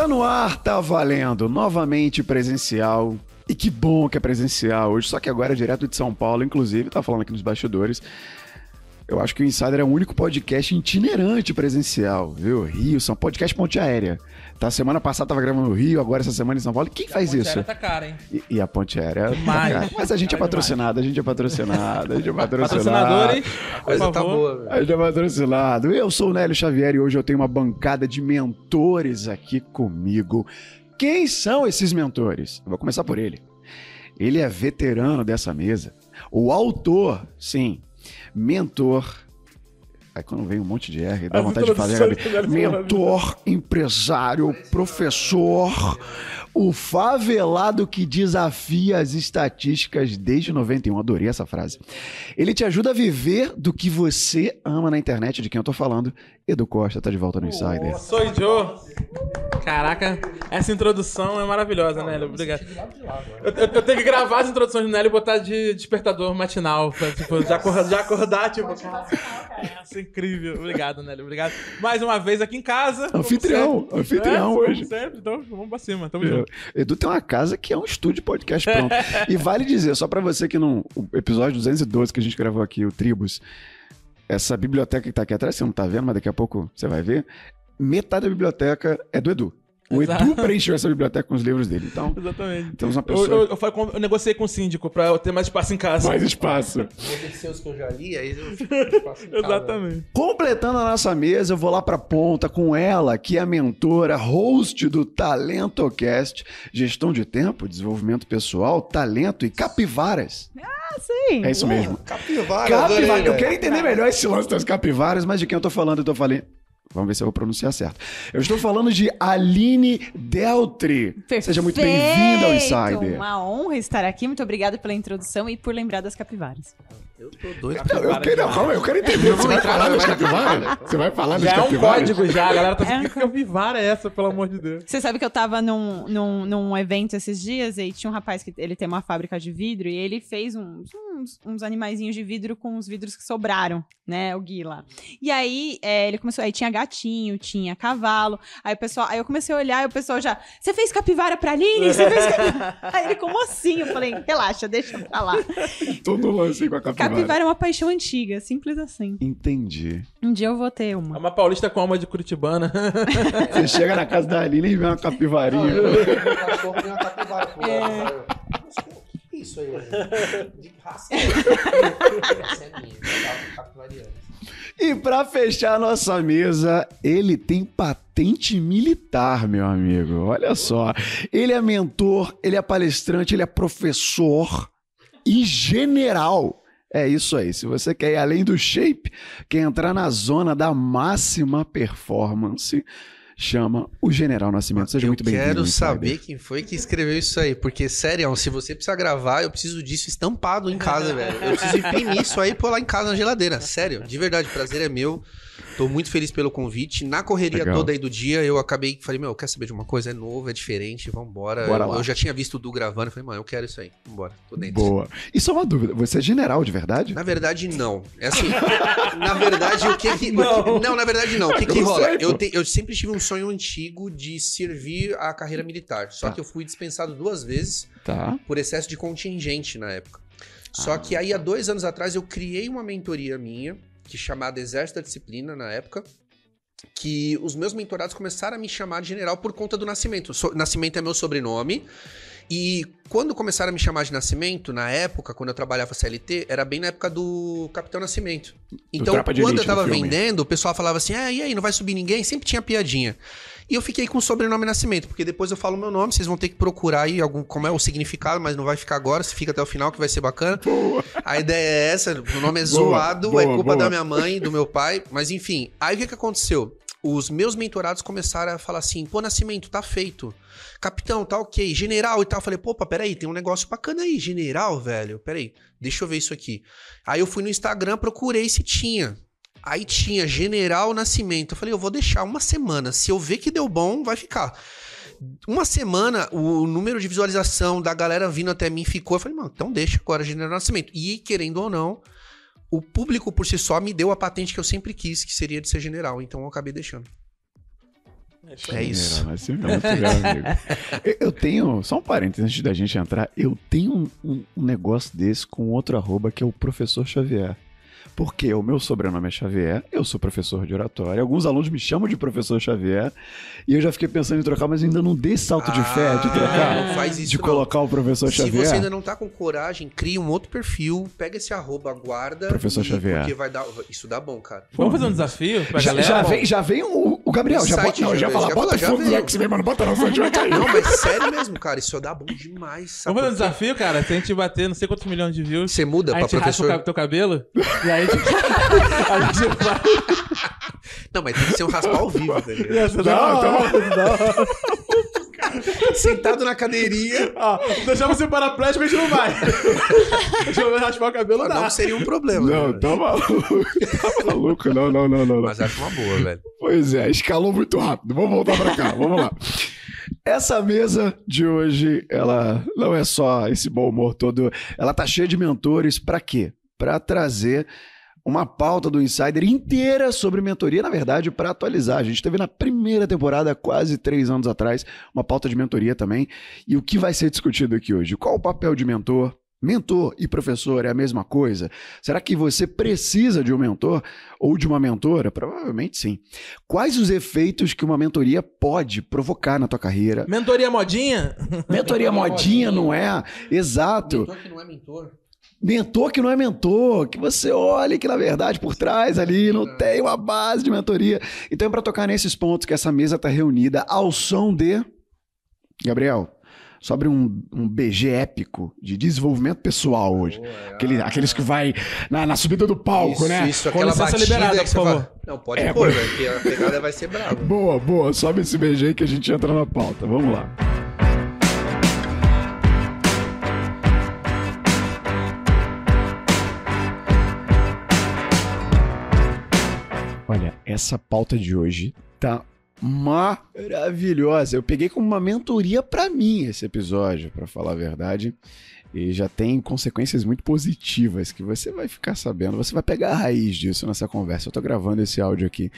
Tá no ar, tá valendo. Novamente presencial. E que bom que é presencial hoje, só que agora é direto de São Paulo, inclusive, tá falando aqui nos bastidores. Eu acho que o Insider é o único podcast itinerante presencial, viu? Rio, São Podcast Ponte Aérea. Tá, semana passada tava gravando no Rio, agora essa semana em São Paulo. E quem faz Ponte isso? Aérea tá cara, hein? E, e a Ponte Aérea. Demais. tá cara. Mas a gente é Demais. patrocinado, a gente é patrocinado, a gente é patrocinado. Patrocinadores, A por coisa tá boa, velho. A gente é patrocinado. Eu sou o Nélio Xavier e hoje eu tenho uma bancada de mentores aqui comigo. Quem são esses mentores? Eu vou começar por ele. Ele é veterano dessa mesa. O autor, sim, mentor. Aí quando vem um monte de R, dá As vontade de fazer. Mentor, empresário, professor. O favelado que desafia as estatísticas desde 91. Adorei essa frase. Ele te ajuda a viver do que você ama na internet, de quem eu tô falando. Edu Costa tá de volta no Insider. Sou Joe. Caraca, essa introdução é maravilhosa, Nélio. Obrigado. Eu, eu- eu tenho que gravar as introduções do Nélio e botar de despertador matinal. Pra, tipo, já, acordar, já acordar, tipo. Essa é incrível. Obrigado, Nélio. Obrigado. Mais uma vez aqui em casa. Anfitrião, anfitrião como hoje. sempre. Então, vamos pra cima. Tamo junto. Edu tem uma casa que é um estúdio podcast pronto. e vale dizer, só pra você que não. O episódio 212 que a gente gravou aqui, o Tribus, essa biblioteca que tá aqui atrás, você não tá vendo, mas daqui a pouco você vai ver. Metade da biblioteca é do Edu. O Exato. Edu preencheu essa biblioteca com os livros dele. Então, Exatamente. temos uma Eu, pessoa eu, eu, falei com- eu negociei com o síndico pra eu ter mais espaço em casa. mais espaço. Vou descer os que eu já li, aí eu fico faço em casa. Exatamente. Completando a nossa mesa, eu vou lá pra ponta com ela, que é a mentora, host do TalentoCast, gestão de tempo, desenvolvimento pessoal, talento e capivaras. Sim. É isso mesmo. Capivara, Capivara. Eu quero entender melhor esse lance das capivaras, mas de quem eu tô falando, eu tô falando. Vamos ver se eu vou pronunciar certo. Eu estou falando de Aline Deltri. Seja muito bem-vinda ao Perfeito! Insider. Uma honra estar aqui. Muito obrigada pela introdução e por lembrar das capivaras. Eu tô doido. Não, eu quero, não, calma, eu quero entender. Você vai entrar falar das capivaras? capivara. Você vai falar das Já é um capivaras? código já, a galera tá É um que capivara é essa, pelo amor de Deus? Você sabe que eu tava num, num, num evento esses dias e tinha um rapaz que ele tem uma fábrica de vidro e ele fez uns, uns, uns animaizinhos de vidro com os vidros que sobraram, né? O Gui lá. E aí é, ele começou. Aí tinha gatinho, tinha cavalo. Aí o pessoal. Aí eu comecei a olhar e o pessoal já. Você fez capivara pra Aline? Você fez capivara? aí ele, como assim? Eu falei, relaxa, deixa pra lá. Tô no lance com a capivara. Capivara é uma paixão antiga, simples assim. Entendi. Um dia eu vou ter É uma. uma paulista com alma de curitibana. Você chega na casa da Aline e vê uma Não, capivarinha. eu, meu cachorro tem uma capivara. Pô, é. O que é isso aí? velho? De raça é essa? Essa é minha. Capivariana. E pra fechar a nossa mesa, ele tem patente militar, meu amigo. Olha só. Ele é mentor, ele é palestrante, ele é professor e general. É isso aí. Se você quer ir além do shape, quer entrar na zona da máxima performance, chama o General Nascimento. Seja eu muito bem-vindo. quero Insider. saber quem foi que escreveu isso aí, porque, sério, se você precisar gravar, eu preciso disso estampado em casa, velho. Eu preciso imprimir isso aí e pôr lá em casa na geladeira. Sério, de verdade, o prazer é meu. Tô muito feliz pelo convite. Na correria Legal. toda aí do dia, eu acabei, falei, meu, quer saber de uma coisa? É novo, é diferente, vambora. Bora eu, lá. eu já tinha visto o Du gravando, eu falei, mano, eu quero isso aí, vambora, tô dentro. Boa. E só uma dúvida: você é general de verdade? Na verdade, não. É assim, na verdade, o que que... Não. Não, não na verdade, não. O que que Eu rola? sei, eu, te- eu sempre tive um sonho antigo de servir a carreira militar. Só Tá. que eu fui dispensado duas vezes Tá. por excesso de contingente na época. Só Ah, que aí, há dois anos atrás, eu criei uma mentoria minha, que chamada Exército da Disciplina, na época, que os meus mentorados começaram a me chamar de general por conta do Nascimento. So- Nascimento é meu sobrenome. E quando começaram a me chamar de Nascimento, na época, quando eu trabalhava CLT, era bem na época do Capitão Nascimento. Então, quando Elite, eu tava vendendo, o pessoal falava assim: ah, e aí, não vai subir ninguém? Sempre tinha piadinha. E eu fiquei com o sobrenome Nascimento, porque depois eu falo meu nome, vocês vão ter que procurar aí algum, como é o significado, mas não vai ficar agora, se fica até o final que vai ser bacana. A ideia é essa, o nome é Boa, zoado, boa, é culpa boa. da minha mãe, do meu pai, mas enfim. Aí o que que aconteceu? Os meus mentorados começaram a falar assim, pô, Nascimento, tá feito. Capitão, tá ok. General e tal. Eu falei, pô, peraí, tem um negócio bacana aí. General, velho, peraí, deixa eu ver isso aqui. Aí eu fui no Instagram, procurei se tinha. Aí tinha General Nascimento. Eu falei, eu vou deixar uma semana. Se eu ver que deu bom, vai ficar. Uma semana, o número de visualização da galera vindo até mim ficou. Eu falei, mano, então deixa agora General Nascimento. E, querendo ou não, o público por si só me deu a patente que eu sempre quis, que seria de ser general. Então eu acabei deixando. É isso. Mineirão Nascimento, meu amigo. Eu- tenho, só um parênteses antes da gente entrar, eu tenho um- um negócio desse com outro arroba que é o professor Xavier. Porque o meu sobrenome é Xavier, eu sou professor de oratória, alguns alunos me chamam de professor Xavier, e eu já fiquei pensando em trocar, mas ainda não dei salto de fé de Ah, trocar. não faz isso de não. colocar o professor Se Xavier. você ainda não tá com coragem, cria um outro perfil, pega esse arroba, guarda. Professor e- Xavier. Porque vai dar. Isso dá bom, cara. Vamos fazer um desafio pra Já, galera? já vem, já vem o, o Gabriel, O já, bota, não, já já fala, já bota já no veio. X-Men, mano, bota não, vai cair. Não, mas sério mesmo, cara, isso dá bom demais. Sabe Vamos fazer um desafio, cara? Se a gente bater não sei quantos milhões de views, Você muda a pra gente raspa o professor. ca- teu cabelo aí a gente, a gente vai... Não, mas tem que ser um raspar ao vivo, tá ligado? Ia ser da hora, não. Sentado na cadeirinha. Ó, deixar você paraplégico, a gente não vai. Deixa eu raspar o cabelo, dá. Não seria um problema. Não, né? tá maluco, tá maluco, não, não, não, não. não. Mas acho uma boa, velho. Pois é, escalou muito rápido. Vamos voltar pra cá, vamos lá. Essa mesa de hoje, ela não é só esse bom humor todo, ela tá cheia de mentores pra quê? Pra trazer uma pauta do Insider inteira sobre mentoria, na verdade, pra atualizar. A gente teve na primeira temporada, quase três anos atrás, uma pauta de mentoria também. E o que vai ser discutido aqui hoje? Qual o papel de mentor? Mentor e professor é a mesma coisa? Será que você precisa de um mentor ou de uma mentora? Provavelmente sim. Quais os efeitos que uma mentoria pode provocar na tua carreira? Mentoria modinha? Mentoria modinha, não é? Exato. Mentor que não é mentor. Mentor que não é mentor, que você olhe que na verdade por trás ali não tem uma base de mentoria. Então é para tocar nesses pontos que essa mesa está reunida ao som de Gabriel. Sobre um, um BG épico de desenvolvimento pessoal hoje. Aquele- aqueles que vai na, na subida do palco, isso, né? Isso, Com aquela licença liberada, por favor. fala. Não, pode É, pôr, porque a pegada vai ser brava. Boa, boa. Sobe esse BG que a gente entra na pauta. Vamos lá. Essa pauta de hoje tá maravilhosa. Eu peguei como uma mentoria pra mim esse episódio, pra falar a verdade. E já tem consequências muito positivas que você vai ficar sabendo. Você vai pegar a raiz disso nessa conversa. Eu tô gravando esse áudio aqui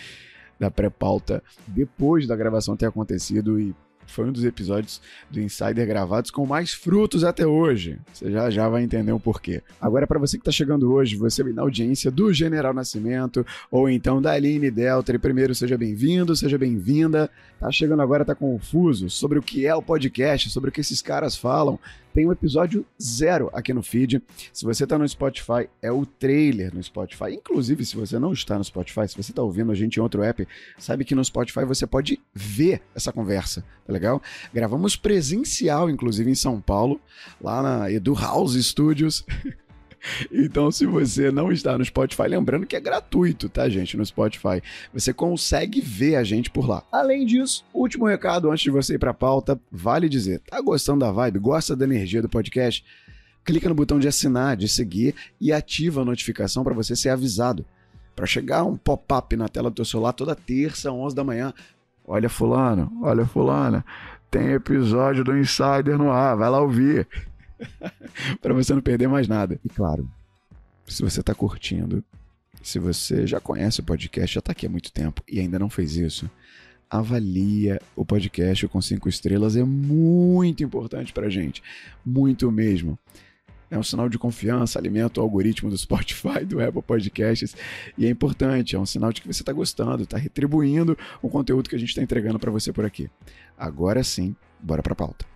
da pré-pauta depois da gravação ter acontecido e foi um dos episódios do Insider gravados com mais frutos até hoje. Você já já vai entender o porquê. Agora, para você que está chegando hoje, você vem na audiência do General Nascimento ou então da Aline Delta. E primeiro, seja bem-vindo, seja bem-vinda. Tá chegando agora, tá confuso sobre o que é o podcast, sobre o que esses caras falam. Tem um episódio zero aqui no feed. Se você tá no Spotify, é o trailer no Spotify. Inclusive, se você não está no Spotify, se você tá ouvindo a gente em outro app, sabe que no Spotify você pode ver essa conversa, tá legal? Gravamos presencial, inclusive, em São Paulo, lá na Edu House Studios. Então, se você não está no Spotify, lembrando que é gratuito, tá, gente? No Spotify, você consegue ver a gente por lá. Além disso, último recado antes de você ir pra pauta, vale dizer, tá gostando da vibe, gosta da energia do podcast? Clica no botão de assinar, de seguir e ativa a notificação para você ser avisado. Para chegar um pop-up na tela do teu celular toda terça, 11 da manhã. Olha fulano, olha fulana, tem episódio do Insider no ar, vai lá ouvir. para você não perder mais nada. E claro, se você está curtindo, se você já conhece o podcast, já está aqui há muito tempo e ainda não fez isso, avalia o podcast com cinco estrelas. É muito importante para gente, muito mesmo. É um sinal de confiança, alimenta o algoritmo do Spotify, do Apple Podcasts. E é importante, é um sinal de que você está gostando, está retribuindo o conteúdo que a gente está entregando para você por aqui. Agora sim, bora para a pauta.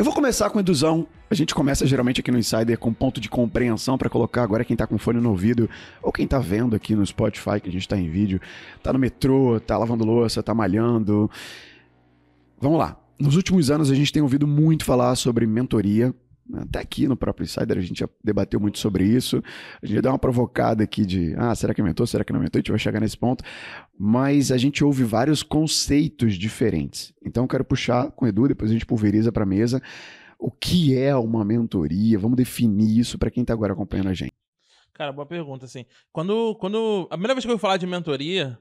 Eu vou começar com Eduzão. A gente começa geralmente aqui no Insider com ponto de compreensão para colocar agora quem tá com fone no ouvido ou quem tá vendo aqui no Spotify, que a gente tá em vídeo, tá no metrô, tá lavando louça, tá malhando. Vamos lá. Nos últimos anos a gente tem ouvido muito falar sobre mentoria. Até aqui no próprio Insider a gente já debateu muito sobre isso. A gente deu uma provocada aqui de, ah, será que mentor, será que não mentor? A gente vai chegar nesse ponto. Mas a gente ouve vários conceitos diferentes. Então eu quero puxar com o Edu, depois a gente pulveriza para a mesa. O que é uma mentoria? Vamos definir isso para quem está agora acompanhando a gente. Cara, boa pergunta, assim. Quando, quando... A primeira vez que eu ouvi falar de mentoria,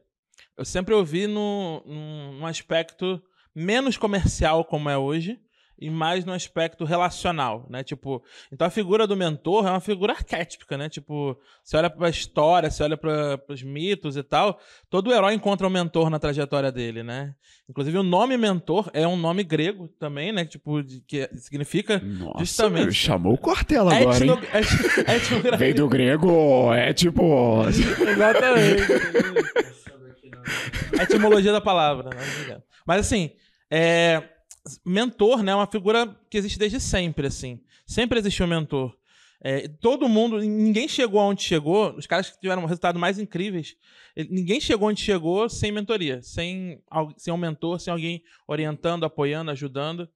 eu sempre ouvi num, num aspecto menos comercial como é hoje e mais no aspecto relacional, né? Tipo, então a figura do mentor é uma figura arquétipica, né? Tipo, você olha para a história, você olha para os mitos e tal, todo herói encontra um mentor na trajetória dele, né? Inclusive o nome mentor é um nome grego também, né? Tipo, de, que significa Nossa, justamente meu, chamou o Cortella agora, hein? etno, et- etnografia. Veio do grego, é tipo... Exatamente. A etimologia da palavra. Não, engano. Mas assim, é, mentor, né, é uma figura que existe desde sempre, assim. Sempre existiu um mentor. É, todo mundo, ninguém chegou aonde chegou, os caras que tiveram resultados mais incríveis, ninguém chegou onde chegou sem mentoria, sem, sem um mentor, sem alguém orientando, apoiando, ajudando.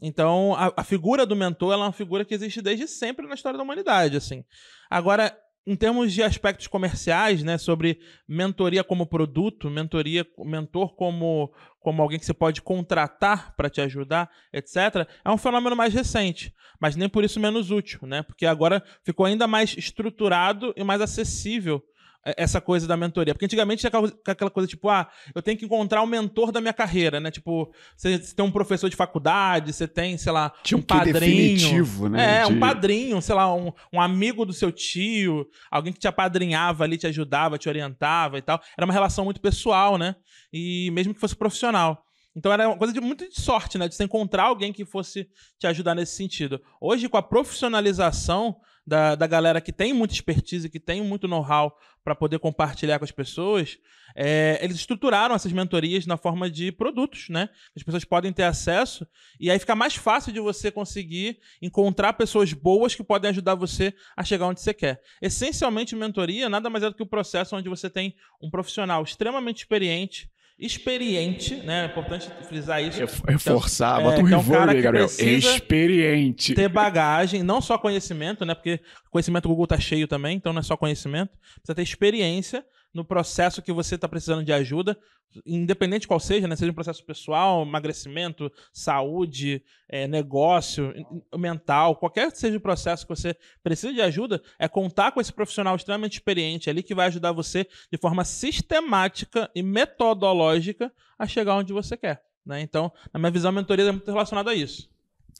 Então, a, a figura do mentor é uma figura que existe desde sempre na história da humanidade, assim. Agora, em termos de aspectos comerciais, né, sobre mentoria como produto, mentoria, mentor como, como alguém que você pode contratar para te ajudar, etc., é um fenômeno mais recente, mas nem por isso menos útil, né? Porque agora ficou ainda mais estruturado e mais acessível essa coisa da mentoria. Porque antigamente tinha aquela- coisa tipo, ah, eu tenho que encontrar o mentor da minha carreira, né? Tipo, você, tem um professor de faculdade, você tem, sei lá, Tinha um um padrinho. definitivo, né? É, um de- padrinho, sei lá, um, um amigo do seu tio, alguém que te apadrinhava ali, te ajudava, te orientava e tal. Era uma relação muito pessoal, né? E mesmo que fosse profissional. Então era uma coisa de muito de sorte, né? De você encontrar alguém que fosse te ajudar nesse sentido. Hoje, com a profissionalização da, da galera que tem muita expertise, que tem muito know-how para poder compartilhar com as pessoas, é, eles estruturaram essas mentorias na forma de produtos, né? As pessoas podem ter acesso e aí fica mais fácil de você conseguir encontrar pessoas boas que podem ajudar você a chegar onde você quer. Essencialmente, mentoria nada mais é do que o processo onde você tem um profissional extremamente experiente, experiente, né? É importante frisar isso. Ref- Reforçar, É, bota um é um reverb cara aí, Gabriel. Experiente. ter bagagem, não só conhecimento, né? Porque conhecimento o Google tá cheio também, então não é só conhecimento. Precisa ter experiência no processo que você está precisando de ajuda, independente qual seja, né? Seja um processo pessoal, emagrecimento, saúde, é, negócio, mental, qualquer que seja o processo que você precisa de ajuda, é contar com esse profissional extremamente experiente ali que vai ajudar você de forma sistemática e metodológica a chegar onde você quer. Né? Então, na minha visão, a mentoria é muito relacionada a isso.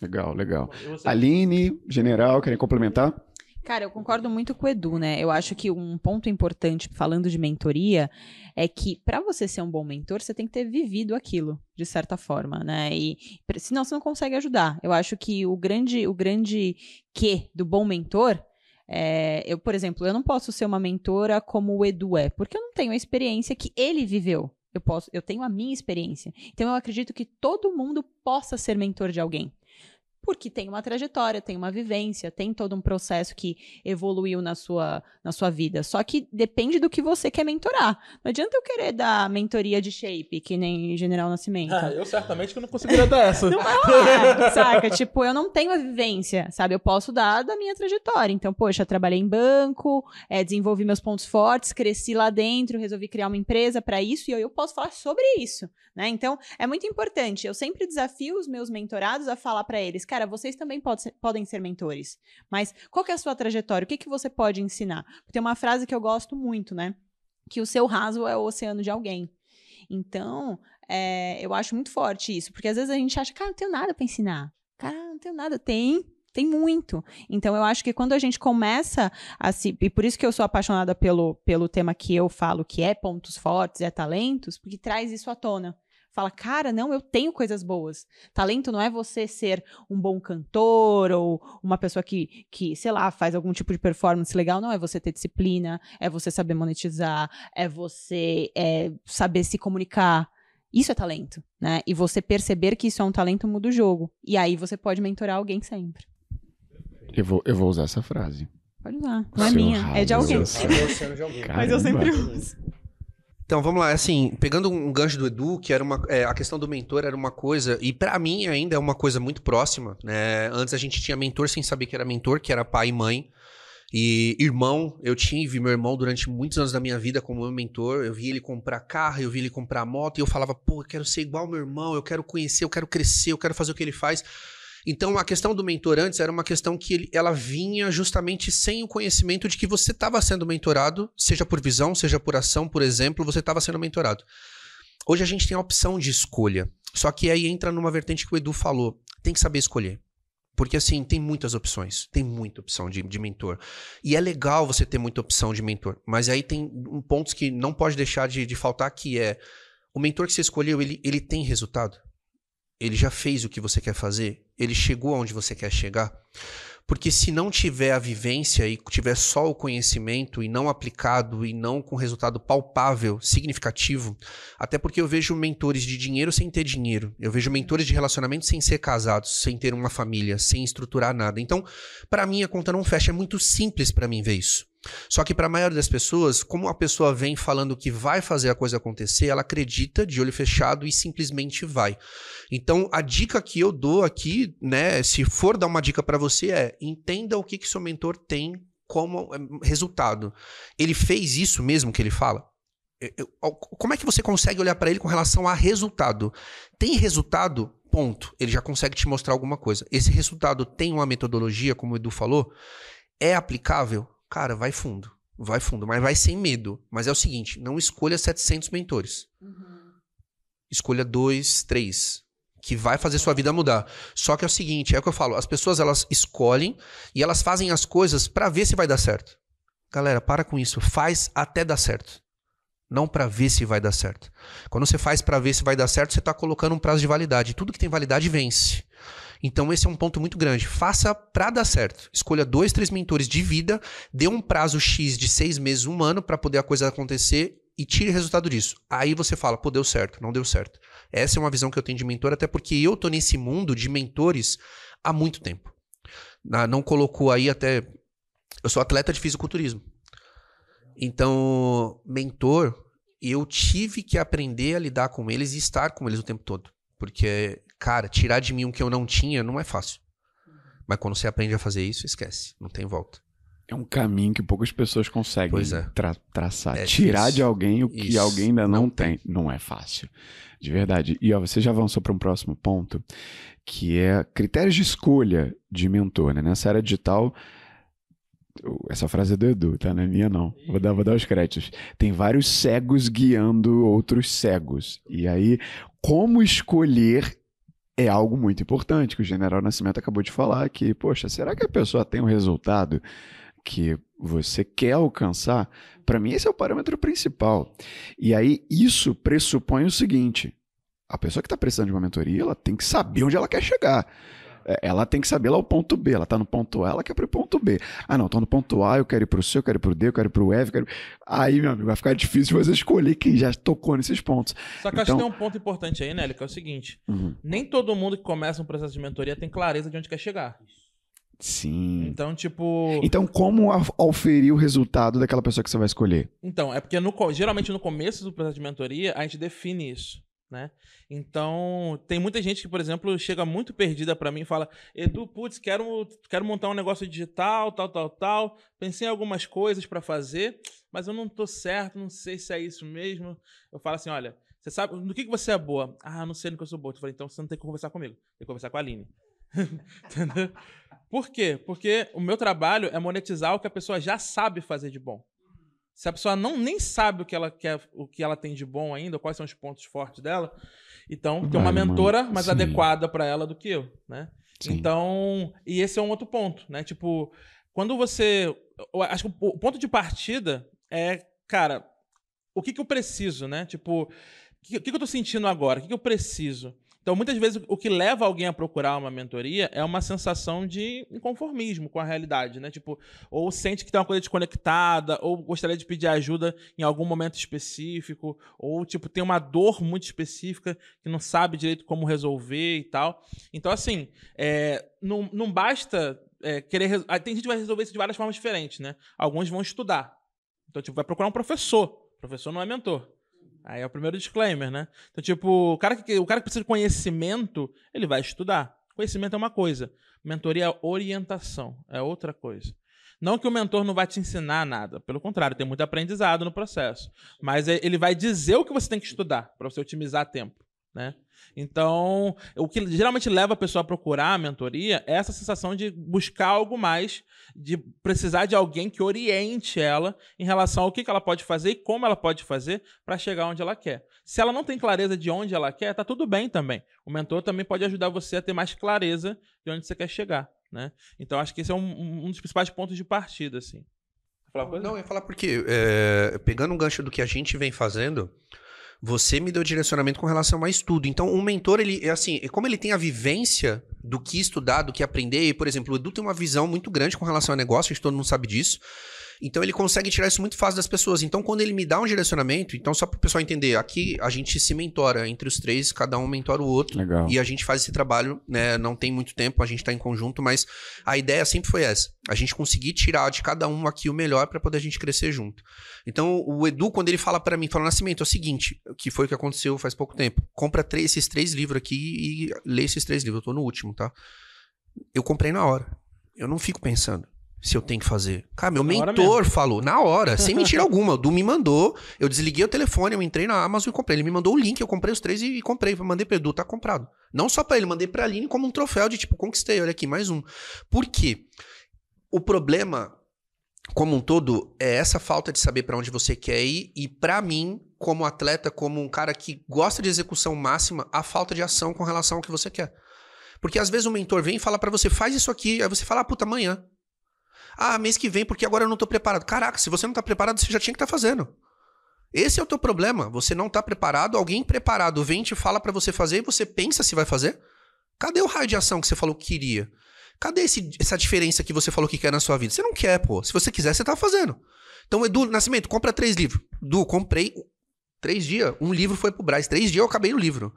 Legal, legal. Aline, general, querem complementar? Cara, eu concordo muito com o Edu, né? Eu acho que um ponto importante, falando de mentoria, é que para você ser um bom mentor, você tem que ter vivido aquilo, de certa forma, né? E senão você não consegue ajudar. Eu acho que o grande, o grande que do bom mentor é, eu, por exemplo, eu não posso ser uma mentora como o Edu é, porque eu não tenho a experiência que ele viveu. Eu posso, eu tenho a minha experiência. Então eu acredito que todo mundo possa ser mentor de alguém. Porque tem uma trajetória, tem uma vivência, tem todo um processo que evoluiu na sua, na sua vida. Só que depende do que você quer mentorar. Não adianta eu querer dar mentoria de shape, que nem General Nascimento. Ah, eu certamente que não conseguiria dar essa. Não vai rolar, saca? Tipo, eu não tenho a vivência, sabe? Eu posso dar da minha trajetória. Então, poxa, trabalhei em banco, é, desenvolvi meus pontos fortes, cresci lá dentro, resolvi criar uma empresa para isso e eu, eu posso falar sobre isso, né? Então, é muito importante. Eu sempre desafio os meus mentorados a falar para eles, cara, vocês também pode ser- podem ser mentores. Mas qual é a sua trajetória? O que, que você pode ensinar? Tem uma frase que eu gosto muito, né? Que o seu raso é o oceano de alguém. Então, é, eu acho muito forte isso, porque às vezes a gente acha, cara, não tenho nada para ensinar. Cara, não tenho nada. Tem, tem muito. Então, eu acho que quando a gente começa a se. E por isso que eu sou apaixonada pelo, pelo tema que eu falo, que é pontos fortes, é talentos, porque traz isso à tona. Fala, cara, não, eu tenho coisas boas. Talento não é você ser um bom cantor ou uma pessoa que, que, sei lá, faz algum tipo de performance legal. Não, é você ter disciplina, é você saber monetizar, é você é, saber se comunicar. Isso é talento, né? E você perceber que isso é um talento muda o jogo. E aí você pode mentorar alguém sempre. Eu vou, eu vou usar essa frase. Pode usar. Não é minha, é de alguém. É alguém. Mas eu sempre uso. Então, vamos lá. Assim, pegando um gancho do Edu, que era uma. é, a questão do mentor era uma coisa, e pra mim ainda é uma coisa muito próxima, né? Antes a gente tinha mentor sem saber que era mentor, que era pai e mãe. E irmão, eu tive meu irmão durante muitos anos da minha vida como meu mentor. Eu vi ele comprar carro, eu vi ele comprar moto, e eu falava, pô, eu quero ser igual meu irmão, eu quero conhecer, eu quero crescer, eu quero fazer o que ele faz. Então, a questão do mentor antes era uma questão que ele- ela vinha justamente sem o conhecimento de que você estava sendo mentorado, seja por visão, seja por ação, por exemplo, você estava sendo mentorado. Hoje a gente tem a opção de escolha. Só que aí entra numa vertente que o Edu falou. tem que saber escolher. Porque assim, tem muitas opções. Tem muita opção de, de mentor. E é legal você ter muita opção de mentor. Mas aí tem um pontos que não pode deixar de, de faltar, que é o mentor que você escolheu, ele, ele tem resultado? Ele já fez o que você quer fazer? Ele chegou aonde você quer chegar? Porque se não tiver a vivência e tiver só o conhecimento e não aplicado e não com resultado palpável, significativo, até porque eu vejo mentores de dinheiro sem ter dinheiro, eu vejo mentores de relacionamento sem ser casados, sem ter uma família, sem estruturar nada. Então, para mim a conta não fecha, é muito simples para mim ver isso. Só que para a maioria das pessoas, como a pessoa vem falando que vai fazer a coisa acontecer, ela acredita de olho fechado e simplesmente vai. Então, a dica que eu dou aqui, né, se for dar uma dica para você é: entenda o que que seu mentor tem como eh, resultado. Ele fez isso mesmo que ele fala? Como é que você consegue olhar para ele com relação a resultado? Tem resultado? Ponto. Ele já consegue te mostrar alguma coisa. Esse resultado tem uma metodologia, como o Edu falou? É aplicável? Cara, vai fundo. Vai fundo, mas vai sem medo. Mas é o seguinte: não escolha 700 mentores. Uhum. Escolha dois, três. Que vai fazer sua vida mudar. Só que é o seguinte: é o que eu falo. As pessoas elas escolhem e elas fazem as coisas para ver se vai dar certo. Galera, para com isso. Faz até dar certo. Não para ver se vai dar certo. Quando você faz para ver se vai dar certo, você está colocando um prazo de validade. Tudo que tem validade vence. Então, esse é um ponto muito grande. Faça para dar certo. Escolha dois, três mentores de vida, dê um prazo X de seis meses, um ano, para poder a coisa acontecer e tire resultado disso. Aí você fala, pô, deu certo, não deu certo. Essa é uma visão que eu tenho de mentor, até porque eu tô nesse mundo de mentores há muito tempo. Não colocou aí até. Eu sou atleta de fisiculturismo. Então, mentor, eu tive que aprender a lidar com eles e estar com eles o tempo todo. Porque Cara, tirar de mim um que eu não tinha não é fácil. Mas quando você aprende a fazer isso, esquece. Não tem volta. É um caminho que poucas pessoas conseguem é. tra traçar. É Tirar de alguém o que isso. alguém ainda não, não tem. tem. Não é fácil. De verdade. E ó, você já avançou para um próximo ponto, que é critérios de escolha de mentor. Né? Nessa era digital, essa frase é do Edu, tá? Não é minha, não. Vou dar, vou dar os créditos. Tem vários cegos guiando outros cegos. E aí, como escolher é algo muito importante que o General Nascimento acabou de falar que, poxa, será que a pessoa tem o um resultado que você quer alcançar? Para mim esse é o parâmetro principal. E aí isso pressupõe o seguinte: a pessoa que está precisando de uma mentoria, ela tem que saber onde ela quer chegar. É, ela tem que saber lá o ponto B. Ela está no ponto A, ela quer para o ponto B. Ah, não, estou no ponto A, eu quero ir para o C, eu quero ir para o D, eu quero ir para o F. Quero... Aí, meu amigo, vai ficar difícil você escolher quem já tocou nesses pontos. Só que então... acho que então tem um ponto importante aí, Nelly, que é o seguinte: uhum. nem todo mundo que começa um processo de mentoria tem clareza de onde quer chegar. Sim. Então, tipo. Então, como auferir o resultado daquela pessoa que você vai escolher? Então, é porque no, geralmente no começo do processo de mentoria, a gente define isso né? Então, tem muita gente que, por exemplo, chega muito perdida para mim e fala: Edu, putz, quero, quero montar um negócio digital, tal, tal, tal. Pensei em algumas coisas para fazer, mas eu não tô certo, não sei se é isso mesmo. Eu falo assim: olha, você sabe no que, que você é boa? Ah, não sei no que eu sou boa. Eu falei: então você não tem que conversar comigo, tem que conversar com a Aline. Entendeu? Por quê? Porque o meu trabalho é monetizar o que a pessoa já sabe fazer de bom. Se a pessoa não nem sabe o que ela quer, o que ela tem de bom ainda, quais são os pontos fortes dela, então tem uma mentora mais Sim. adequada para ela do que eu, né? Sim. Então, e esse é um outro ponto, né? Tipo, quando você, acho que o ponto de partida é, cara, o que que eu preciso, né? Tipo, o que, que, eu tô sentindo agora? O que, que eu preciso? Então, muitas vezes, o que leva alguém a procurar uma mentoria é uma sensação de inconformismo com a realidade, né? Tipo, ou sente que tem uma coisa desconectada, ou gostaria de pedir ajuda em algum momento específico, ou, tipo, tem uma dor muito específica que não sabe direito como resolver e tal. Então, assim, é, não, não basta é, querer. Tem gente que vai resolver isso de várias formas diferentes, né? Alguns vão estudar. Então, tipo, vai procurar um professor. O professor não é mentor. Aí é o primeiro disclaimer, né? Então, tipo, o cara que, o cara que precisa de conhecimento, ele vai estudar. Conhecimento é uma coisa. Mentoria é orientação, é outra coisa. Não que o mentor não vai te ensinar nada, pelo contrário, tem muito aprendizado no processo. Mas é, ele vai dizer o que você tem que estudar para você otimizar tempo. Né? Então, o que geralmente leva a pessoa a procurar a mentoria é essa sensação de buscar algo mais, de precisar de alguém que oriente ela em relação ao que ela pode fazer e como ela pode fazer para chegar onde ela quer. Se ela não tem clareza de onde ela quer, tá tudo bem também. O mentor também pode ajudar você a ter mais clareza de onde você quer chegar, né? Então, acho que esse é um, um dos principais pontos de partida, assim. Não, eu ia falar porque, é, pegando um gancho do que a gente vem fazendo, você me deu direcionamento com relação a estudo. Então, um mentor, ele, é assim, como ele tem a vivência do que estudar, do que aprender, e, por exemplo, o Edu tem uma visão muito grande com relação a negócio, a gente todo mundo sabe disso. Então ele consegue tirar isso muito fácil das pessoas. Então quando ele me dá um direcionamento, então só para o pessoal entender, aqui a gente se mentora entre os três, cada um mentora o outro. Legal. E a gente faz esse trabalho, né? Não tem muito tempo, a gente está em conjunto, mas a ideia sempre foi essa: a gente conseguir tirar de cada um aqui o melhor para poder a gente crescer junto. Então o Edu, quando ele fala para mim, fala Nascimento, é o seguinte, que foi o que aconteceu faz pouco tempo. Compra três, esses três livros aqui e lê esses três livros. Eu tô no último, tá? Eu comprei na hora. Eu não fico pensando se eu tenho que fazer. Cara, meu Na mentor falou, na hora, sem mentira alguma. O Du me mandou, eu desliguei o telefone, eu entrei na Amazon e comprei. Ele me mandou o link, eu comprei os três e, e comprei. Mandei pro Edu, tá comprado. Não só pra ele, mandei pra Aline como um troféu de tipo, conquistei, olha aqui, mais um. Por quê? O problema, como um todo, é essa falta de saber pra onde você quer ir. E pra mim, como atleta, como um cara que gosta de execução máxima, a falta de ação com relação ao que você quer. Porque às vezes o mentor vem e fala pra você, faz isso aqui, aí você fala, ah, puta, amanhã. Ah, mês que vem, porque agora eu não tô preparado. Caraca, se você não tá preparado, você já tinha que estar fazendo. Esse é o teu problema. Você não tá preparado, alguém preparado vem te fala pra você fazer e você pensa se vai fazer. Cadê o raio de ação que você falou que queria? Cadê esse- essa diferença que você falou que quer na sua vida? Você não quer, pô. Se você quiser, você tá fazendo. Então, Edu Nascimento, compra três livros. Du, comprei três dias. Um livro foi pro Braz. Três dias eu acabei no livro.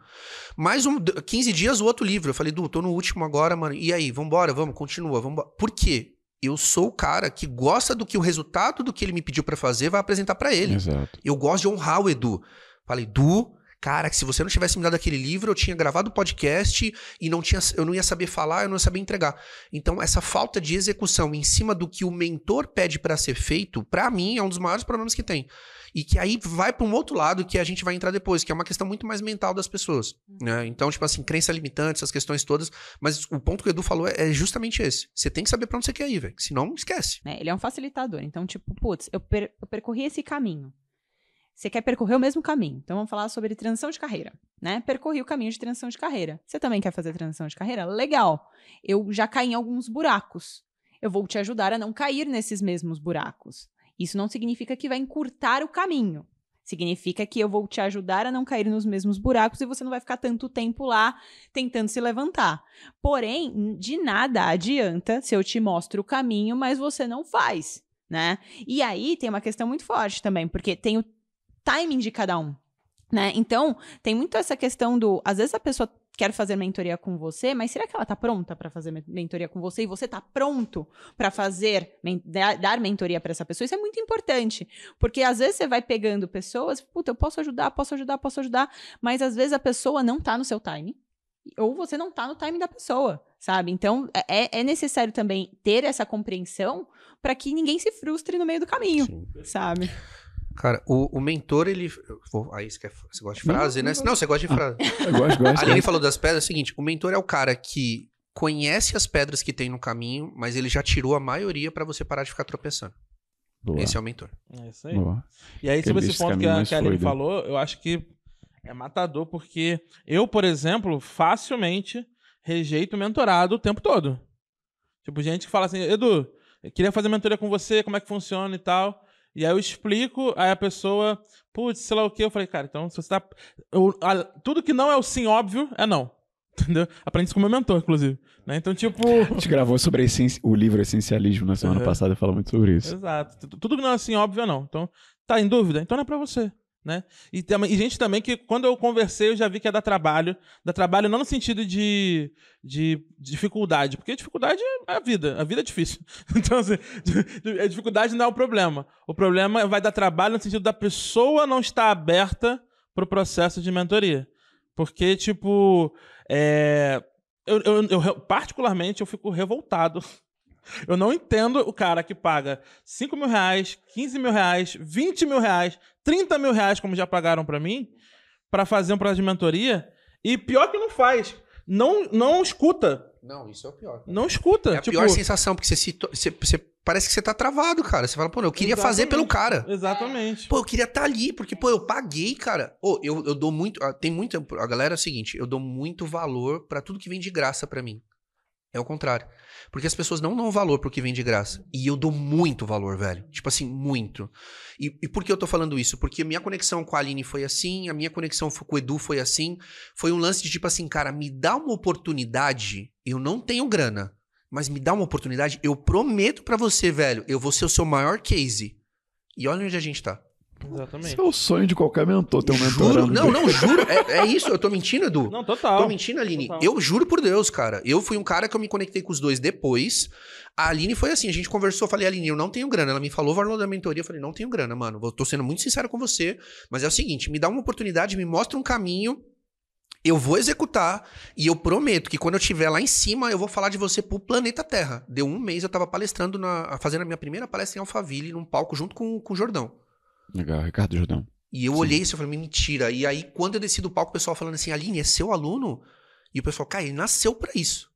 Mais um, 15 dias o outro livro. Eu falei, Du, tô no último agora, mano. E aí, vambora, vamos, continua, vambora. Por quê? Eu sou o cara que gosta do que o resultado do que ele me pediu pra fazer vai apresentar pra ele. Exato. Eu gosto de honrar o Edu. Falei, Du, cara, que se você não tivesse me dado aquele livro, eu tinha gravado o podcast e não tinha, eu não ia saber falar, eu não ia saber entregar. Então, essa falta de execução em cima do que o mentor pede pra ser feito, pra mim, é um dos maiores problemas que tem. E que aí vai pra um outro lado que a gente vai entrar depois, que é uma questão muito mais mental das pessoas. Né? Então, tipo assim, crença limitante, essas questões todas. Mas o ponto que o Edu falou é, é justamente esse. Você tem que saber pra onde você quer ir, velho. Senão, esquece. né? Ele é um facilitador. Então, tipo, putz, eu, per- eu percorri esse caminho. Você quer percorrer o mesmo caminho. Então, vamos falar sobre transição de carreira, né? Percorri o caminho de transição de carreira. Você também quer fazer transição de carreira? Legal. Eu já caí em alguns buracos. Eu vou te ajudar a não cair nesses mesmos buracos. Isso não significa que vai encurtar o caminho. Significa que eu vou te ajudar a não cair nos mesmos buracos e você não vai ficar tanto tempo lá tentando se levantar. Porém, de nada adianta se eu te mostro o caminho, mas você não faz, né? E aí tem uma questão muito forte também, porque tem o timing de cada um, né? Então, tem muito essa questão do, às vezes a pessoa quer fazer mentoria com você, mas será que ela tá pronta para fazer men- mentoria com você e você tá pronto para fazer dar, mentoria para essa pessoa? Isso é muito importante, porque às vezes você vai pegando pessoas, puta, eu posso ajudar, posso ajudar, posso ajudar, mas às vezes a pessoa não tá no seu time ou você não tá no time da pessoa, sabe? Então, é, é necessário também ter essa compreensão para que ninguém se frustre no meio do caminho, sabe? Cara, o, o mentor, ele. vou- Aí você, quer, você gosta de Não, frase, né? não Não, você gosta de frase. Eu gosto, gosto. A Aline falou das pedras, é o seguinte: o mentor é o cara que conhece as pedras que tem no caminho, mas ele já tirou a maioria pra você parar de ficar tropeçando. Boa, Esse é o mentor. É isso aí. boa. E aí, sobre esse ponto que a, mais que a Aline falou, eu acho que é matador, porque eu, por exemplo, facilmente rejeito mentorado o tempo todo. Tipo, gente que fala assim, Edu, eu queria fazer mentoria com você, como é que funciona e tal. E aí eu explico, aí a pessoa, putz, sei lá o que, eu falei, cara, então se você tá. eu- a- tudo que não é o sim óbvio é não. Entendeu? Aprendi isso com meu mentor, inclusive. Né? Então, tipo. A gente gravou sobre essenci- o livro Essencialismo na semana Uhum. passada e falou muito sobre isso. Exato. Tu- Tudo que não é assim óbvio é não. Então, tá em dúvida? Então não é pra você. Né? E, tem- e gente também que, quando eu conversei, eu já vi que é dar trabalho. Dá trabalho não no sentido de, de dificuldade, porque dificuldade é a vida. A vida é difícil. Então, assim, a dificuldade não é o problema. O problema vai dar trabalho no sentido da pessoa não estar aberta pro processo de mentoria. Porque, tipo, é, eu, eu- eu- particularmente, eu fico revoltado eu não entendo o cara que paga 5 mil reais, 15 mil reais, 20 mil reais, 30 mil reais, como já pagaram pra mim, pra fazer um projeto de mentoria. E pior que não faz. Não, não escuta. Não, isso é o pior. Não escuta. É a tipo, pior sensação, porque você, se você, você- parece que você tá travado, cara. Você fala, pô, eu queria fazer pelo cara. Exatamente. Pô, eu queria estar ali, porque, pô, eu paguei, cara. Ô, eu, eu dou muito. ah, Tem muita. A galera é o seguinte, eu dou muito valor pra tudo que vem de graça pra mim. É o contrário. Porque as pessoas não dão valor pro que vem de graça. E eu dou muito valor, velho. Tipo assim, muito. E, e por que eu tô falando isso? Porque minha conexão com a Aline foi assim, a minha conexão com o Edu foi assim. Foi um lance de tipo assim, cara, me dá uma oportunidade. Eu não tenho grana, mas me dá uma oportunidade. Eu prometo pra você, velho, eu vou ser o seu maior case. E olha onde a gente tá. Exatamente. Esse é o sonho de qualquer mentor, ter um mentorando. não, não, juro. É, é isso, eu tô mentindo, Edu. Não, total. Tô mentindo, Aline. Total. Eu juro por Deus, cara. Eu fui um cara que eu me conectei com os dois depois. A Aline foi assim, a gente conversou, eu falei, Aline, eu não tenho grana. Ela me falou o valor da mentoria, eu falei, não tenho grana, mano. Eu tô sendo muito sincero com você, mas é o seguinte, me dá uma oportunidade, me mostra um caminho, eu vou executar e eu prometo que quando eu estiver lá em cima, eu vou falar de você pro planeta Terra. Deu um mês, eu tava palestrando, na, fazendo a minha primeira palestra em Alphaville, num palco junto com, com o Jordão. Legal, Ricardo Jordão. E eu Sim. olhei isso e falei, mentira. E aí, quando eu desci do palco, o pessoal falando assim, Aline, é seu aluno? E o pessoal, cara, ele nasceu pra isso.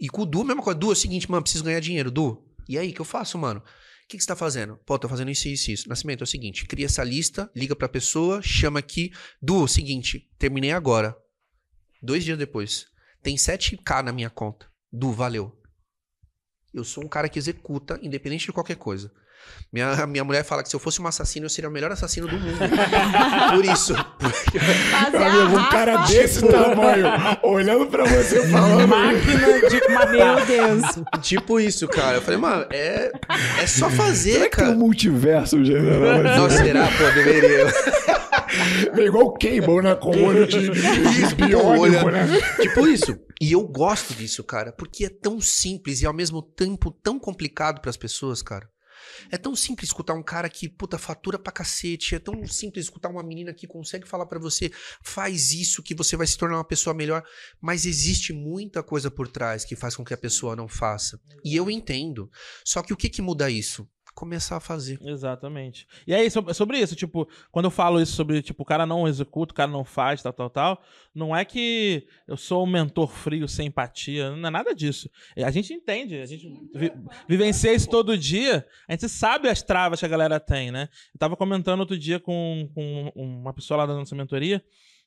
E com o Du, mesma coisa. Du, é o seguinte, mano, preciso ganhar dinheiro. Du, e aí, o que eu faço, mano? O que, que você tá fazendo? Pô, tô fazendo isso, isso, isso. Nascimento, é o seguinte, cria essa lista, liga pra pessoa, chama aqui. Du, é seguinte, terminei agora. Dois dias depois. Tem 7k na minha conta. Du, valeu. Eu sou um cara que executa, independente de qualquer coisa. Minha, minha mulher fala que se eu fosse um assassino, eu seria o melhor assassino do mundo. Por isso. Porque- amigo, um cara desse tamanho, olhando pra você falando. Máquina de. Meu Deus. tipo isso, cara. Eu falei, mano, é, é só fazer, Será que tem um cara. multiverso general? Não, será? Pô, deveria. É igual o Cable, né? Com o olho de Isso, biônico, olha. né? Tipo isso. E eu gosto disso, cara, porque é tão simples e ao mesmo tempo tão complicado pras pessoas, cara. É tão simples escutar um cara que, puta, fatura pra cacete. É tão simples escutar uma menina que consegue falar pra você, faz isso que você vai se tornar uma pessoa melhor. Mas existe muita coisa por trás que faz com que a pessoa não faça. E eu entendo. Só que o que que muda isso? Começar a fazer. Exatamente. E aí, sobre, isso, tipo, quando eu falo isso sobre, tipo, o cara não executa, o cara não faz, tal, tal, tal, não é que eu sou um mentor frio, sem empatia, não é nada disso. A gente entende, a gente vi- vivencia isso todo dia, a gente sabe as travas que a galera tem, né? Eu tava comentando outro dia com, com uma pessoa lá da nossa mentoria,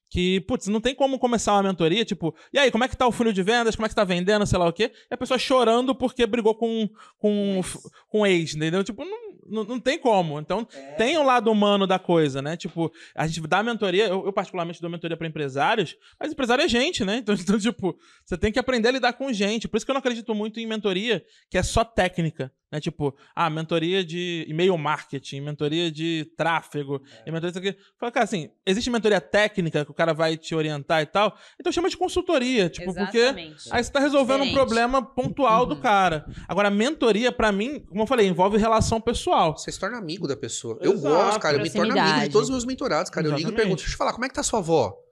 que, putz, não tem como começar uma mentoria, tipo, e aí, como é que tá o funil de vendas, como é que tá vendendo, sei lá o quê, e a pessoa chorando porque brigou com, com, com ex, entendeu? Tipo, não, não, não tem como. Então, tem o lado humano da coisa, né? Tipo, a gente dá mentoria, eu, eu particularmente dou mentoria pra empresários, mas empresário é gente, né? Então, então, tipo, você tem que aprender a lidar com gente. Por isso que eu não acredito muito em mentoria que é só técnica, né? Tipo, ah, mentoria de e-mail marketing, mentoria de tráfego, e mentoria disso aqui. Fala, cara, assim, existe mentoria técnica que o cara vai te orientar e tal, então chama de consultoria, tipo, porque Exatamente. Aí você tá resolvendo um problema pontual do cara. Agora, mentoria, pra mim, como eu falei, envolve relação pessoal. Você se torna amigo da pessoa. Eu Exato. gosto, cara. Eu me torno amigo de todos os meus mentorados, cara. Eu ligo e Exatamente. pergunto, deixa eu te falar, como é que tá sua avó?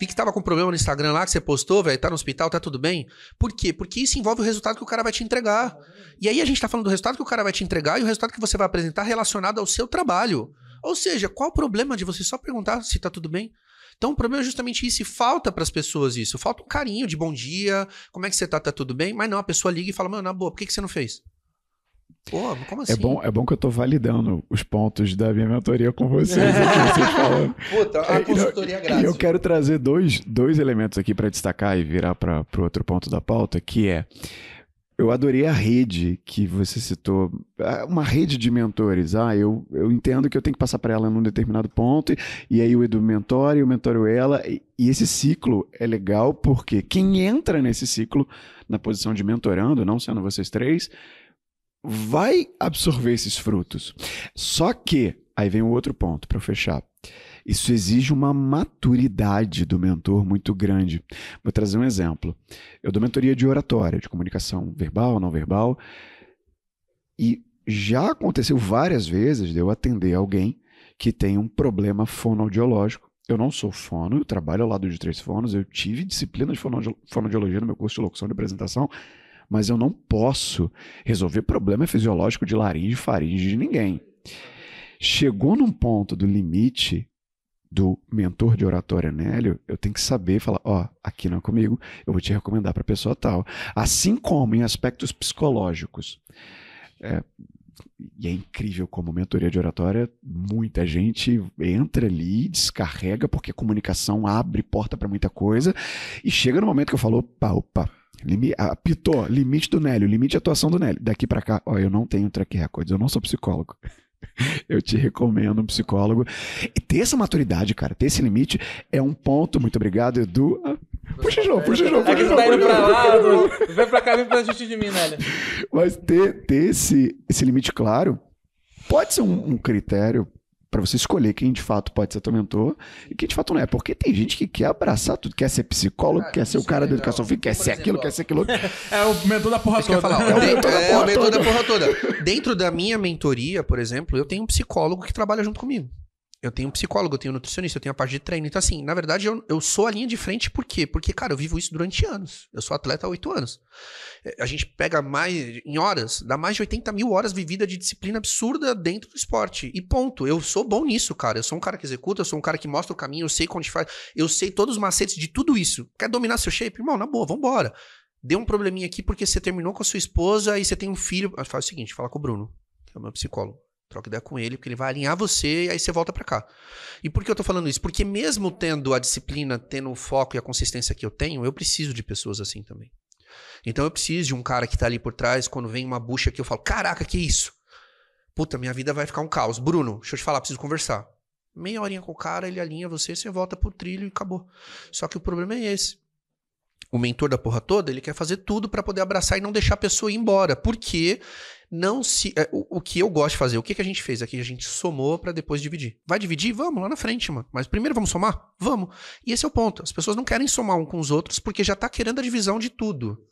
Vi que tava com problema no Instagram lá que você postou, velho. Tá no hospital, tá tudo bem? Por quê? Porque isso envolve o resultado que o cara vai te entregar. E aí a gente tá falando do resultado que o cara vai te entregar e o resultado que você vai apresentar relacionado ao seu trabalho. Ou seja, qual o problema de você só perguntar se tá tudo bem? Então o problema é justamente isso, e falta pras pessoas isso. Falta um carinho de bom dia, como é que você tá, tá tudo bem? Mas não, a pessoa liga e fala, mano, na boa, por que, que você não fez? Pô, como assim? É bom, é bom que eu tô validando os pontos da minha mentoria com vocês, aqui, vocês falando. Puta, É, a não- consultoria grátis. E eu quero trazer dois, dois elementos aqui para destacar e virar para o outro ponto da pauta, que é eu adorei a rede que você citou, uma rede de mentores. Ah, eu, eu entendo que eu tenho que passar para ela num determinado ponto, e, e aí o Edu mentora e eu mentoro ela. E, e esse ciclo é legal porque quem entra nesse ciclo, na posição de mentorando, não sendo vocês três, vai absorver esses frutos. Só que, aí vem o outro ponto para fechar. Isso exige uma maturidade do mentor muito grande. Vou trazer um exemplo. Eu dou mentoria de oratória, de comunicação verbal, não verbal, e já aconteceu várias vezes de eu atender alguém que tem um problema fonoaudiológico. Eu não sou fono, eu trabalho ao lado de três fonos, eu tive disciplina de fonoaudio- fonoaudiologia no meu curso de locução de apresentação, mas eu não posso resolver problema fisiológico de laringe e faringe de ninguém. Chegou num ponto do limite do mentor de oratória Nélio, eu tenho que saber falar, ó, aqui não é comigo, eu vou te recomendar para pessoa tal. Assim como em aspectos psicológicos. É, e é incrível como mentoria de oratória, muita gente entra ali, descarrega, porque comunicação abre porta para muita coisa, e chega no momento que eu falo, opa, opa, limi, apitou, limite do Nélio, limite de atuação do Nélio. Daqui para cá, ó, eu não tenho track records, eu não sou psicólogo. Eu te recomendo um psicólogo. E ter essa maturidade, cara, ter esse limite é um ponto. Muito obrigado, Edu. Ah, puxa novo, puxa. É que puxa você de tá puxa lá, novo. do- vem pra cá, vem pra justiça de mim, Nélia. Mas ter, ter esse, esse limite claro pode ser um, um critério para você escolher quem de fato pode ser teu mentor e quem de fato não é. Porque tem gente que quer abraçar tudo, quer ser psicólogo, Cara, quer ser o cara é da educação física, quer Por ser exemplo, aquilo, ó. quer ser aquilo. É o mentor da porra toda. falar. É o mentor da é porra o mentor toda. da porra toda. Dentro da minha mentoria, por exemplo, eu tenho um psicólogo que trabalha junto comigo. Eu tenho um psicólogo, eu tenho um nutricionista, eu tenho a parte de treino. Então, assim, na verdade, eu, eu sou a linha de frente por quê? Porque, cara, eu vivo isso durante anos. Eu sou atleta há oito anos. É, A gente pega mais, em horas, dá mais de 80 mil horas vivida de disciplina absurda dentro do esporte. E ponto. Eu sou bom nisso, cara. Eu sou um cara que executa, eu sou um cara que mostra o caminho, eu sei onde faz. Eu sei todos os macetes de tudo isso. Quer dominar seu shape? Irmão, na boa, vambora. Deu um probleminha aqui porque você terminou com a sua esposa e você tem um filho. Ah, Faz o seguinte, fala com o Bruno, que é o meu psicólogo. Troca ideia com ele, porque ele vai alinhar você e aí você volta pra cá. E por que eu tô falando isso? Porque mesmo tendo a disciplina, tendo o foco e a consistência que eu tenho, eu preciso de pessoas assim também. Então eu preciso de um cara que tá ali por trás, quando vem uma bucha que eu falo, caraca, que isso? Puta, minha vida vai ficar um caos. Bruno, deixa eu te falar, preciso conversar. Meia horinha com o cara, ele alinha você, você volta pro trilho e acabou. Só que o problema é esse. O mentor da porra toda, ele quer fazer tudo pra poder abraçar e não deixar a pessoa ir embora. Porque não se. é, o, o que eu gosto de fazer, o que, que a gente fez aqui? A gente somou pra depois dividir. Vai dividir? Vamos, lá na frente, mano. Mas primeiro vamos somar? Vamos. E esse é o ponto. As pessoas não querem somar um com os outros porque já tá querendo a divisão de tudo.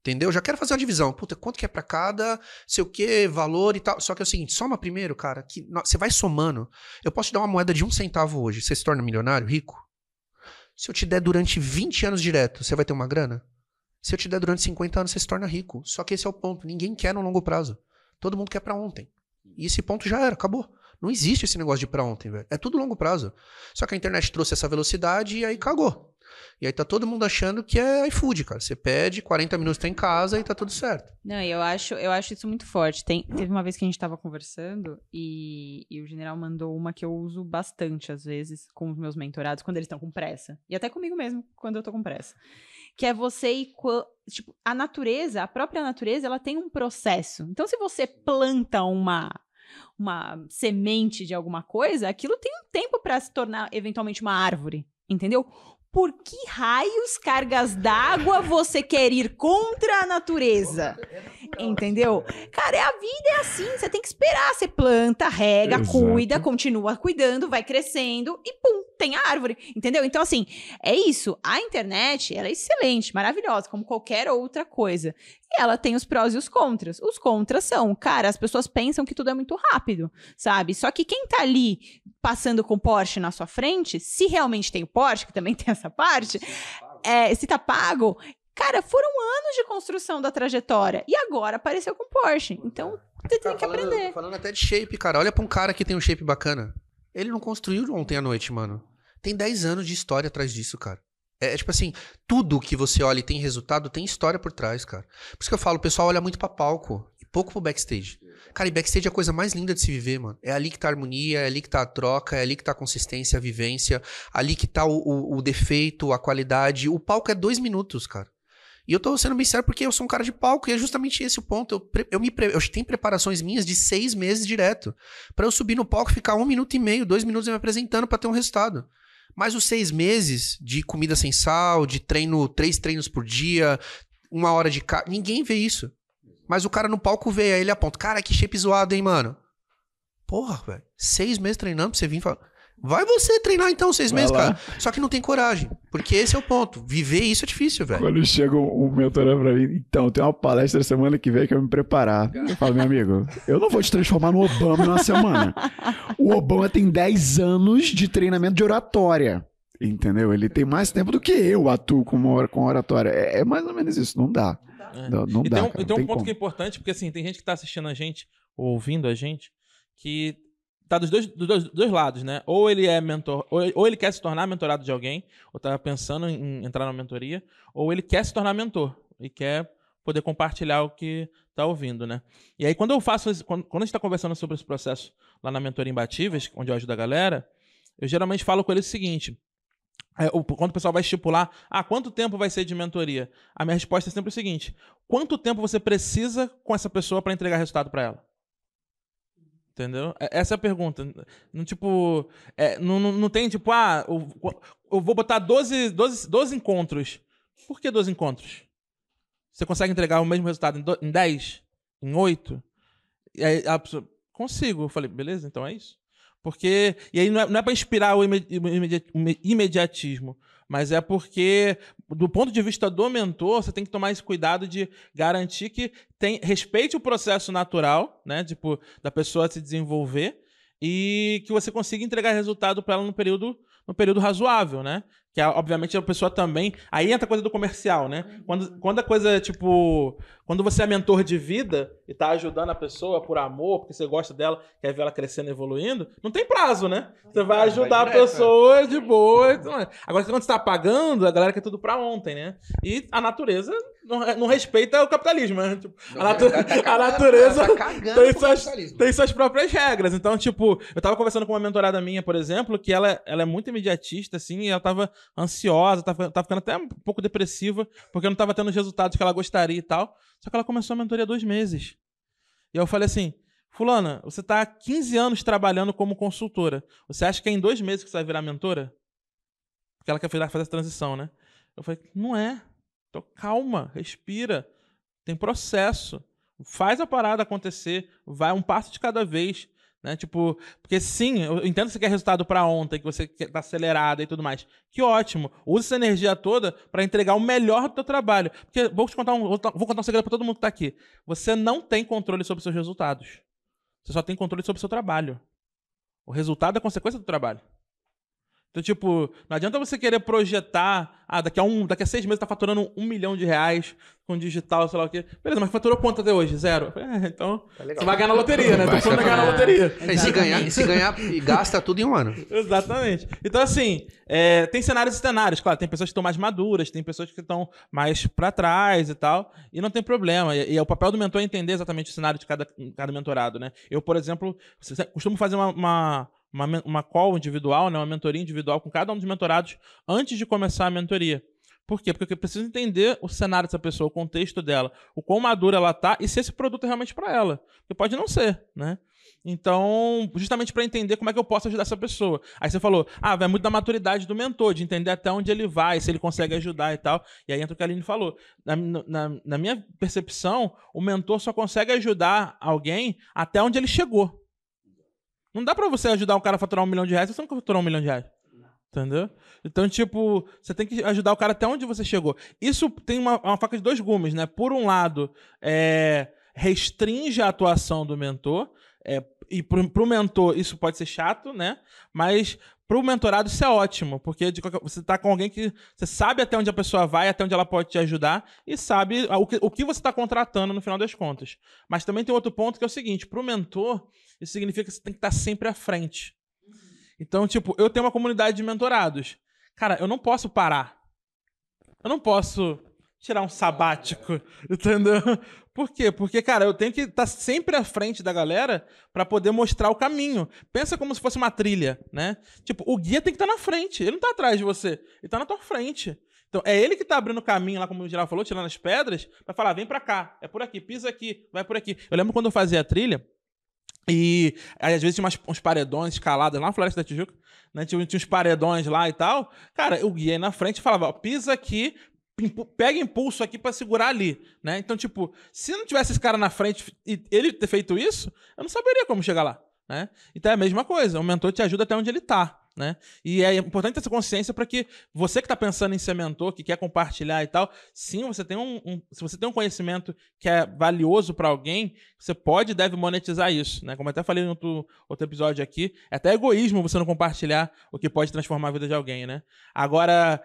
Entendeu? Já quero fazer uma divisão. Puta, quanto que é pra cada, sei o que, valor e tal. Só que é o seguinte, soma primeiro, cara, que você vai somando. Eu posso te dar uma moeda de um centavo hoje. Você se torna milionário, rico? Se eu te der durante 20 anos direto, você vai ter uma grana? Se eu te der durante 50 anos, você se torna rico. Só que esse é o ponto. Ninguém quer no longo prazo. Todo mundo quer pra ontem. E esse ponto já era, acabou. Não existe esse negócio de pra ontem, velho. É tudo longo prazo. Só que a internet trouxe essa velocidade e aí cagou. E aí tá todo mundo achando que é iFood, cara. Você pede, 40 minutos tá em casa e tá tudo certo. Não, e eu acho, eu acho isso muito forte. Tem, teve uma vez que a gente tava conversando e, e o general mandou uma que eu uso bastante, às vezes, com os meus mentorados, quando eles estão com pressa. E até comigo mesmo, quando eu tô com pressa. Que é você co- Tipo, a natureza, a própria natureza, ela tem um processo. Então, se você planta uma. Uma semente de alguma coisa, aquilo tem um tempo pra se tornar eventualmente uma árvore, entendeu? Por que raios cargas d'água você quer ir contra a natureza? Entendeu? Cara, é a vida é assim, você tem que esperar, você planta, rega, Exato. cuida, continua cuidando, vai crescendo e pum, tem a árvore, entendeu? Então assim, é isso. A internet, ela é excelente, maravilhosa, como qualquer outra coisa. E ela tem os prós e os contras. Os contras são, cara, as pessoas pensam que tudo é muito rápido, sabe? Só que quem tá ali passando com Porsche na sua frente, se realmente tem o Porsche, que também tem essa parte, é, se tá pago, cara, foram anos de construção da trajetória. E agora apareceu com Porsche. Então, você tem Cara, que falando, aprender. falando até de shape, cara. Olha pra um cara que tem um shape bacana. Ele não construiu ontem à noite, mano. Tem 10 anos de história atrás disso, cara. É, é tipo assim, tudo que você olha e tem resultado tem história por trás, cara. Por isso que eu falo, o pessoal olha muito pra palco e pouco pro backstage. Cara, e backstage é a coisa mais linda de se viver, mano. É ali que tá a harmonia, é ali que tá a troca, é ali que tá a consistência, a vivência, ali que tá o, o- o defeito, a qualidade. O palco é dois minutos, cara. E eu tô sendo bem sério porque eu sou um cara de palco e é justamente esse o ponto. Eu, eu, me eu tenho preparações minhas de seis meses direto. Pra eu subir no palco, ficar um minuto e meio, dois minutos me apresentando pra ter um resultado. Mas os seis meses de comida sem sal, de treino, três treinos por dia, uma hora de carro, ninguém vê isso. Mas o cara no palco vê, aí ele aponta, cara, que shape zoado, hein, mano? Porra, velho. Seis meses treinando pra você vir falar. Vai você treinar então seis Vai meses, lá. cara. Só que não tem coragem. Porque esse é o ponto. Viver isso é difícil, velho. Quando chega um, um mentorando pra mim, então, tem uma palestra semana que vem que eu me preparar. Eu falo, meu amigo, eu não vou te transformar no Obama uma semana. O Obama tem 10 anos de treinamento de oratória. Entendeu? Ele tem mais tempo do que eu atuo com, com oratória. É, é mais ou menos isso, não dá. É. Não, não e dá. tem um, cara, e tem um ponto como. que é importante, porque assim, tem gente que tá assistindo a gente, ou ouvindo a gente, que tá dos dois, dos dois, dois lados, né? Ou ele é mentor, ou, ou ele quer se tornar mentorado de alguém, ou tá pensando em entrar na mentoria, ou ele quer se tornar mentor e quer poder compartilhar o que tá ouvindo, né? E aí quando eu faço, quando, quando a gente tá conversando sobre esse processo lá na mentoria Imbatíveis, onde eu ajudo a galera, eu geralmente falo com eles o seguinte: é, quando o pessoal vai estipular, ah, quanto tempo vai ser de mentoria? A minha resposta é sempre o seguinte: quanto tempo você precisa com essa pessoa para entregar resultado para ela? Entendeu? É- Essa é a pergunta. Não, tipo, é, não, não, não tem tipo, ah, eu, eu vou botar 12, 12, 12 encontros. Por que 12 encontros? Você consegue entregar o mesmo resultado em, do, em 10? Em 8? E aí a pessoa, consigo. Eu falei, beleza, então é isso. Porque. E aí não é, não é para inspirar o imedi- imedi- imediatismo, mas é porque, do ponto de vista do mentor, você tem que tomar esse cuidado de garantir que tem, respeite o processo natural, né? Tipo, da pessoa se desenvolver e que você consiga entregar resultado para ela no período, no período razoável, né? Que, é, obviamente, a pessoa também. Aí entra a coisa do comercial, né? Quando, quando a coisa é tipo. Quando você é mentor de vida e tá ajudando a pessoa por amor, porque você gosta dela, quer ver ela crescendo e evoluindo, não tem prazo, né? Você vai Vai ajudar a direto, pessoa de boa. Agora, quando você tá pagando, a galera quer tudo pra ontem, né? E a natureza não, não respeita o capitalismo, né? Tipo, a, natu- a natureza Tá tem suas, tem suas próprias regras. Então, tipo, eu tava conversando com uma mentorada minha, por exemplo, que ela, ela é muito imediatista, assim, e ela tava ansiosa, tava, tava ficando até um pouco depressiva, porque não tava tendo os resultados que ela gostaria e tal. Só que ela começou a mentoria há dois meses. E eu falei assim, fulana, você tá há 15 anos trabalhando como consultora. Você acha que é em dois meses que você vai virar mentora? Porque ela quer fazer fazer essa transição, né? Eu falei, não é. Então, calma, respira. Tem processo. Faz a parada acontecer. Vai um passo de cada vez. Né? Tipo, porque sim, eu entendo que você quer resultado pra ontem, que você tá acelerado e tudo mais. Que ótimo. Use essa energia toda pra entregar o melhor do teu trabalho. Porque vou te contar um, vou contar um segredo pra todo mundo que tá aqui. Você não tem controle sobre seus resultados. Você só tem controle sobre o seu trabalho. O resultado é consequência do trabalho. Então, tipo, não adianta você querer projetar, ah, daqui a, um, daqui a seis meses tá faturando um milhão de reais com digital, sei lá o quê. Beleza, mas faturou quanto até hoje? Zero. É, então, legal. você vai ganhar na loteria, né? Tô falando de ganhar na loteria. E se ganhar, se ganhar e gasta tudo em um ano. Exatamente. Então, assim, é, tem cenários e cenários. Claro, tem pessoas que estão mais maduras, tem pessoas que estão mais pra trás e tal, e não tem problema. E, e o papel do mentor é entender exatamente o cenário de cada, cada mentorado, né? Eu, por exemplo, costumo fazer uma, uma, uma, uma call individual, né? uma mentoria individual com cada um dos mentorados antes de começar a mentoria. Por quê? Porque eu preciso entender o cenário dessa pessoa, o contexto dela, o quão madura ela tá e se esse produto é realmente pra ela. Porque pode não ser, né? Então, justamente para entender como é que eu posso ajudar essa pessoa. Aí você falou, ah, vai muito da maturidade do mentor, de entender até onde ele vai, se ele consegue ajudar e tal. E aí entra o que a Aline falou. Na, na, na minha percepção, o mentor só consegue ajudar alguém até onde ele chegou. Não dá pra você ajudar um cara a faturar um milhão de reais se você nunca faturou um milhão de reais. Entendeu? Então, tipo, você tem que ajudar o cara até onde você chegou. Isso tem uma, uma faca de dois gumes, né? Por um lado, é, restringe a atuação do mentor. É, e pro, pro mentor isso pode ser chato, né? Mas pro mentorado isso é ótimo, porque qualquer- você tá com alguém que você sabe até onde a pessoa vai, até onde ela pode te ajudar e sabe o que, o que você está contratando no final das contas. Mas também tem outro ponto que é o seguinte: pro mentor, isso significa que você tem que estar sempre à frente. Então, tipo, eu tenho uma comunidade de mentorados. Cara, eu não posso parar. Eu não posso tirar um sabático, entendeu? Por quê? Porque, cara, eu tenho que estar sempre à frente da galera pra poder mostrar o caminho. Pensa como se fosse uma trilha, né? Tipo, o guia tem que estar na frente, ele não tá atrás de você, ele tá na tua frente. Então, é ele que tá abrindo o caminho lá, como o Geral falou, tirando as pedras, pra falar, vem pra cá, é por aqui, pisa aqui, vai por aqui. Eu lembro quando eu fazia a trilha, e aí, às vezes tinha umas- uns paredões escalados lá na Floresta da Tijuca, né? Tinha, tinha uns paredões lá e tal. Cara, o guia ia na frente falava, ó, pisa aqui, pega impulso aqui pra segurar ali, né? Então, tipo, se não tivesse esse cara na frente e ele ter feito isso, eu não saberia como chegar lá, né? Então é a mesma coisa, o mentor te ajuda até onde ele tá, né? E é importante ter essa consciência para que você que tá pensando em ser mentor, que quer compartilhar e tal, sim, você tem um, um- se você tem um conhecimento que é valioso para alguém, você pode e deve monetizar isso, né? Como eu até falei no outro, outro episódio aqui, é até egoísmo você não compartilhar o que pode transformar a vida de alguém, né? Agora,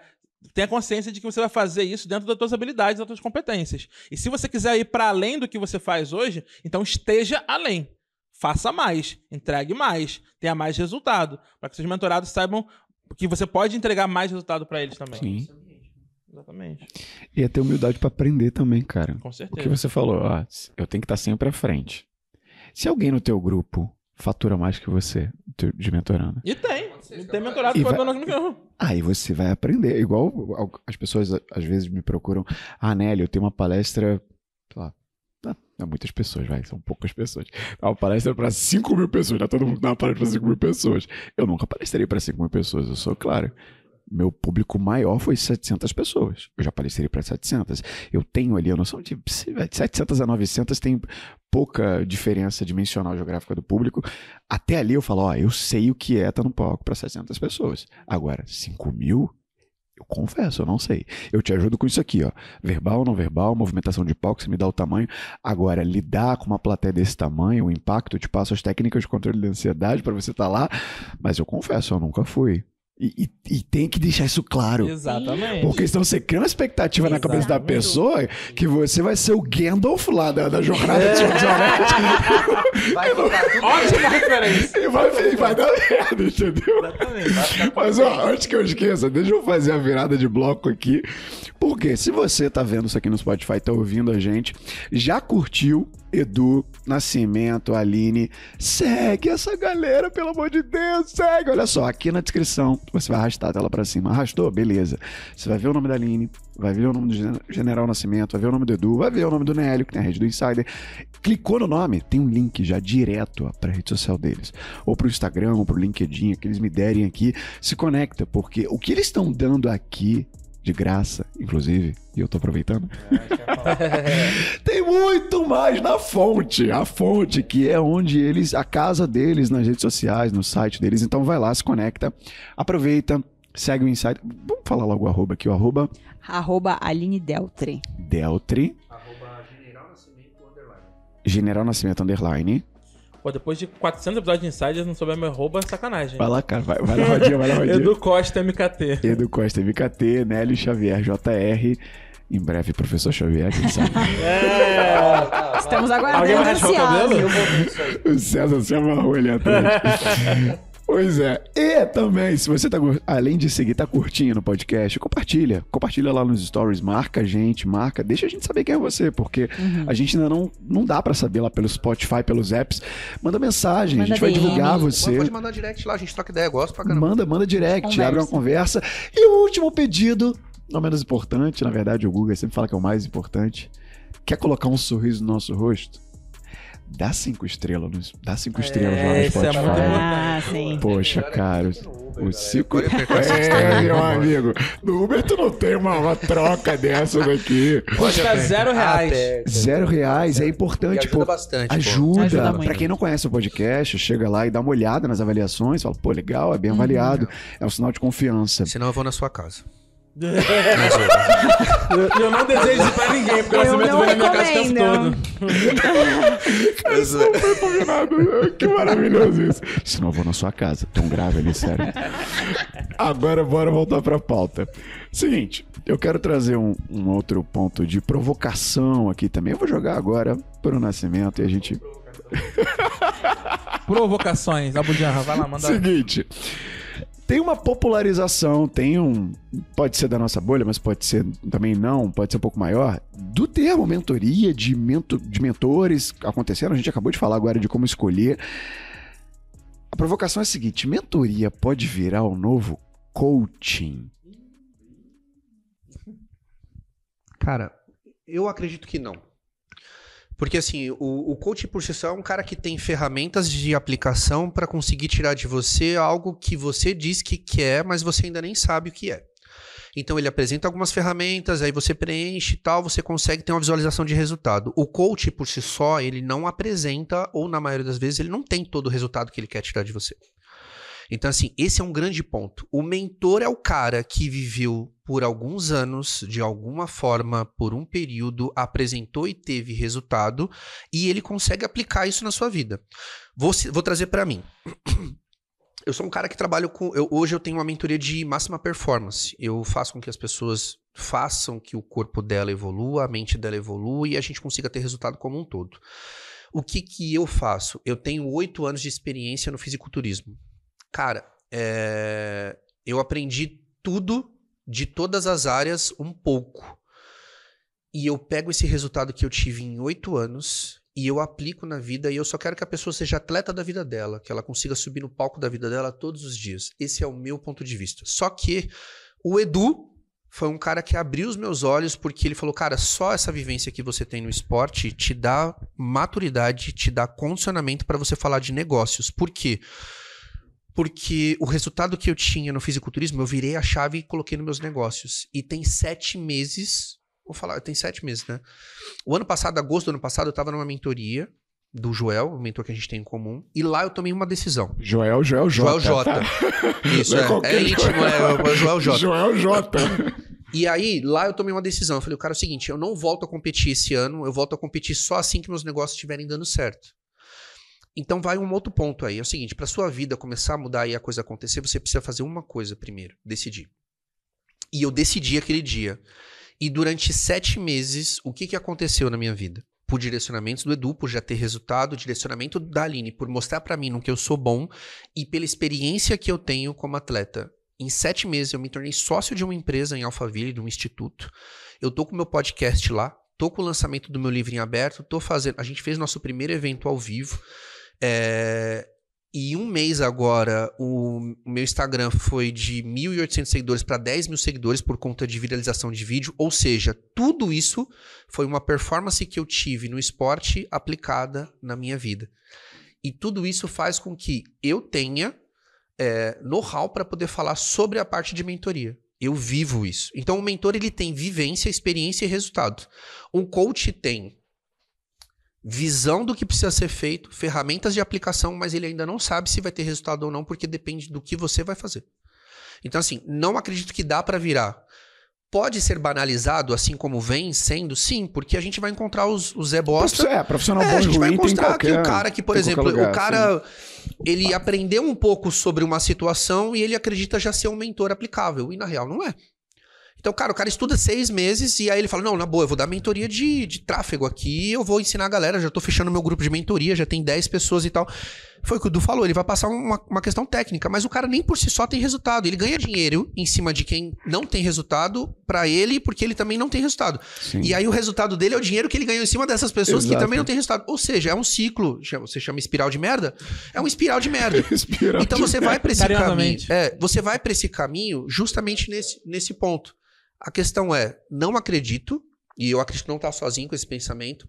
tenha consciência de que você vai fazer isso dentro das suas habilidades, das suas competências. E se você quiser ir para além do que você faz hoje, então esteja além. faça mais, entregue mais, tenha mais resultado, para que seus mentorados saibam que você pode entregar mais resultado para eles também. Sim. Exatamente. E é ter humildade pra aprender também, cara. Com O que certeza. você falou, ó, eu tenho que estar sempre à frente. Se alguém no teu grupo fatura mais que você de mentorando, E tem. E tem mentorado E que vai- vai... no aí você vai aprender. Igual al- as pessoas às vezes me procuram, ah, Nelly, eu tenho uma palestra, sei lá, não não é muitas pessoas, vai, são poucas pessoas. É uma palestra para 5 mil pessoas, não é todo mundo dá uma palestra para 5 mil pessoas. Eu nunca palestrei para 5 mil pessoas, eu sou claro. Meu público maior foi 700 pessoas. Eu já palestrei para 700. Eu tenho ali a noção de 700 a 900 tem pouca diferença dimensional geográfica do público. Até ali eu falo, ó, eu sei o que é estar no palco para 700 pessoas. Agora, 5 mil, eu confesso, eu não sei. Eu te ajudo com isso aqui, ó. Verbal, não verbal, movimentação de palco, você me dá o tamanho. Agora, lidar com uma plateia desse tamanho, o impacto, eu te passo as técnicas de controle da ansiedade para você estar lá. Mas eu confesso, eu nunca fui. E, e- e tem que deixar isso claro. Exatamente. Porque senão você cria uma expectativa na cabeça da Exatamente. pessoa que você vai ser o Gandalf lá da, da jornada de Senhor dos Anéis. Vai Ótima referência. E vai, e vai dar merda, entendeu? Exatamente. Mas ó, antes que eu esqueça, deixa eu fazer a virada de bloco aqui. Porque se você tá vendo isso aqui no Spotify, tá ouvindo a gente, já curtiu Edu, Nascimento, Aline, segue essa galera, pelo amor de Deus, segue. Olha só, aqui na descrição, você vai arrastar a tela pra cima. Arrastou? Beleza. Você vai ver o nome da Aline, vai ver o nome do Gen- General Nascimento, vai ver o nome do Edu, vai ver o nome do Nélio, que tem a rede do Insider. Clicou no nome, tem um link já direto ó, pra rede social deles. Ou pro Instagram, ou pro LinkedIn, que eles me derem aqui. Se conecta, porque o que eles estão dando aqui, de graça, inclusive, e eu tô aproveitando, tem muito mais na fonte. A fonte, que é onde eles, a casa deles nas redes sociais, no site deles. Então vai lá, se conecta, aproveita, segue o insight. Vamos falar logo o arroba aqui, o arroba Arroba Aline Deltre. Deltri, Arroba General Nascimento Underline. General Nascimento Underline. Pô, depois de 400 episódios de Insiders, não souber meu arroba, é sacanagem. Vai lá, cara, vai, vai na rodinha, vai na rodinha. Edu Costa MKT. Edu Costa MKT, Nélio Xavier JR. Em breve, professor Xavier, quem sabe? É. Estamos Alguém aguardando vai raspar o cabelo? O César se amarrou ali atrás. Pois é. E também, se você tá, além de seguir, tá curtindo o podcast, compartilha. Compartilha lá nos stories, marca a gente, marca, deixa a gente saber quem é você, porque Uhum. a gente ainda não, não dá pra saber lá pelo Spotify, pelos apps. Manda mensagem, a Manda gente vai divulgar você. pode mandar direct lá, a gente troca ideia, gosto pra caramba. Manda, manda direct, Conversa. abre uma conversa. E o último pedido, não menos importante, na verdade, o Google sempre fala que é o mais importante. Quer colocar um sorriso no nosso rosto? Dá cinco estrelas, nos, dá cinco estrelas lá no é Spotify. muito importante. Ah, sim. Poxa, cara, o cinco... Perco essa É, meu amigo, no Uber tu não tem uma, uma troca dessa daqui. Custa zero reais. Zero reais, é importante, ajuda pô. bastante. pô. Ajuda. Ajuda muito. Pra quem não conhece o podcast, chega lá e dá uma olhada nas avaliações, fala, pô, legal, é bem avaliado, é um sinal de confiança. Senão eu vou na sua casa. Eu, eu não desejo isso pra ninguém, porque o Nascimento vem na minha casa o tempo todo. Isso não foi combinado. Que maravilhoso isso. Senão eu vou na sua casa. Tão grave ali, sério. Agora bora voltar pra pauta. Seguinte, eu quero trazer um, um outro ponto de provocação aqui também. Eu vou jogar agora pro Nascimento e a gente Provocações, Abujanra, vai lá, manda. Seguinte. Tem uma popularização, tem um. Pode ser da nossa bolha, mas pode ser também não, pode ser um pouco maior. Do termo mentoria, de, mento, de mentores acontecendo, a gente acabou de falar agora de como escolher. A provocação é a seguinte: mentoria pode virar o novo coaching. Cara, eu acredito que não. Porque assim, o, o coach por si só é um cara que tem ferramentas de aplicação para conseguir tirar de você algo que você diz que quer, mas você ainda nem sabe o que é. Então ele apresenta algumas ferramentas, aí você preenche e tal, você consegue ter uma visualização de resultado. O coach por si só, ele não apresenta, ou na maioria das vezes, ele não tem todo o resultado que ele quer tirar de você. Então, assim, esse é um grande ponto. O mentor é o cara que viveu por alguns anos, de alguma forma, por um período, apresentou e teve resultado, e ele consegue aplicar isso na sua vida. Vou, vou trazer pra mim. Eu sou um cara que trabalho com. eu- hoje eu tenho uma mentoria de máxima performance. Eu faço com que as pessoas façam que o corpo dela evolua, a mente dela evolua e a gente consiga ter resultado como um todo. O que que eu faço? Eu tenho oito anos de experiência no fisiculturismo. Cara, é, eu aprendi tudo de todas as áreas um pouco. E eu pego esse resultado que eu tive em oito anos e eu aplico na vida e eu só quero que a pessoa seja atleta da vida dela, que ela consiga subir no palco da vida dela todos os dias. Esse é o meu ponto de vista. Só que o Edu foi um cara que abriu os meus olhos porque ele falou: "Cara, só essa vivência que você tem no esporte te dá maturidade, te dá condicionamento para você falar de negócios". Por quê? Porque o resultado que eu tinha no fisiculturismo, eu virei a chave e coloquei nos meus negócios. E tem sete meses Vou falar, tem sete meses, né? O ano passado, agosto do ano passado, eu tava numa mentoria do Joel, o mentor que a gente tem em comum, e lá eu tomei uma decisão. Joel, Joel J. Joel J. tá? Isso, Não é é, é íntimo, é, é o Joel J. Joel J. E aí, lá eu tomei uma decisão. Eu falei, cara, é o seguinte, eu não volto a competir esse ano, eu volto a competir só assim que meus negócios estiverem dando certo. Então vai um outro ponto aí. É o seguinte, para sua vida começar a mudar e a coisa acontecer, você precisa fazer uma coisa primeiro, decidir. E eu decidi aquele dia. E durante sete meses, o que, que aconteceu na minha vida? Por direcionamentos do Edu, por já ter resultado, direcionamento da Aline, por mostrar para mim no que eu sou bom e pela experiência que eu tenho como atleta. Em sete meses, eu me tornei sócio de uma empresa em Alphaville, de um instituto. Eu tô com meu podcast lá, tô com o lançamento do meu livro em aberto, tô fazendo. A gente fez nosso primeiro evento ao vivo. É, e um mês agora, o meu Instagram foi de 1.800 seguidores para 10 mil seguidores por conta de viralização de vídeo. Ou seja, tudo isso foi uma performance que eu tive no esporte aplicada na minha vida. E tudo isso faz com que eu tenha é, know-how para poder falar sobre a parte de mentoria. Eu vivo isso. Então, o mentor ele tem vivência, experiência e resultado. Um coach tem visão do que precisa ser feito, ferramentas de aplicação, mas ele ainda não sabe se vai ter resultado ou não, porque depende do que você vai fazer. Então, assim, não acredito que dá para virar. Pode ser banalizado, assim como vem sendo, sim, porque a gente vai encontrar os, os Zé Bosta. É, profissional É, bom a gente vai mostrar qualquer, que o cara que, por exemplo, lugar, o cara ele aprendeu um pouco sobre uma situação e ele acredita já ser um mentor aplicável. E na real não é. Então, cara, o cara estuda seis meses e aí ele fala: Não, na boa, eu vou dar mentoria de, de tráfego aqui, eu vou ensinar a galera, já tô fechando meu grupo de mentoria, já tem 10 pessoas e tal. Foi o que o Du falou, ele vai passar uma, uma questão técnica, mas o cara nem por si só tem resultado. Ele ganha dinheiro em cima de quem não tem resultado pra ele, porque ele também não tem resultado. Sim. E aí o resultado dele é o dinheiro que ele ganhou em cima dessas pessoas que Exato. também não tem resultado. Ou seja, é um ciclo. Você chama espiral de merda? É um espiral de merda. Espiral Então você vai para esse caminho. É, você vai para esse caminho justamente nesse, nesse ponto. A questão é, não acredito, e eu acredito que não tá sozinho com esse pensamento,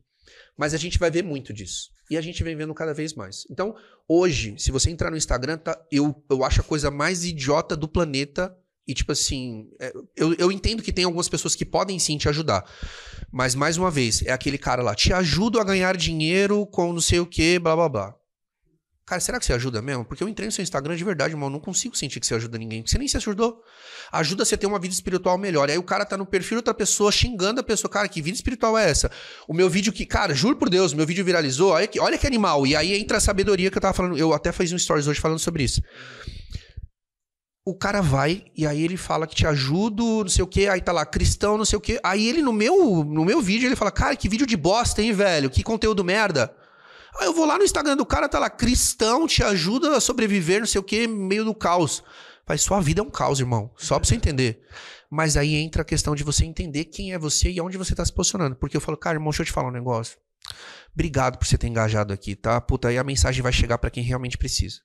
mas a gente vai ver muito disso. E a gente vem vendo cada vez mais. Então, hoje, se você entrar no Instagram, tá, eu, eu acho a coisa mais idiota do planeta. E, tipo assim, é, eu, eu entendo que tem algumas pessoas que podem sim te ajudar. Mas, mais uma vez, é aquele cara lá, te ajudo a ganhar dinheiro com não sei o que, blá blá blá. Cara, será que você ajuda mesmo? Porque eu entrei no seu Instagram de verdade, irmão. eu Não consigo sentir que você ajuda ninguém. Você nem se ajudou. Ajuda você a ter uma vida espiritual melhor. E aí o cara tá no perfil de outra pessoa xingando a pessoa. Cara, que vida espiritual é essa? O meu vídeo que, cara, juro por Deus, meu vídeo viralizou. Olha que, olha que animal. E aí entra a sabedoria que eu tava falando. Eu até fiz um stories hoje falando sobre isso. O cara vai e aí ele fala que te ajudo, não sei o que, aí tá lá, cristão, não sei o que. Aí ele no meu, no meu vídeo ele fala: "Cara, que vídeo de bosta, hein, velho? Que conteúdo merda". Aí eu vou lá no Instagram do cara, tá lá, cristão te ajuda a sobreviver, não sei o que, meio do caos. Mas sua vida é um caos, irmão. Só pra você entender. Mas aí entra a questão de você entender quem é você e aonde você tá se posicionando. Porque eu falo, cara, irmão, deixa eu te falar um negócio. Obrigado por você ter engajado aqui, tá? Puta, aí a mensagem vai chegar pra quem realmente precisa.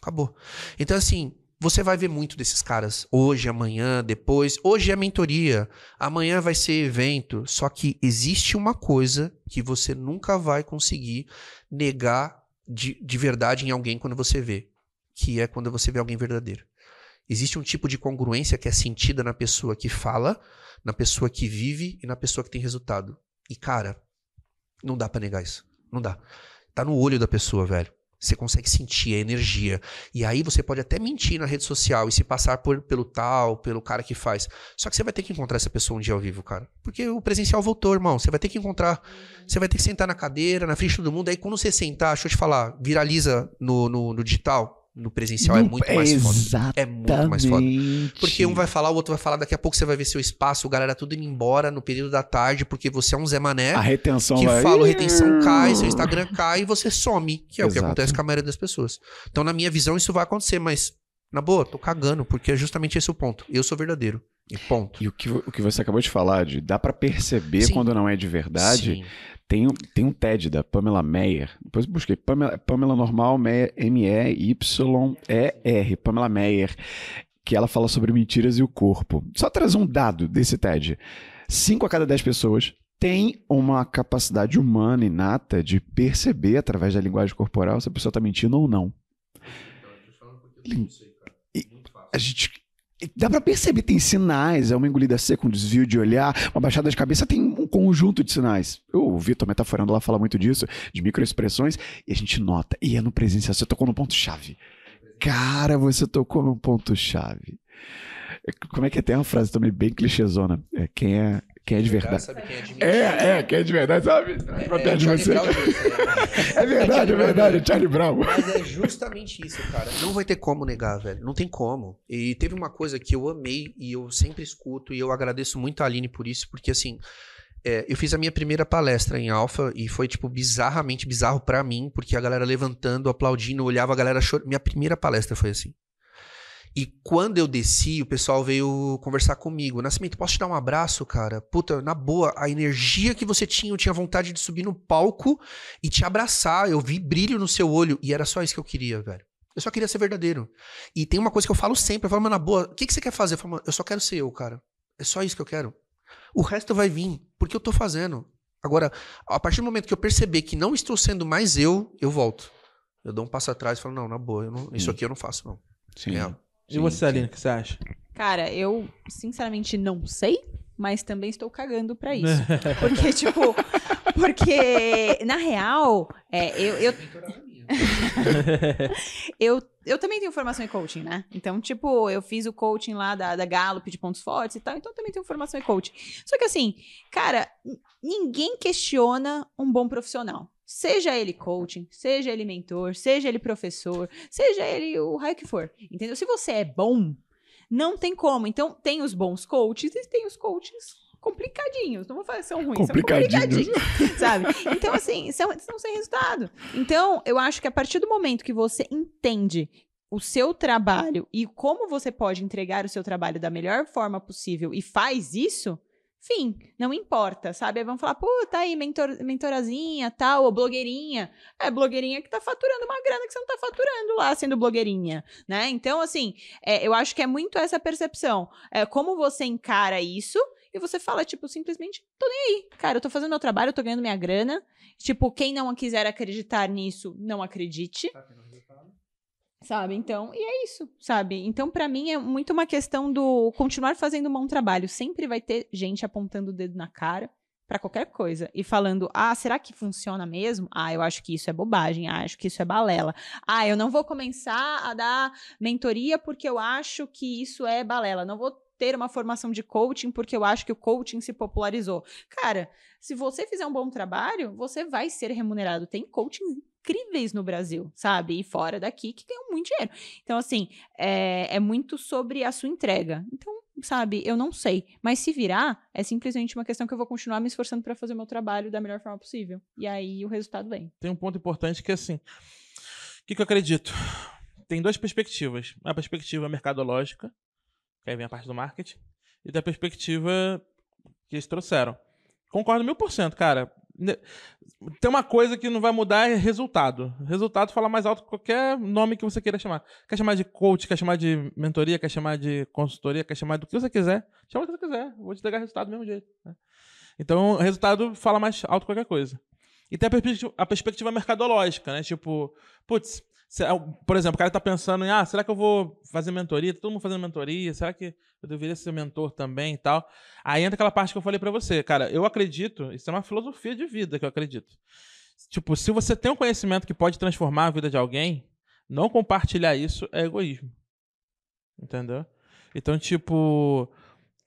Acabou. Então, assim, você vai ver muito desses caras hoje, amanhã, depois. Hoje é mentoria, amanhã vai ser evento. Só que existe uma coisa que você nunca vai conseguir negar de, de verdade em alguém quando você vê, que é quando você vê alguém verdadeiro. Existe um tipo de congruência que é sentida na pessoa que fala, na pessoa que vive e na pessoa que tem resultado. E cara, não dá pra negar isso. Não dá. Tá no olho da pessoa, velho. Você consegue sentir a energia. E aí você pode até mentir na rede social e se passar por, pelo tal, pelo cara que faz. Só que você vai ter que encontrar essa pessoa um dia ao vivo, cara. Porque o presencial voltou, irmão. Você vai ter que encontrar. Você vai ter que sentar na cadeira, na frente de todo mundo. Aí quando você sentar, deixa eu te falar, viraliza no, no, no digital. No presencial é No- muito mais foda. Exatamente. É muito mais foda. Porque um vai falar, o outro vai falar, daqui a pouco você vai ver seu espaço, a galera tudo indo embora no período da tarde, porque você é um Zé Mané. A retenção que vai... fala, retenção cai, seu Instagram cai e você some, que é o que Exato. acontece com a maioria das pessoas. Então, na minha visão, isso vai acontecer, mas, na boa, tô cagando, porque é justamente esse o ponto. Eu sou verdadeiro. E ponto. E o que, o que você acabou de falar, de dá pra perceber Sim. quando não é de verdade. Sim. Tem, um- tem um TED da Pamela Meyer. Depois busquei. Pamela, Pamela Normal, Meyer, M-E-Y-E-R. Pamela Meyer. Que ela fala sobre mentiras e o corpo. Só trazer um dado desse TED. Cinco a cada dez pessoas têm uma capacidade humana inata de perceber através da linguagem corporal se a pessoa está mentindo ou não. E a gente. Dá pra perceber, tem sinais, é uma engolida seca, um desvio de olhar, uma baixada de cabeça, tem um conjunto de sinais. O Vitor Metaforando lá fala muito disso, de microexpressões, e a gente nota. E é no presencial, você tocou no ponto-chave. Cara, você tocou no ponto-chave. Como é que é? Tem uma frase também bem clichêzona. É, quem, é, quem é de verdade. Sabe quem é de? É, é, quem é de verdade, sabe? É, Protege Charlie você. Brown né? É verdade, é verdade, é Charlie Brown. Mas é justamente isso, cara. Não vai ter como negar, velho. Não tem como. E teve uma coisa que eu amei e eu sempre escuto e eu agradeço muito a Aline por isso, porque assim, é, eu fiz a minha primeira palestra em Alfa e foi, tipo, bizarramente bizarro pra mim, porque a galera levantando, aplaudindo, olhava a galera chorando. Minha primeira palestra foi assim. E quando eu desci, o pessoal veio conversar comigo. Nascimento, posso te dar um abraço, cara? Puta, na boa, a energia que você tinha, eu tinha vontade de subir no palco e te abraçar. Eu vi brilho no seu olho e era só isso que eu queria, velho. Eu só queria ser verdadeiro. E tem uma coisa que eu falo sempre, eu falo, mano, na boa, o que, que você quer fazer? Eu falo, mano, eu só quero ser eu, cara. É só isso que eu quero. O resto vai vir, porque eu tô fazendo. Agora, a partir do momento que eu perceber que não estou sendo mais eu, eu volto. Eu dou um passo atrás e falo, não, na boa, não- isso aqui eu não faço, não. Sim. É. E você, Aline, o que você acha? Cara, eu sinceramente não sei, mas também estou cagando pra isso. Porque, tipo, porque, na real, é, eu, eu, eu, eu também tenho formação em coaching, né? Então, tipo, eu fiz o coaching lá da, da Gallup de pontos fortes e tal, então eu também tenho formação em coaching. Só que assim, cara, ninguém questiona um bom profissional. Seja ele coaching, seja ele mentor, seja ele professor, seja ele o raio que for. Entendeu? Se você é bom, não tem como. Então, tem os bons coaches e tem os coaches complicadinhos. Não vou falar que são ruins, Complicadinhos. são complicadinhos, sabe? Então, assim, são, são sem resultado. Então, eu acho que a partir do momento que você entende o seu trabalho e como você pode entregar o seu trabalho da melhor forma possível e faz isso, fim, não importa, sabe? Aí vão falar, pô, tá aí, mentor, mentorazinha, tal, ou blogueirinha. É, blogueirinha que tá faturando uma grana que você não tá faturando lá sendo blogueirinha, né? Então, assim, é, eu acho que é muito essa percepção. É, como você encara isso e você fala, tipo, simplesmente, tô nem aí. Cara, eu tô fazendo meu trabalho, eu tô ganhando minha grana. Tipo, quem não quiser acreditar nisso, não acredite. Sabe? Então, e é isso, sabe? Então, pra mim, é muito uma questão do continuar fazendo um bom trabalho. Sempre vai ter gente apontando o dedo na cara pra qualquer coisa e falando: ah, será que funciona mesmo? Ah, eu acho que isso é bobagem, ah, acho que isso é balela. Ah, eu não vou começar a dar mentoria porque eu acho que isso é balela. Não vou ter uma formação de coaching porque eu acho que o coaching se popularizou. Cara, se você fizer um bom trabalho, você vai ser remunerado. Tem coachings incríveis no Brasil, sabe? E fora daqui que ganham muito dinheiro. Então, assim, é, é muito sobre a sua entrega. Então, sabe, eu não sei. Mas se virar, é simplesmente uma questão que eu vou continuar me esforçando para fazer o meu trabalho da melhor forma possível. E aí o resultado vem. Tem um ponto importante que é assim. O que, que eu acredito? Tem duas perspectivas. A perspectiva mercadológica, que aí vem a parte do marketing, e da perspectiva que eles trouxeram. Concordo mil por cento, cara. Ne- Tem uma coisa que não vai mudar é resultado. Resultado fala mais alto que qualquer nome que você queira chamar. Quer chamar de coach, quer chamar de mentoria, quer chamar de consultoria, quer chamar do que você quiser. Chama o que você quiser. Vou te entregar resultado do mesmo jeito. né? Então, resultado fala mais alto que qualquer coisa. E tem a perspectiva, a perspectiva mercadológica, né? Tipo, putz, por exemplo, o cara tá pensando em, ah, será que eu vou fazer mentoria? Tá todo mundo fazendo mentoria, será que eu deveria ser mentor também e tal? Aí entra aquela parte que eu falei pra você, cara, eu acredito, isso é uma filosofia de vida que eu acredito. Tipo, se você tem um conhecimento que pode transformar a vida de alguém, não compartilhar isso é egoísmo. Entendeu? Então, tipo,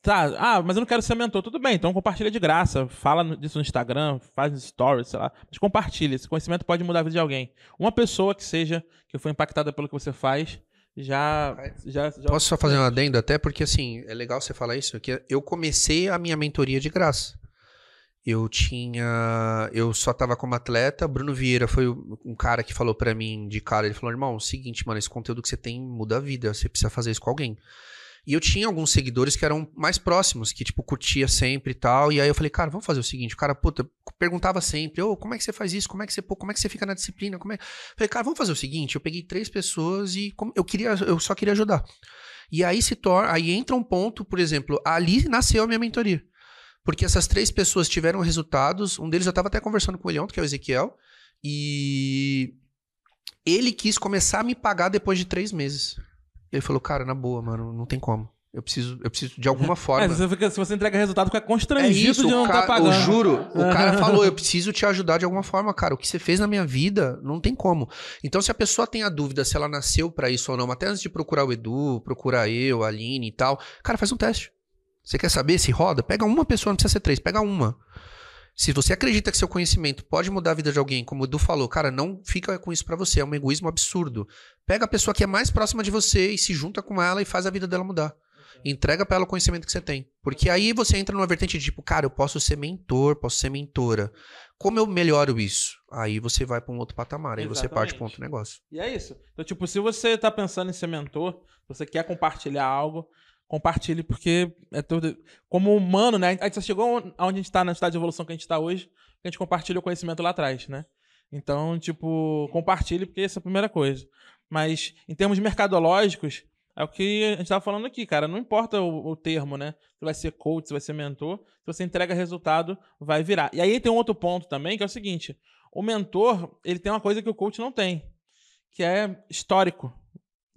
Tá, ah, mas eu não quero ser mentor. Tudo bem, então compartilha de graça. Fala disso no Instagram, faz stories, sei lá. Mas compartilha. Esse conhecimento pode mudar a vida de alguém. Uma pessoa que seja, que foi impactada pelo que você faz, já. já, já... Posso só fazer um adendo até? Porque, assim, é legal você falar isso. Que eu comecei a minha mentoria de graça. Eu tinha. Eu só tava como atleta. Bruno Vieira foi um cara que falou para mim de cara. Ele falou: irmão, é o seguinte, mano, esse conteúdo que você tem muda a vida. Você precisa fazer isso com alguém. E eu tinha alguns seguidores que eram mais próximos, que, tipo, curtia sempre e tal. E aí eu falei, cara, vamos fazer o seguinte. O cara, puta, perguntava sempre, ô, oh, como é que você faz isso? Como é que você, pô, como é que você fica na disciplina? Como é... Falei, cara, vamos fazer o seguinte. Eu peguei três pessoas e eu queria, eu só queria ajudar. E aí se torna, aí entra um ponto, por exemplo, ali nasceu a minha mentoria. Porque essas três pessoas tiveram resultados. Um deles eu tava até conversando com ele ontem, que é o Ezequiel. E ele quis começar a me pagar depois de três meses. Ele falou, cara, na boa, mano, não tem como. Eu preciso, eu preciso de alguma forma. É, se, você fica, se, você entrega resultado, fica constrangido é isso, de não estar tá pagando. Eu juro, o cara falou, eu preciso te ajudar de alguma forma, cara. O que você fez na minha vida, não tem como. Então, se a pessoa tem a dúvida se ela nasceu para isso ou não, até antes de procurar o Edu, procurar eu, a Aline e tal, cara, faz um teste. Você quer saber se roda? Pega uma pessoa, não precisa ser três, pega uma. Se você acredita que seu conhecimento pode mudar a vida de alguém, como o Edu falou, cara, não fica com isso para você, é um egoísmo absurdo. Pega a pessoa que é mais próxima de você e se junta com ela e faz a vida dela mudar. Entrega para ela o conhecimento que você tem. Porque aí você entra numa vertente de tipo, cara, eu posso ser mentor, posso ser mentora. Como eu melhoro isso? Aí você vai para um outro patamar, aí Exatamente. você parte para outro negócio. E é isso. Então, tipo, se você tá pensando em ser mentor, você quer compartilhar algo, compartilhe, porque é tudo. Como humano, né? A gente só chegou onde a gente está, na estado de evolução que a gente está hoje, a gente compartilha o conhecimento lá atrás, né? Então, tipo, compartilhe, porque essa é a primeira coisa. Mas, em termos mercadológicos, é o que a gente estava falando aqui, cara. Não importa o, o, termo, né? Se vai ser coach, se vai ser mentor. Se você entrega resultado, vai virar. E aí tem um outro ponto também, que é o seguinte. O mentor, ele tem uma coisa que o coach não tem. Que é histórico.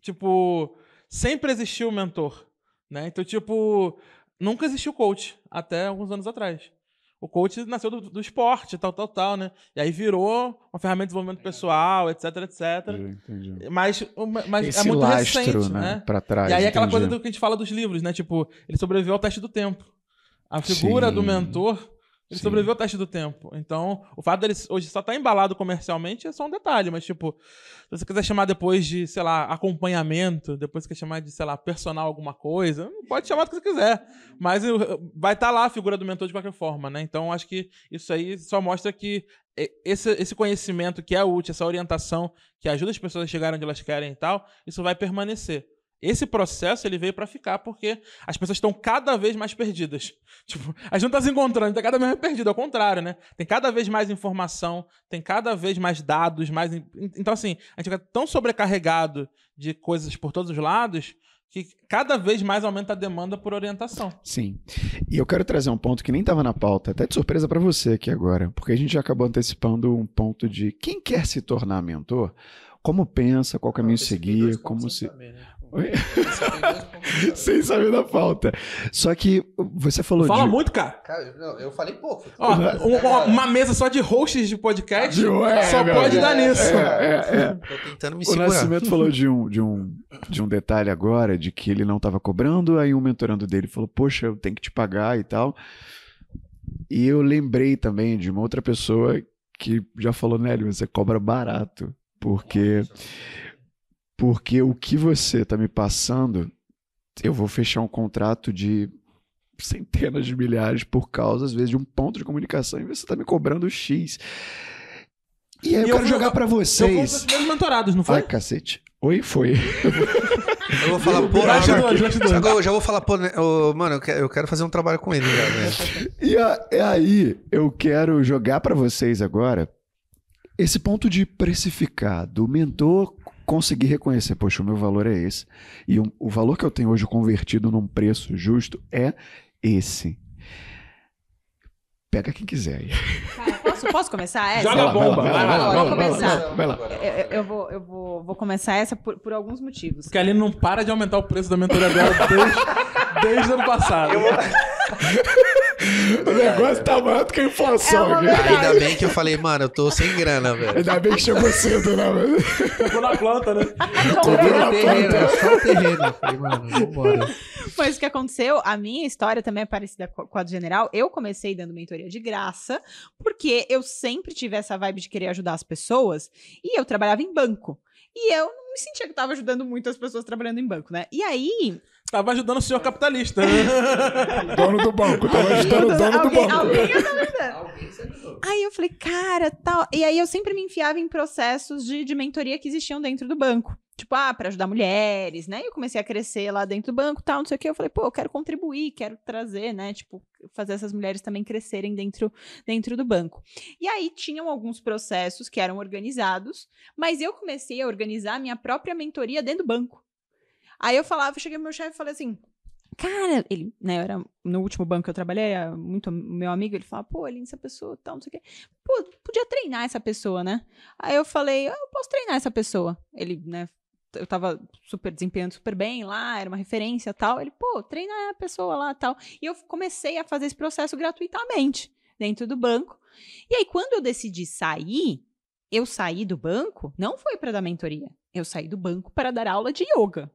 Tipo, sempre existiu o mentor. Né? Então, tipo, nunca existiu coach até alguns anos atrás. O coach nasceu do, do, esporte, tal, tal, tal, né? E aí virou uma ferramenta de desenvolvimento pessoal, etc, etc. Entendi. Mas, mas é Esse é muito lastro, recente, né? né? Pra trás, e aí aquela entendi. coisa do que a gente fala dos livros, né? Tipo, ele sobreviveu ao teste do tempo. A figura Sim. do mentor ele Sim. sobreviveu ao teste do tempo. Então, o fato dele hoje só estar embalado comercialmente é só um detalhe, mas, tipo, se você quiser chamar depois de, sei lá, acompanhamento, depois você quer chamar de, sei lá, personal alguma coisa, pode chamar do que você quiser. Mas uh, vai estar lá a figura do mentor de qualquer forma, né? Então, acho que isso aí só mostra que esse, esse conhecimento que é útil, essa orientação que ajuda as pessoas a chegarem onde elas querem e tal, isso vai permanecer. Esse processo ele veio para ficar porque as pessoas estão cada vez mais perdidas. Tipo, a gente não está se encontrando, está cada vez mais perdido. Ao contrário, né? Tem cada vez mais informação, tem cada vez mais dados, mais. Então, assim, a gente fica tão sobrecarregado de coisas por todos os lados que cada vez mais aumenta a demanda por orientação. Sim. E eu quero trazer um ponto que nem estava na pauta, até de surpresa para você aqui agora, porque a gente já acabou antecipando um ponto de quem quer se tornar mentor, como pensa, qual caminho seguir, como se. Saber, né? Sem saber da pauta. Só que você falou Fala de. muito, cara. Cara, eu, não, eu falei pouco. Ó, um- uma, uma mesa só de hosts de podcast De- é, só meu pode Deus. dar nisso. É, é, é. Tô tentando me O segurar. Nascimento falou de um, de, um, de um detalhe agora, de que ele não estava cobrando, aí um mentorando dele falou, poxa, eu tenho que te pagar e tal. E eu lembrei também de uma outra pessoa que já falou, Nélio, você cobra barato, porque, porque o que você está me passando, eu vou fechar um contrato de centenas de milhares por causa, às vezes, de um ponto de comunicação, e você está me cobrando X. E aí eu, E eu quero fui- jogar para Eu vocês. dos meus mentorados, não foi? Ai, cacete. Oi, foi. Eu vou falar, pô, bastidores. Agora eu já vou falar, pô, né, ô, mano, eu quero, eu quero fazer um trabalho com ele já, né? E, a- e aí, eu quero jogar para vocês agora esse ponto de precificar, do mentor conseguir reconhecer, poxa, o meu valor é esse. E o, o valor que eu tenho hoje convertido num preço justo é esse. Pega quem quiser aí. Cara, posso, posso começar essa? Joga a bomba, vai lá, Vou vai lá, começar. vai lá. Eu, eu- eu vou, eu vou, vou começar essa por, por alguns motivos. Porque a Aline não para de aumentar o preço da mentoria dela desde, desde o ano passado. O negócio tá maior do que a inflação. É. Ainda bem que eu falei, mano, eu tô sem grana, velho. Ainda bem que chegou cedo, né, mano? Comprou na planta, né? Comprei o terreno, é só o terreno. Eu Falei, mano, vambora. Mas o que aconteceu, a minha história também é parecida co- com a do general. Eu comecei dando mentoria de graça, porque eu sempre tive essa vibe de querer ajudar as pessoas, e eu trabalhava em banco. E eu não me sentia que estava ajudando muito as pessoas trabalhando em banco, né? E aí. Tava ajudando o senhor capitalista. Dono do banco, tava ajudando o dono do alguém, banco. alguém ajudando. Aí eu falei, cara, tal. E aí eu sempre me enfiava em processos de, de mentoria que existiam dentro do banco. Tipo, ah, pra ajudar mulheres, né? E eu comecei a crescer lá dentro do banco tal, não sei o que. Eu falei, pô, eu quero contribuir, quero trazer, né? Tipo, fazer essas mulheres também crescerem dentro, dentro do banco. E aí tinham alguns processos que eram organizados, mas eu comecei a organizar a minha própria mentoria dentro do banco. Aí eu falava, eu cheguei pro meu chefe e falei assim, cara, ele, né, eu era no último banco que eu trabalhei, é muito meu amigo, ele falava, pô, Aline, essa pessoa tal, não sei o quê. Pô, podia treinar essa pessoa, né? Aí eu falei, ah, eu posso treinar essa pessoa. Ele, né, eu tava super desempenhando super bem lá, era uma referência tal. Ele, pô, treina a pessoa lá tal. E eu comecei a fazer esse processo gratuitamente dentro do banco. E aí, quando eu decidi sair, eu saí do banco, não foi para dar mentoria. Eu saí do banco para dar aula de yoga.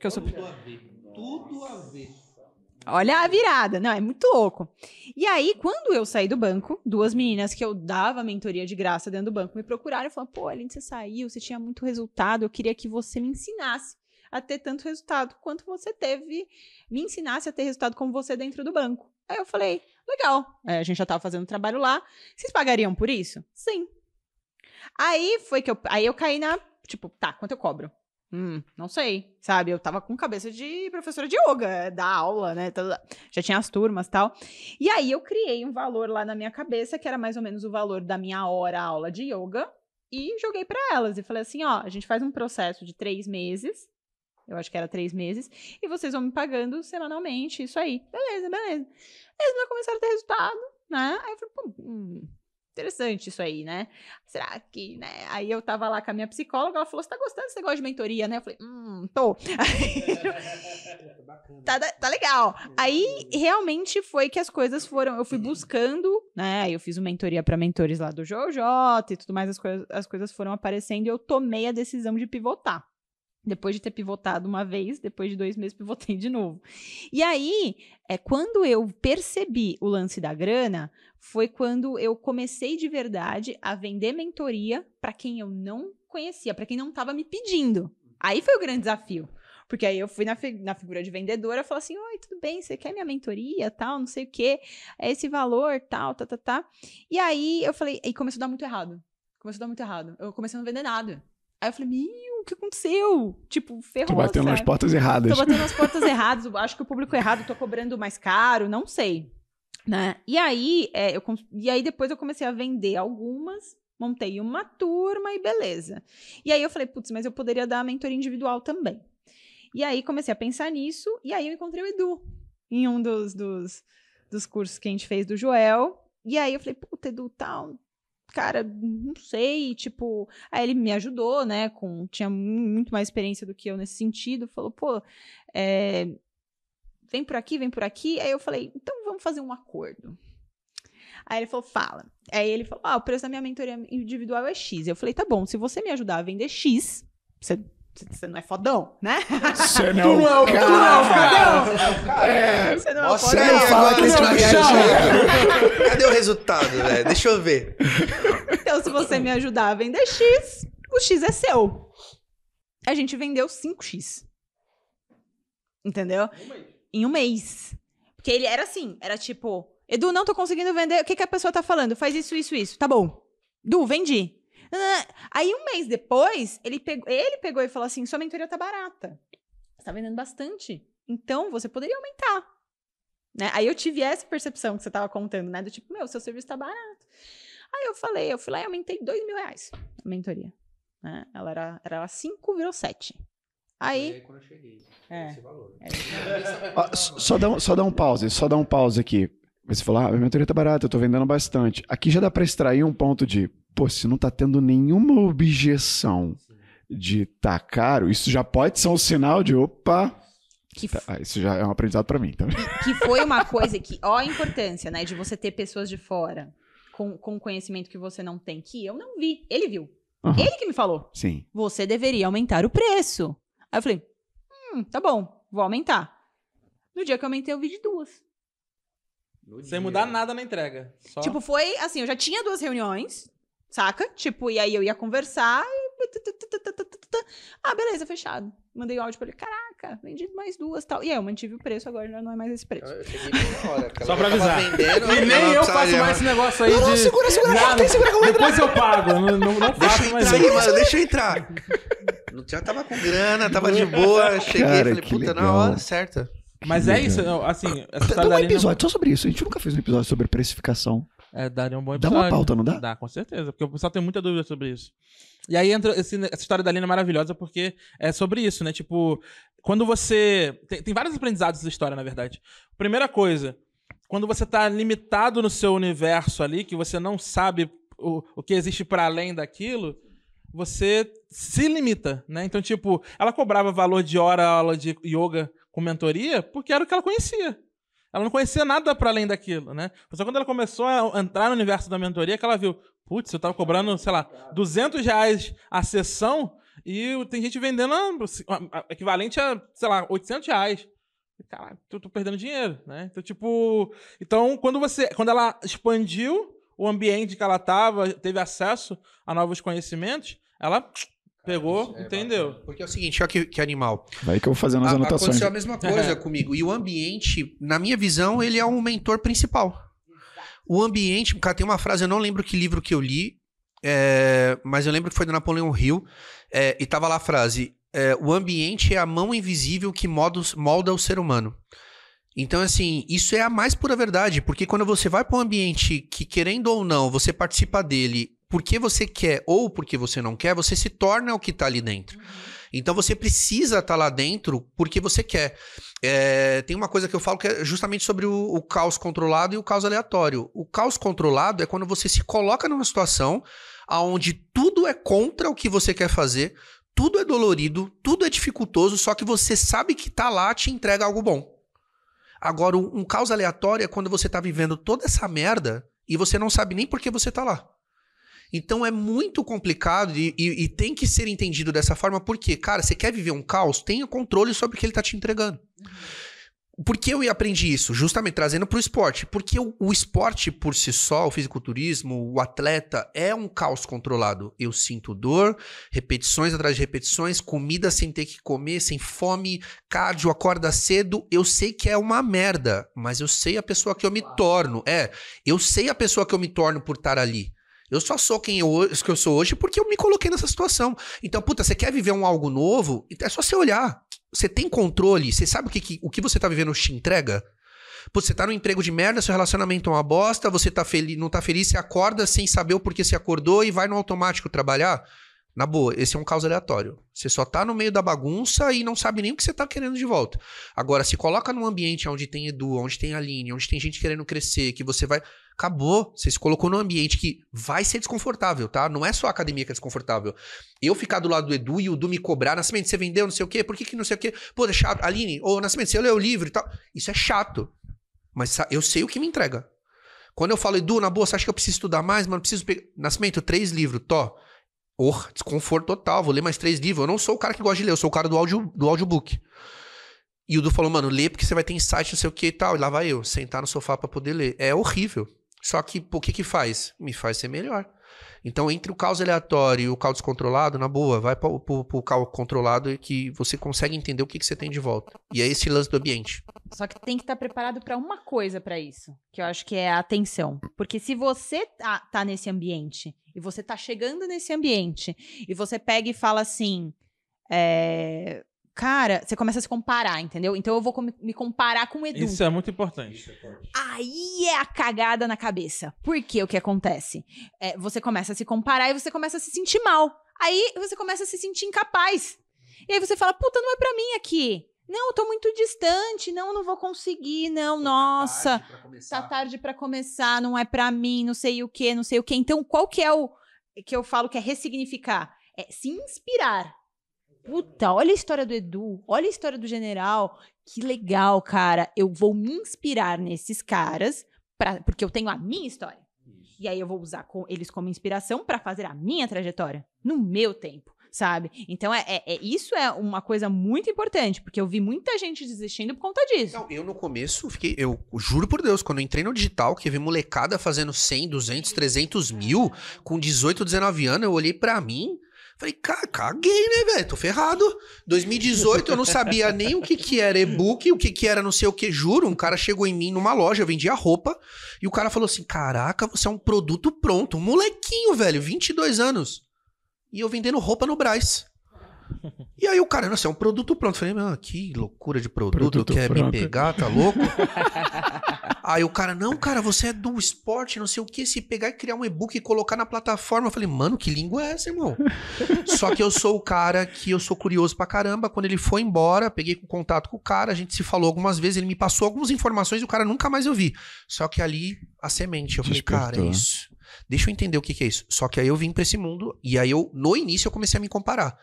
Que eu sou Tudo a ver. Tudo a ver. Olha a virada, não, é muito louco. E aí, quando eu saí do banco, duas meninas que eu dava mentoria de graça dentro do banco me procuraram e falaram: pô, Aline, você saiu, você tinha muito resultado, eu queria que você me ensinasse a ter tanto resultado quanto você teve, me ensinasse a ter resultado como você dentro do banco. Aí eu falei: legal, é, a gente já tava fazendo trabalho lá, vocês pagariam por isso? Sim. Aí foi que eu, aí eu caí na, tipo, tá, quanto eu cobro? Hum, não sei, sabe? Eu tava com cabeça de professora de yoga, da aula, né? Já tinha as turmas tal. E aí eu criei um valor lá na minha cabeça, que era mais ou menos o valor da minha hora aula de yoga, e joguei pra elas. E falei assim: ó, a gente faz um processo de três meses. Eu acho que era três meses. E vocês vão me pagando semanalmente, isso aí. Beleza, beleza. Eles já começaram a ter resultado, né? Aí eu falei, pô, hum, interessante isso aí, né? Será que, né? Aí eu tava lá com a minha psicóloga, ela falou: você tá gostando desse negócio de mentoria, né? Eu falei, hum, tô. tá, tá legal. Aí realmente foi que as coisas foram. Eu fui buscando, né? Aí eu fiz uma mentoria para mentores lá do JJ e tudo mais, as, coisas as coisas foram aparecendo e eu tomei a decisão de pivotar. Depois de ter pivotado uma vez, depois de dois meses, pivotei de novo. E aí, é, quando eu percebi o lance da grana, foi quando eu comecei de verdade a vender mentoria para quem eu não conhecia, para quem não estava me pedindo. Aí foi o grande desafio. Porque aí eu fui na, fi- na figura de vendedora, falei assim: Oi, tudo bem? Você quer minha mentoria, tal, não sei o quê, é esse valor, tal, tá, tá, tá. E aí eu falei, e começou a dar muito errado. Começou a dar muito errado. Eu comecei a não vender nada. Aí eu falei, meu, o que aconteceu? Tipo, ferrou. Tô batendo nas sabe? portas erradas. Tô batendo nas portas erradas, acho que o público errado, tô cobrando mais caro, não sei. Né? E aí, é, eu, e aí depois eu comecei a vender algumas, montei uma turma e beleza. E aí eu falei, putz, mas eu poderia dar a mentoria individual também. E aí comecei a pensar nisso, e aí eu encontrei o Edu em um dos, dos, dos cursos que a gente fez do Joel. E aí eu falei, puta, Edu, tal, cara, não sei, tipo, aí ele me ajudou, né, com, tinha mu- muito mais experiência do que eu nesse sentido, falou, pô, é, vem por aqui, vem por aqui, aí eu falei, então vamos fazer um acordo. Aí ele falou, fala. Aí ele falou, ah, o preço da minha mentoria individual é X. Eu falei, tá bom, se você me ajudar a vender X, você, você não é fodão, né? Você não, não é o- tu não é o cara. É, Você não é Nossa, fodão. Você não fala que esse cara reagir. Cadê o resultado, velho? Deixa eu ver. Então, se você me ajudar a vender X, o X é seu. A gente vendeu 5X. Entendeu? Em um mês. Porque ele era assim, era tipo, Edu, não tô conseguindo vender. O que, que a pessoa tá falando? Faz isso, isso, isso. Tá bom. Du, vendi. Aí um mês depois, ele pegou, ele pegou e falou assim: sua mentoria tá barata. Você tá vendendo bastante. Então, você poderia aumentar. Né? Aí eu tive essa percepção que você tava contando, né? Do tipo, meu, seu serviço tá barato. Aí eu falei, eu fui lá e aumentei dois mil reais a mentoria. Né? Ela era, era 5, virou 7. Aí. quando eu cheguei. É. Esse valor. S- só, dá um, só dá um pause, só dá um pause aqui. Você falou, ah, a minha mentoria tá barata, eu tô vendendo bastante. Aqui já dá pra extrair um ponto de, pô, se não tá tendo nenhuma objeção de tá caro, isso já pode ser um sinal de, opa, Que, Tá, ah, isso já é um aprendizado pra mim também. que foi uma coisa que, ó a importância, né, de você ter pessoas de fora com, com conhecimento que você não tem, que eu não vi. Ele viu. Aham. Ele que me falou. Sim. Você deveria aumentar o preço. Aí eu falei, hum, tá bom, vou aumentar. No dia que eu aumentei, eu vi de duas. Sem mudar nada na entrega. Só... Tipo, foi assim, eu já tinha duas reuniões, saca? Tipo, e aí eu ia conversar e... Ah, beleza, fechado. Mandei o áudio pra ele, caraca, vendi mais duas tal. E aí eu mantive o preço, agora já não é mais esse preço. Eu cheguei na hora. Só pra avisar. Vendendo, E nem eu precisava faço mais esse negócio aí Não, não, de... segura, segura, Não, que eu vou Depois eu pago. Não, não, não Deixa faço eu mais entrar aí, mano, deixa eu entrar. Não- Já tava com grana, tava de boa. Cheguei, Cara, falei, puta, na legal. hora certa. Mas é isso, assim, essa história um episódio só sobre isso. A gente nunca fez um episódio sobre precificação. É, daria um bom Dá episódio. uma pauta, não dá? Dá, com certeza. Porque o pessoal tem muita dúvida sobre isso. E aí entra esse- essa história da Lina é maravilhosa porque é sobre isso, né? Tipo, quando você. Tem, tem vários aprendizados dessa história, na verdade. Primeira coisa, quando você tá limitado no seu universo ali, que você não sabe o, o que existe para além daquilo, você se limita, né? Então, tipo, ela cobrava valor de hora aula de yoga com mentoria porque era o que ela conhecia. Ela não conhecia nada para além daquilo, né? Só quando ela começou a entrar no universo da mentoria que ela viu, putz, eu tava cobrando, sei lá, 200 reais a sessão e tem gente vendendo equivalente a, sei lá, 800 reais. Caralho, eu tô perdendo dinheiro, né? Então, tipo... Então, quando você... Quando ela expandiu o ambiente que ela tava, teve acesso a novos conhecimentos, ela pegou, É, entendeu? Porque é o seguinte, olha que, que animal. Vai que eu vou fazendo as anotações. Aconteceu a mesma coisa comigo. E o ambiente, na minha visão, ele é um mentor principal. O ambiente, cara, tem uma frase, eu não lembro que livro que eu li, é, mas eu lembro que foi do Napoleão Hill, é, e tava lá a frase: é, o ambiente é a mão invisível que molda, os- molda o ser humano. Então, assim, isso é a mais pura verdade, porque quando você vai para um ambiente que, querendo ou não, você participa dele porque você quer ou porque você não quer, você se torna o que tá ali dentro. Então você precisa estar lá dentro porque você quer. É, tem uma coisa que eu falo que é justamente sobre o, o caos controlado e o caos aleatório. O caos controlado é quando você se coloca numa situação onde tudo é contra o que você quer fazer, tudo é dolorido, tudo é dificultoso, só que você sabe que tá lá te entrega algo bom. Agora, um, um caos aleatório é quando você tá vivendo toda essa merda e você não sabe nem por que você tá lá. Então é muito complicado e, e- e tem que ser entendido dessa forma, porque, cara, você quer viver um caos, tenha controle sobre o que ele tá te entregando. Por que eu aprendi isso? Justamente trazendo pro esporte. Porque o, o esporte por si só, o fisiculturismo, o atleta, é um caos controlado. Eu sinto dor, repetições atrás de repetições, comida sem ter que comer, sem fome, cardio, acorda cedo. Eu sei que é uma merda, mas eu sei a pessoa que eu me torno. É, eu sei a pessoa que eu me torno por estar ali. Eu só sou quem eu, que eu sou hoje porque eu me coloquei nessa situação. Então, puta, você quer viver um algo novo? É só você olhar. Você tem controle? Você sabe o que, que- o que você tá vivendo te entrega? Você tá num emprego de merda, seu relacionamento é uma bosta, você tá feliz, não tá feliz, você acorda sem saber o porquê você acordou e vai no automático trabalhar? Na boa, esse é um caos aleatório. Você só tá no meio da bagunça e não sabe nem o que você tá querendo de volta. Agora, se coloca num ambiente onde tem Edu, onde tem Aline, onde tem gente querendo crescer, que você vai. Acabou. Você se colocou num ambiente que vai ser desconfortável, tá? Não é só a academia que é desconfortável. Eu ficar do lado do Edu e o Edu me cobrar, Nascimento, você vendeu, não sei o quê, por que, que não sei o quê? Pô, é chato. Aline, ô Nascimento, você leu o livro e tal. Isso é chato. Mas eu sei o que me entrega. Quando eu falo, Edu, na boa, você acha que eu preciso estudar mais, mano? Preciso pegar. Nascimento, três livros, tó. Oh, desconforto total, vou ler mais três livros. Eu não sou o cara que gosta de ler, eu sou o cara do, audio, do audiobook. E o Du falou, mano, lê porque você vai ter insight, não sei o que e tal. E lá vai eu, sentar no sofá pra poder ler. É horrível. Só que, o que que faz? Me faz ser melhor. Então, entre o caos aleatório e o caos descontrolado, na boa, vai pro, pro, pro caos controlado que você consegue entender o que, que você tem de volta. E é esse lance do ambiente. Só que tem que estar preparado para uma coisa para isso, que eu acho que é a atenção. Porque se você tá, tá nesse ambiente e você tá chegando nesse ambiente e você pega e fala assim, é, cara, você começa a se comparar, entendeu? Então eu vou com- me comparar com o Edu. Isso é muito importante. Aí é a cagada na cabeça. Por que o que acontece? É, você começa a se comparar e você começa a se sentir mal. Aí você começa a se sentir incapaz. E aí você fala, puta, não é pra mim aqui. Não, eu tô muito distante. Não, não vou conseguir. Não, nossa. Tá tarde pra começar, não é pra mim, não sei o que, não sei o que. Então, qual que é o que eu falo que é ressignificar? É se inspirar. Puta, olha a história do Edu, olha a história do general. que legal, cara, eu vou me inspirar nesses caras, pra, porque eu tenho a minha história. E aí eu vou usar com eles como inspiração para fazer a minha trajetória, no meu tempo sabe? Então, é, é, é, isso é uma coisa muito importante, porque eu vi muita gente desistindo por conta disso. Não, eu no começo fiquei, eu juro por Deus, quando eu entrei no digital, que eu vi molecada fazendo 100, 200, 300 mil, com 18, 19 anos, eu olhei para mim, Falei, caguei, né, velho? Tô ferrado. 2018 eu não sabia nem o que que era e-book, o que que era não sei o que, juro. Um cara chegou em mim numa loja, eu vendia roupa, e o cara falou assim: Caraca, você é um produto pronto. Um molequinho, velho, 22 anos. E eu vendendo roupa no Braz. E aí o cara, nossa, é um produto pronto. Eu falei, ah, que loucura de produto, Produto quer pronto. me pegar, tá louco? aí o cara, não, cara, você é do esporte, não sei o que, se pegar e criar um e-book e colocar na plataforma. Eu falei, mano, que língua é essa, irmão? Só que eu sou o cara que eu sou curioso pra caramba. Quando ele foi embora, peguei contato com o cara, a gente se falou algumas vezes, ele me passou algumas informações e o cara nunca mais eu vi. Só que ali, a semente, eu falei, cara, é Despertou. isso. Deixa eu entender o que, que é isso. Só que aí eu vim pra esse mundo e aí eu, no início, eu comecei a me comparar.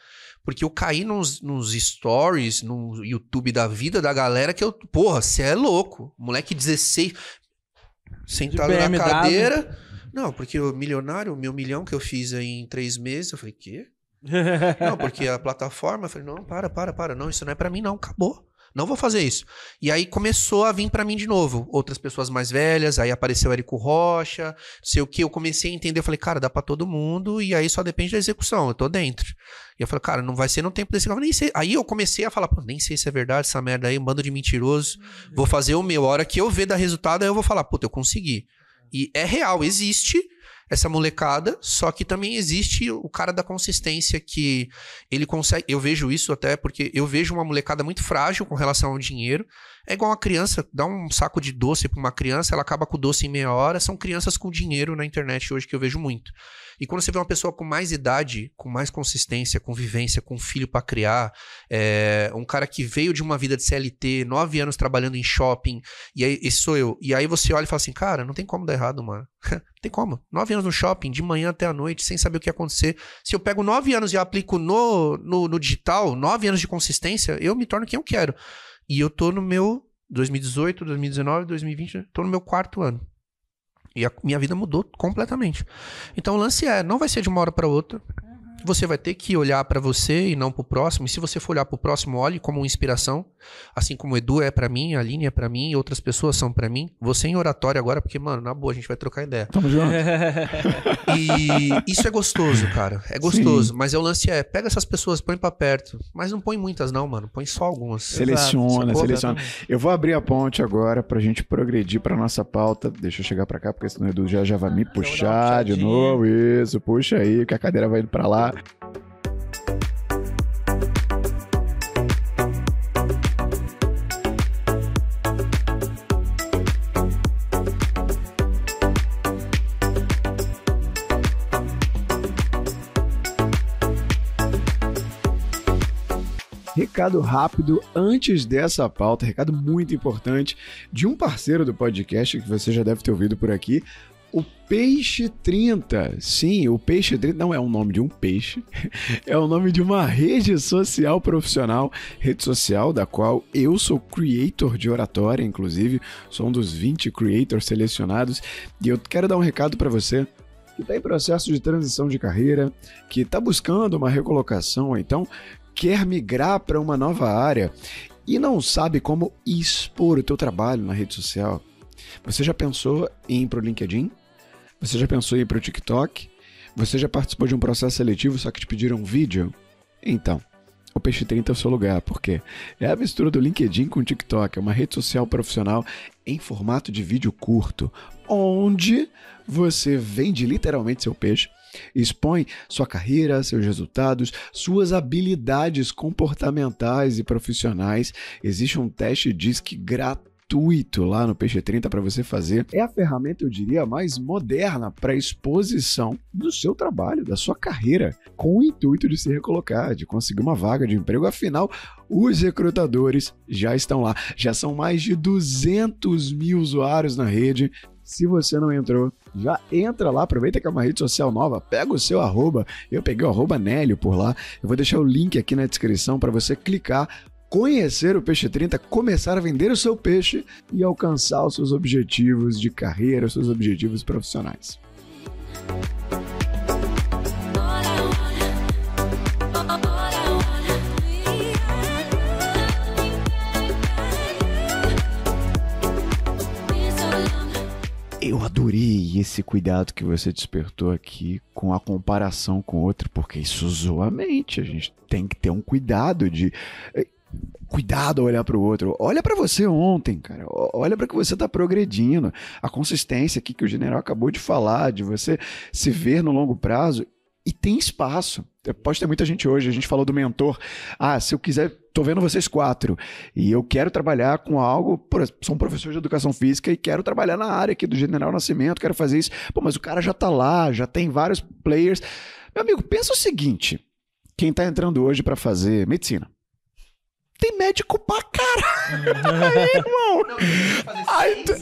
Porque eu caí nos, nos stories, no YouTube da vida da galera que eu. Porra, você é louco. Moleque 16. Sentado na cadeira. Não, porque o milionário, o meu milhão que eu fiz aí em três meses, eu falei, quê? Não, porque a plataforma, eu falei, não, para, para, para. Não, isso não é pra mim, não. Acabou. Não vou fazer isso. E aí começou a vir pra mim de novo. Outras pessoas mais velhas, aí apareceu Érico Rocha, sei o que. Eu comecei a entender, eu falei, cara, dá pra todo mundo, e aí só depende da execução, eu tô dentro. E eu falei, cara, não vai ser no tempo desse nem sei. Aí eu comecei a falar, pô, nem sei se é verdade essa merda aí, um bando de mentiroso. Vou fazer o meu. A hora que eu ver dar resultado, aí eu vou falar, puta, eu consegui. E é real, existe essa molecada, só que também existe o cara da consistência que ele consegue. Eu vejo isso até porque eu vejo uma molecada muito frágil com relação ao dinheiro. É igual uma criança, dá um saco de doce pra uma criança, ela acaba com o doce em meia hora. São crianças com dinheiro na internet hoje que eu vejo muito. E quando você vê uma pessoa com mais idade, com mais consistência, com vivência, com filho pra criar, é, um cara que veio de uma vida de CLT, nove anos trabalhando em shopping, e aí esse sou eu. E aí você olha e fala assim, cara, não tem como dar errado, mano. não tem como. Nove anos no shopping, de manhã até a noite, sem saber o que ia acontecer. Se eu pego nove anos e aplico no, no, no digital, nove anos de consistência, eu me torno quem eu quero. E eu tô no meu 2018, 2019, 2020, tô no meu quarto ano. E a minha vida mudou completamente. Então o lance é, não vai ser de uma hora para outra. Você vai ter que olhar para você e não pro próximo. E se você for olhar pro próximo, olhe como inspiração, assim como o Edu é para mim, a Aline é para mim, e outras pessoas são para mim. Você em oratório agora, porque mano, na boa a gente vai trocar ideia. Tamo junto. E isso é gostoso, cara. É gostoso, mas é o lance é, pega essas pessoas, põe pra perto, mas não põe muitas não, mano. Põe só algumas. Seleciona, Exato. seleciona. Eu vou abrir a ponte agora pra gente progredir pra nossa pauta. Deixa eu chegar pra cá, porque senão o Edu já, já vai me puxar de novo. Isso, puxa aí, que a cadeira vai indo pra lá. Recado rápido antes dessa pauta, recado muito importante de um parceiro do podcast que você já deve ter ouvido por aqui, o Peixe 30. Sim, o Peixe 30 não é o nome de um peixe, é o nome de uma rede social profissional, rede social da qual eu sou creator de oratória, inclusive, sou um dos 20 creators selecionados, e eu quero dar um recado para você que está em processo de transição de carreira, que está buscando uma recolocação, então quer migrar para uma nova área e não sabe como expor o teu trabalho na rede social. Você já pensou em ir para o LinkedIn? Você já pensou em ir para o TikTok? Você já participou de um processo seletivo só que te pediram um vídeo? Então, o Peixe 30 é o seu lugar, porque é a mistura do LinkedIn com o TikTok, é uma rede social profissional em formato de vídeo curto, onde você vende literalmente seu peixe, expõe sua carreira, seus resultados, suas habilidades comportamentais e profissionais. Existe um teste DISC gratuito lá no Peixe 30 para você fazer. É a ferramenta, eu diria, mais moderna para exposição do seu trabalho, da sua carreira, com o intuito de se recolocar, de conseguir uma vaga de emprego. Afinal, os recrutadores já estão lá. Já são mais de 200 mil usuários na rede. Se você não entrou, já entra lá, aproveita que é uma rede social nova, pega o seu arroba, eu peguei o arroba Nélio por lá, eu vou deixar o link aqui na descrição para você clicar, conhecer o Peixe 30, começar a vender o seu peixe e alcançar os seus objetivos de carreira, os seus objetivos profissionais. Adorei esse cuidado que você despertou aqui com a comparação com outro, porque isso zoa a mente. A gente tem que ter um cuidado de eh, cuidado a olhar para o outro. Olha para você ontem, cara. Olha para que você tá progredindo. A consistência aqui que o general acabou de falar, de você se ver no longo prazo. E tem espaço. Pode ter muita gente hoje. A gente falou do mentor. Ah, se eu quiser, tô vendo vocês quatro e eu quero trabalhar com algo. Por, exemplo, sou um professor de educação física e quero trabalhar na área aqui do General Nascimento, quero fazer isso. Pô, mas o cara já tá lá, já tem vários players. Meu amigo, pensa o seguinte: quem tá entrando hoje para fazer medicina. Tem médico pra caralho, irmão. Ai, tu-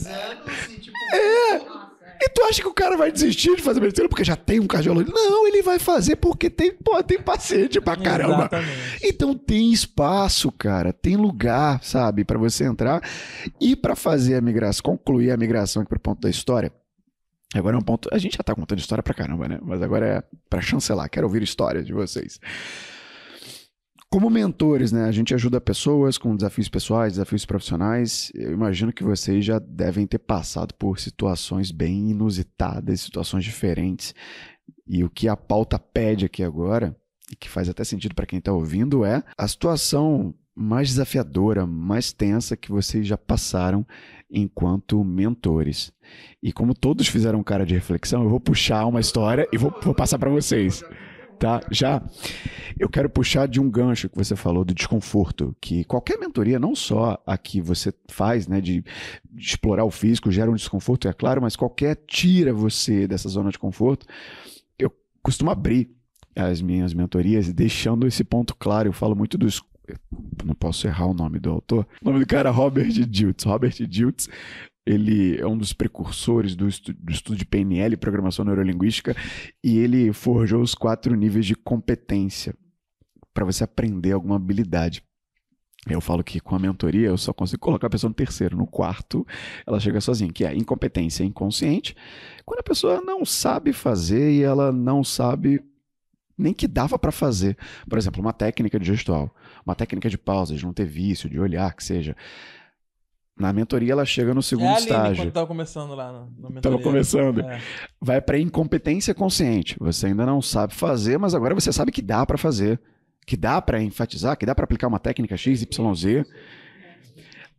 É. E tu acha que o cara vai desistir de fazer medicina porque já tem um cardiologista? Não, ele vai fazer porque tem, pô, tem paciente pra caramba. Exatamente. Então tem espaço, cara, tem lugar, sabe, pra você entrar e pra fazer a migração, concluir a migração aqui pro ponto da história. Agora é um ponto, a gente já tá contando história pra caramba, né? Mas agora é pra chancelar, quero ouvir histórias de vocês. Como mentores, né, a gente ajuda pessoas com desafios pessoais, desafios profissionais. Eu imagino que vocês já devem ter passado por situações bem inusitadas, situações diferentes. E o que a pauta pede aqui agora e que faz até sentido para quem está ouvindo é a situação mais desafiadora, mais tensa que vocês já passaram enquanto mentores. E como todos fizeram cara de reflexão, eu vou puxar uma história e vou, vou passar para vocês. Tá? Já eu quero puxar de um gancho que você falou do desconforto, que qualquer mentoria, não só a que você faz, né, de, de explorar o físico, gera um desconforto, é claro, mas qualquer tira você dessa zona de conforto. Eu costumo abrir as minhas mentorias, deixando esse ponto claro. Eu falo muito dos. eu Não posso errar o nome do autor. O nome do cara é Robert Diltz. Robert Diltz, ele é um dos precursores do, estu- do estudo de PNL, Programação Neurolinguística, e ele forjou os quatro níveis de competência para você aprender alguma habilidade. Eu falo que com a mentoria eu só consigo colocar a pessoa no terceiro. No quarto, ela chega sozinha, que é incompetência inconsciente. Quando a pessoa não sabe fazer e ela não sabe nem que dava para fazer. Por exemplo, uma técnica de gestual, uma técnica de pausa, de não ter vício, de olhar, que seja. Na mentoria ela chega no segundo é a estágio. quando tava começando lá Tava mentoria. começando. É. Vai para incompetência consciente. Você ainda não sabe fazer, mas agora você sabe que dá para fazer, que dá para enfatizar, que dá para aplicar uma técnica X, Y, Z.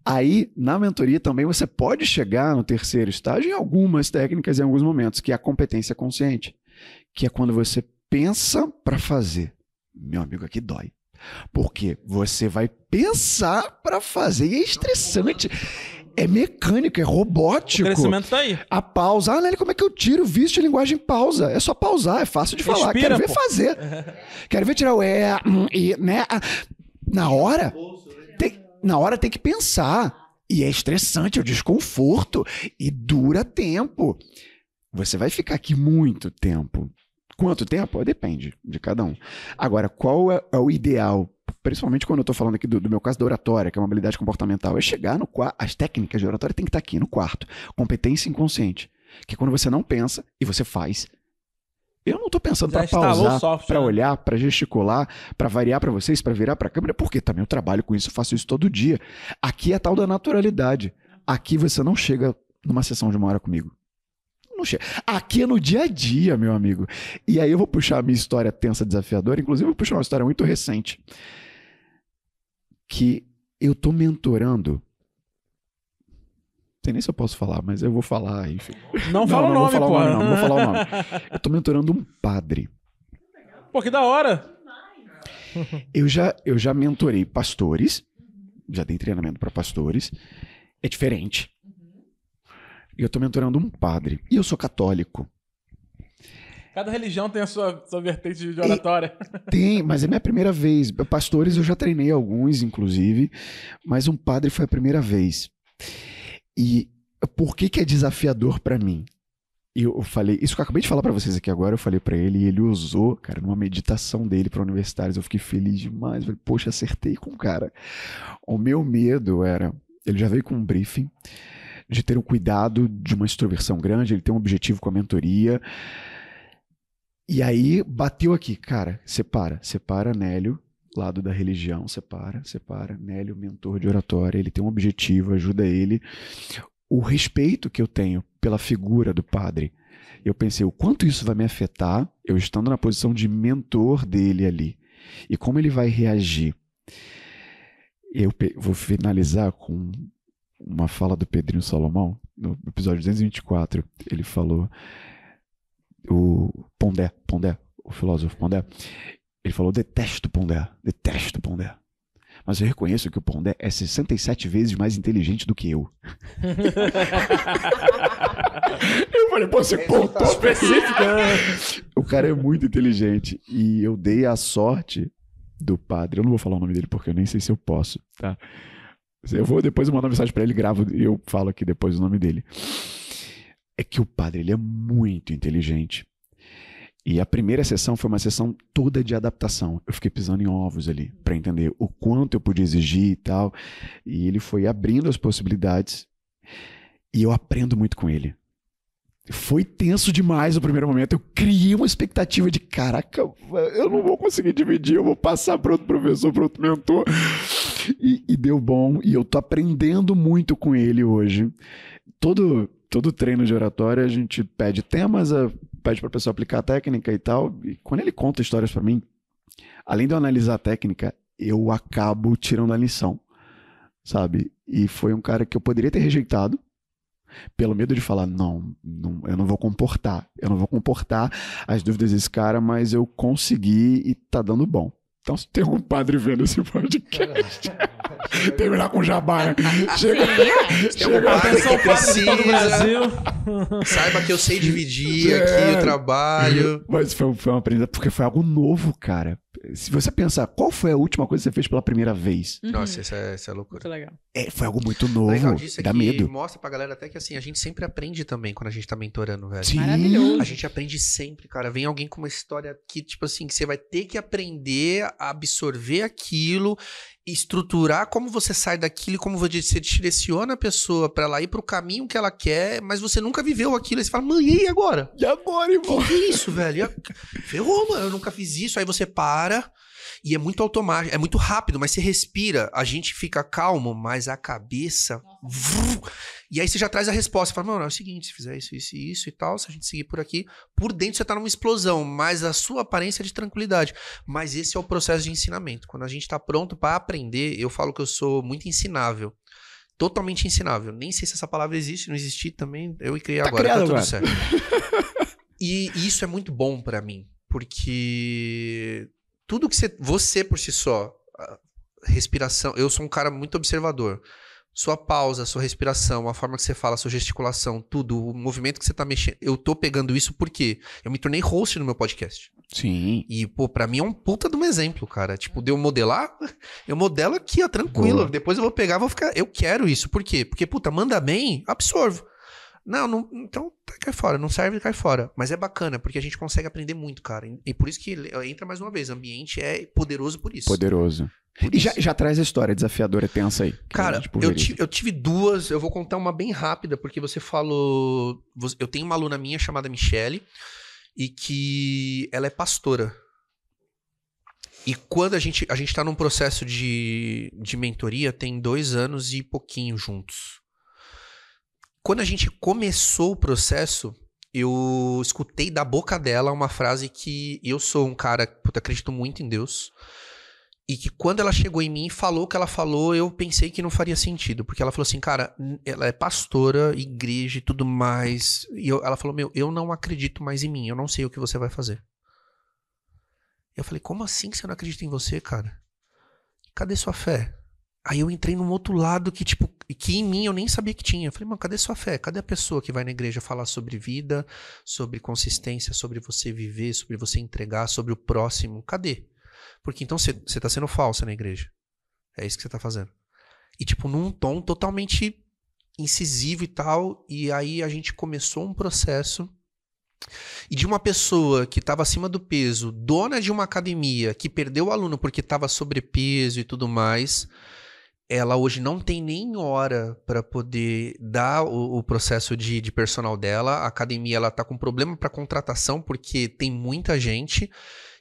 Aí, na mentoria também você pode chegar no terceiro estágio em algumas técnicas em alguns momentos, que é a competência consciente, que é quando você pensa para fazer. Meu amigo, aqui dói. Porque você vai pensar para fazer e é estressante. É mecânico, é O robótico. crescimento tá aí. A pausa. Ah, Nelly, como é que eu tiro o vício de linguagem pausa? É só pausar, é fácil de falar. Respira, Quero ver pô. fazer. Quero ver tirar o é, hum, e, né? Ah, Na hora, tem, na hora tem que pensar. E é estressante, é o desconforto. E dura tempo. Você vai ficar aqui muito tempo. Quanto tempo? Depende de cada um. Agora, qual é, é o ideal? Principalmente quando eu estou falando aqui do, do meu caso da oratória, que é uma habilidade comportamental, é chegar no quarto. As técnicas de oratória têm que estar aqui no quarto. Competência inconsciente, que é quando você não pensa e você faz. Eu não estou pensando para pausar, para né? olhar, para gesticular, para variar para vocês, para virar para a câmera, porque também eu trabalho com isso, eu faço isso todo dia. Aqui é a tal da naturalidade. Aqui você não chega numa sessão de uma hora comigo. Não chega. Aqui é no dia a dia, meu amigo. E aí eu vou puxar a minha história tensa, desafiadora. Inclusive, eu vou puxar uma história muito recente. Que eu tô mentorando. Não sei nem se eu posso falar, mas eu vou falar, enfim. Não fala o não nome, vou falar pô. o nome, não, não vou falar o nome. Eu tô mentorando um padre. Pô, que da hora. Eu já, eu já mentorei pastores, já dei treinamento para pastores. É diferente. E eu tô mentorando um padre. E eu sou católico. Cada religião tem a sua, sua vertente de oratória. Tem, mas é minha primeira vez. Pastores eu já treinei alguns, inclusive, mas um padre foi a primeira vez. E por que, que é desafiador para mim? E eu falei, isso que eu acabei de falar pra vocês aqui agora, eu falei pra ele e ele usou, cara, numa meditação dele pra universitários. Eu fiquei feliz demais. Eu falei, poxa, acertei com o cara. O meu medo era, ele já veio com um briefing de ter um cuidado de uma extroversão grande, ele tem um objetivo com a mentoria. E aí bateu aqui, cara, separa, separa Nélio, lado da religião, separa, separa, Nélio, mentor de oratória, ele tem um objetivo, ajuda ele. O respeito que eu tenho pela figura do padre, eu pensei, o quanto isso vai me afetar, eu estando na posição de mentor dele ali, e como ele vai reagir. Eu vou finalizar com uma fala do Pedrinho Salomão, no episódio 224, ele falou, o Pondé, Pondé, o filósofo Pondé, ele falou, detesto Pondé, detesto Pondé. Mas eu reconheço que o Pondé é 67 vezes mais inteligente do que eu. eu falei, pô, você pontou específico. o cara é muito inteligente. E eu dei a sorte do padre. Eu não vou falar o nome dele porque eu nem sei se eu posso, tá? Eu vou depois mandar mensagem para ele, gravo e eu falo aqui depois o nome dele. É que o padre ele é muito inteligente. E a primeira sessão foi uma sessão toda de adaptação. Eu fiquei pisando em ovos ali para entender o quanto eu podia exigir e tal. E ele foi abrindo as possibilidades. E eu aprendo muito com ele. Foi tenso demais no primeiro momento. Eu criei uma expectativa de: caraca, eu não vou conseguir dividir, eu vou passar para outro professor, para outro mentor. E, e, deu bom. E eu tô aprendendo muito com ele hoje. Todo, todo treino de oratória a gente pede temas, pede para a pessoa aplicar a técnica e tal. E quando ele conta histórias para mim, além de eu analisar a técnica, eu acabo tirando a lição, sabe? E foi um cara que eu poderia ter rejeitado pelo medo de falar, não, não, eu não vou comportar, eu não vou comportar as dúvidas desse cara, mas eu consegui e tá dando bom. Então, se tem algum padre vendo esse podcast, terminar com jabá, né? Chega, se tem algum padre que precisa, Brasil. saiba que eu sei dividir é, aqui o trabalho. Mas foi, foi uma aprendizagem, porque foi algo novo, cara se você pensar, qual foi a última coisa que você fez pela primeira vez? Uhum. Nossa, isso é, isso é loucura. Muito legal. É, foi algo muito novo. Legal disso é dá medo. mostra pra galera até que assim, a gente sempre aprende também quando a gente tá mentorando, velho. Sim. Maravilhoso. A gente aprende sempre, cara. Vem alguém com uma história que, tipo assim, que você vai ter que aprender absorver aquilo estruturar como você sai daquilo e como você direciona a pessoa para ela ir pro caminho que ela quer, mas você nunca viveu aquilo. Aí você fala, mãe, e agora? E agora, irmão? Que, que é isso, velho? Ferrou, mano, eu nunca fiz isso. Aí você para e é muito automático, é muito rápido, mas você respira, a gente fica calmo, mas a cabeça. e aí você já traz a resposta. Fala, mano, é o seguinte: se fizer isso, isso e isso e tal, se a gente seguir por aqui, por dentro você tá numa explosão, mas a sua aparência é de tranquilidade. Mas esse é o processo de ensinamento. Quando a gente tá pronto para aprender, eu falo que eu sou muito ensinável totalmente ensinável. Nem sei se essa palavra existe, não existir também. Eu criei tá agora, tá tudo agora. certo. e isso é muito bom para mim, porque tudo que você, você por si só, respiração, eu sou um cara muito observador. Sua pausa, sua respiração, a forma que você fala, sua gesticulação, tudo, o movimento que você tá mexendo. Eu tô pegando isso porque eu me tornei host no meu podcast. Sim. E, pô, pra mim é um puta de um exemplo, cara. Tipo, de eu modelar, eu modelo aqui, ó, tranquilo. Boa. Depois eu vou pegar, vou ficar. Eu quero isso. Por quê? Porque, puta, manda bem, absorvo. Não, não, então cai fora, não serve, cai fora. Mas é bacana, porque a gente consegue aprender muito, cara. E por isso que entra mais uma vez, ambiente é poderoso por isso. Poderoso. Por e já, já, traz a história desafiadora, tensa aí. Cara, eu, tive, eu tive duas, eu vou contar uma bem rápida, porque você falou. Eu tenho uma aluna minha chamada Michele, e que ela é pastora. E quando a gente, a gente tá num processo de, de mentoria, tem dois anos e pouquinho juntos. Quando a gente começou o processo, eu escutei da boca dela uma frase que eu sou um cara, puta, acredito muito em Deus. E que quando ela chegou em mim e falou o que ela falou, eu pensei que não faria sentido. Porque ela falou assim, cara, ela é pastora, igreja e tudo mais. E eu, ela falou, meu, eu não acredito mais em mim, eu não sei o que você vai fazer. Eu falei, como assim que você não acredita em você, cara? Cadê sua fé? Aí eu entrei num outro lado que, tipo, que em mim eu nem sabia que tinha. Eu falei, mano, cadê sua fé? Cadê a pessoa que vai na igreja falar sobre vida, sobre consistência, sobre você viver, sobre você entregar, sobre o próximo? Cadê? Porque então você tá sendo falsa na igreja. É isso que você tá fazendo. E, tipo, num tom totalmente incisivo e tal. E aí a gente começou um processo e de uma pessoa que estava acima do peso, dona de uma academia, que perdeu o aluno porque estava sobrepeso e tudo mais, ela hoje não tem nem hora para poder dar o, o processo de, de, personal dela. A academia ela tá com problema para contratação porque tem muita gente.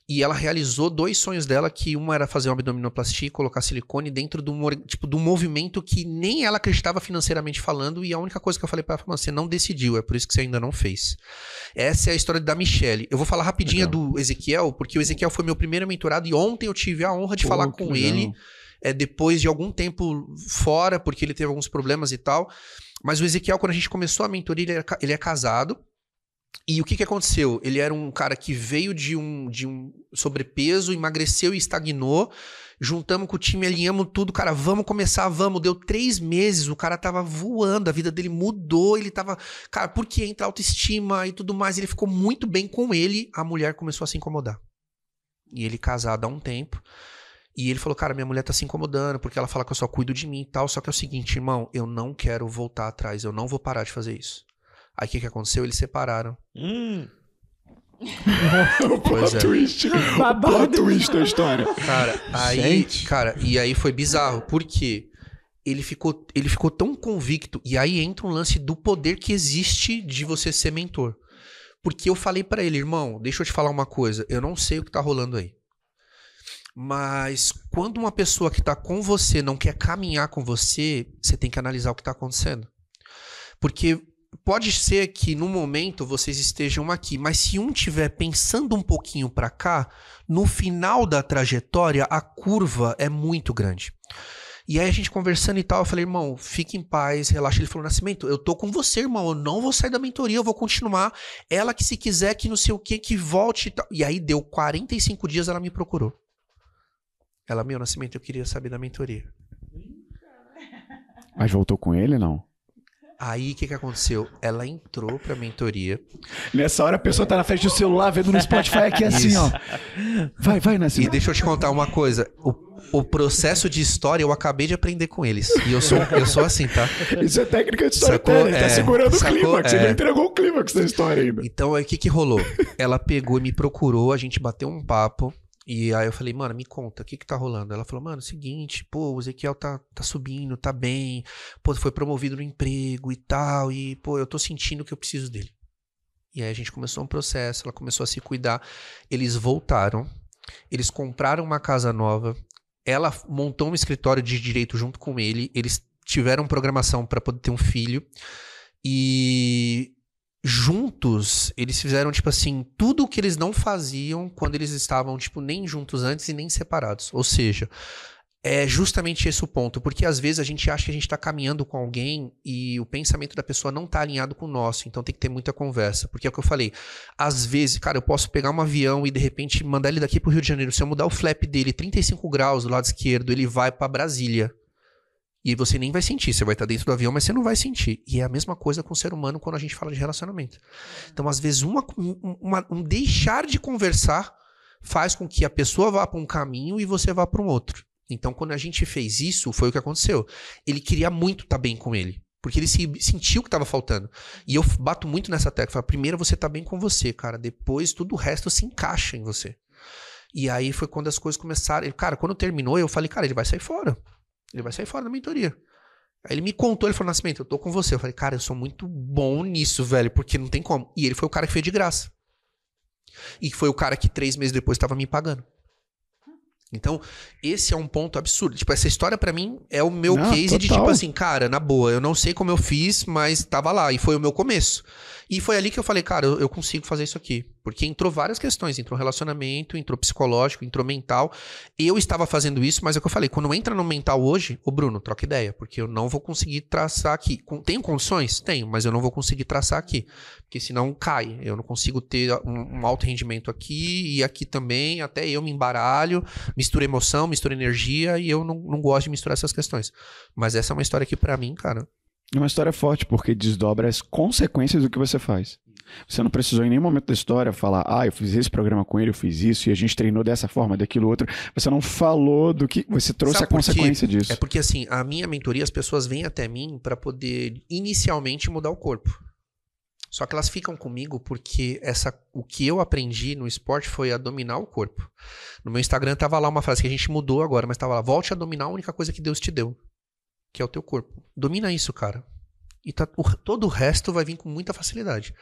E ela realizou dois sonhos dela, que uma era fazer uma abdominoplastia e colocar silicone dentro de um, tipo, de um movimento que nem ela acreditava financeiramente falando, e a única coisa que eu falei para ela foi, você não decidiu, é por isso que você ainda não fez. Essa é a história da Michelle. Eu vou falar rapidinho legal. do Ezequiel, porque o Ezequiel foi meu primeiro mentorado, e ontem eu tive a honra de Pô, falar com legal. ele, é, depois de algum tempo fora, porque ele teve alguns problemas e tal. Mas o Ezequiel, quando a gente começou a mentoria, ele é, ele é casado, e o que, que aconteceu? Ele era um cara que veio de um, de um sobrepeso, emagreceu e estagnou. Juntamos com o time, alinhamos tudo, cara, vamos começar, vamos. Deu três meses, o cara tava voando, a vida dele mudou, ele tava. Cara, porque entra autoestima e tudo mais, ele ficou muito bem com ele, a mulher começou a se incomodar. E ele casado há um tempo. E ele falou, cara, minha mulher tá se incomodando porque ela fala que eu só cuido de mim e tal. Só que é o seguinte, irmão, eu não quero voltar atrás, eu não vou parar de fazer isso. Aí o que, que aconteceu? Eles separaram. Hum. o plot é. twist. O plot twist da história. Cara, aí, Gente. cara, e aí foi bizarro. Por quê? Ele ficou, ele ficou tão convicto. E aí entra um lance do poder que existe de você ser mentor. Porque eu falei para ele, irmão, deixa eu te falar uma coisa. Eu não sei o que tá rolando aí. Mas quando uma pessoa que tá com você não quer caminhar com você, você tem que analisar o que tá acontecendo. Porque pode ser que no momento vocês estejam aqui, mas se um tiver pensando um pouquinho para cá, no final da trajetória a curva é muito grande. E aí a gente conversando e tal, eu falei, irmão, fique em paz, relaxa. Ele falou, Nascimento, eu tô com você, irmão, eu não vou sair da mentoria, eu vou continuar. Ela que se quiser, que não sei o que, que volte e tal. E aí deu 45 dias, ela me procurou. Ela, meu, Nascimento, eu queria saber da mentoria. Mas voltou com ele, não? Aí o que, que aconteceu? Ela entrou pra mentoria. Nessa hora a pessoa tá na frente do celular vendo no Spotify aqui assim, Isso. ó. Vai, vai, Nassim. E deixa eu te contar uma coisa. O, o processo de história eu acabei de aprender com eles. E eu sou, eu sou assim, tá? Isso é técnica de storytelling. Tá é, segurando sacou, o clímax. É. Não entregou o clímax da história ainda. Então aí o que, que rolou? Ela pegou e me procurou, a gente bateu um papo. E aí eu falei, mano, me conta, o que que tá rolando? Ela falou, mano, seguinte, pô, o Ezequiel tá, tá subindo, tá bem, pô, foi promovido no emprego e tal, e, pô, eu tô sentindo que eu preciso dele. E aí a gente começou um processo, ela começou a se cuidar, eles voltaram, eles compraram uma casa nova, ela montou um escritório de direito junto com ele, eles tiveram programação para poder ter um filho, e juntos, eles fizeram, tipo assim, tudo o que eles não faziam quando eles estavam, tipo, nem juntos antes e nem separados. Ou seja, é justamente esse o ponto, porque às vezes a gente acha que a gente está caminhando com alguém e o pensamento da pessoa não está alinhado com o nosso, então tem que ter muita conversa, porque é o que eu falei, às vezes, cara, eu posso pegar um avião e de repente mandar ele daqui para o Rio de Janeiro, se eu mudar o flap dele 35 graus do lado esquerdo, ele vai para Brasília. E você nem vai sentir. Você vai estar dentro do avião, mas você não vai sentir. E é a mesma coisa com o ser humano quando a gente fala de relacionamento. Então, às vezes, uma, uma, um deixar de conversar faz com que a pessoa vá para um caminho e você vá para um outro. Então, quando a gente fez isso, foi o que aconteceu. Ele queria muito estar tá bem com ele. Porque ele se, sentiu que estava faltando. E eu bato muito nessa tecla. Primeiro você tá bem com você, cara. Depois tudo o resto se encaixa em você. E aí foi quando as coisas começaram. Cara, quando terminou, eu falei, cara, ele vai sair fora. Ele vai sair fora da mentoria. Aí ele me contou, ele falou, Nascimento, eu tô com você. Eu falei, cara, eu sou muito bom nisso, velho, porque não tem como. E ele foi o cara que fez de graça. E foi o cara que três meses depois estava me pagando. Então, esse é um ponto absurdo. Tipo, essa história para mim é o meu não, case total. de tipo assim, cara, na boa, eu não sei como eu fiz, mas tava lá e foi o meu começo. E foi ali que eu falei, cara, eu, eu consigo fazer isso aqui. Porque entrou várias questões. Entrou relacionamento, entrou psicológico, entrou mental. Eu estava fazendo isso, mas é o que eu falei. Quando entra no mental hoje, o Bruno, troca ideia. Porque eu não vou conseguir traçar aqui. Tenho condições? Tenho, mas eu não vou conseguir traçar aqui. Porque senão cai. Eu não consigo ter um, um alto rendimento aqui e aqui também. Até eu me embaralho, misturo emoção, misturo energia. E eu não, não gosto de misturar essas questões. Mas essa é uma história que, para mim, cara, é uma história forte, porque desdobra as consequências do que você faz. Você não precisou em nenhum momento da história falar, ah, eu fiz esse programa com ele, eu fiz isso, e a gente treinou dessa forma, daquilo outro. Você não falou do que. Você trouxe Sabe a consequência disso. É porque, assim, a minha mentoria, as pessoas vêm até mim para poder inicialmente mudar o corpo. Só que elas ficam comigo porque essa, o que eu aprendi no esporte foi a dominar o corpo. No meu Instagram tava lá uma frase que a gente mudou agora, mas tava lá: volte a dominar a única coisa que Deus te deu, que é o teu corpo. Domina isso, cara. E tá, o, todo o resto vai vir com muita facilidade.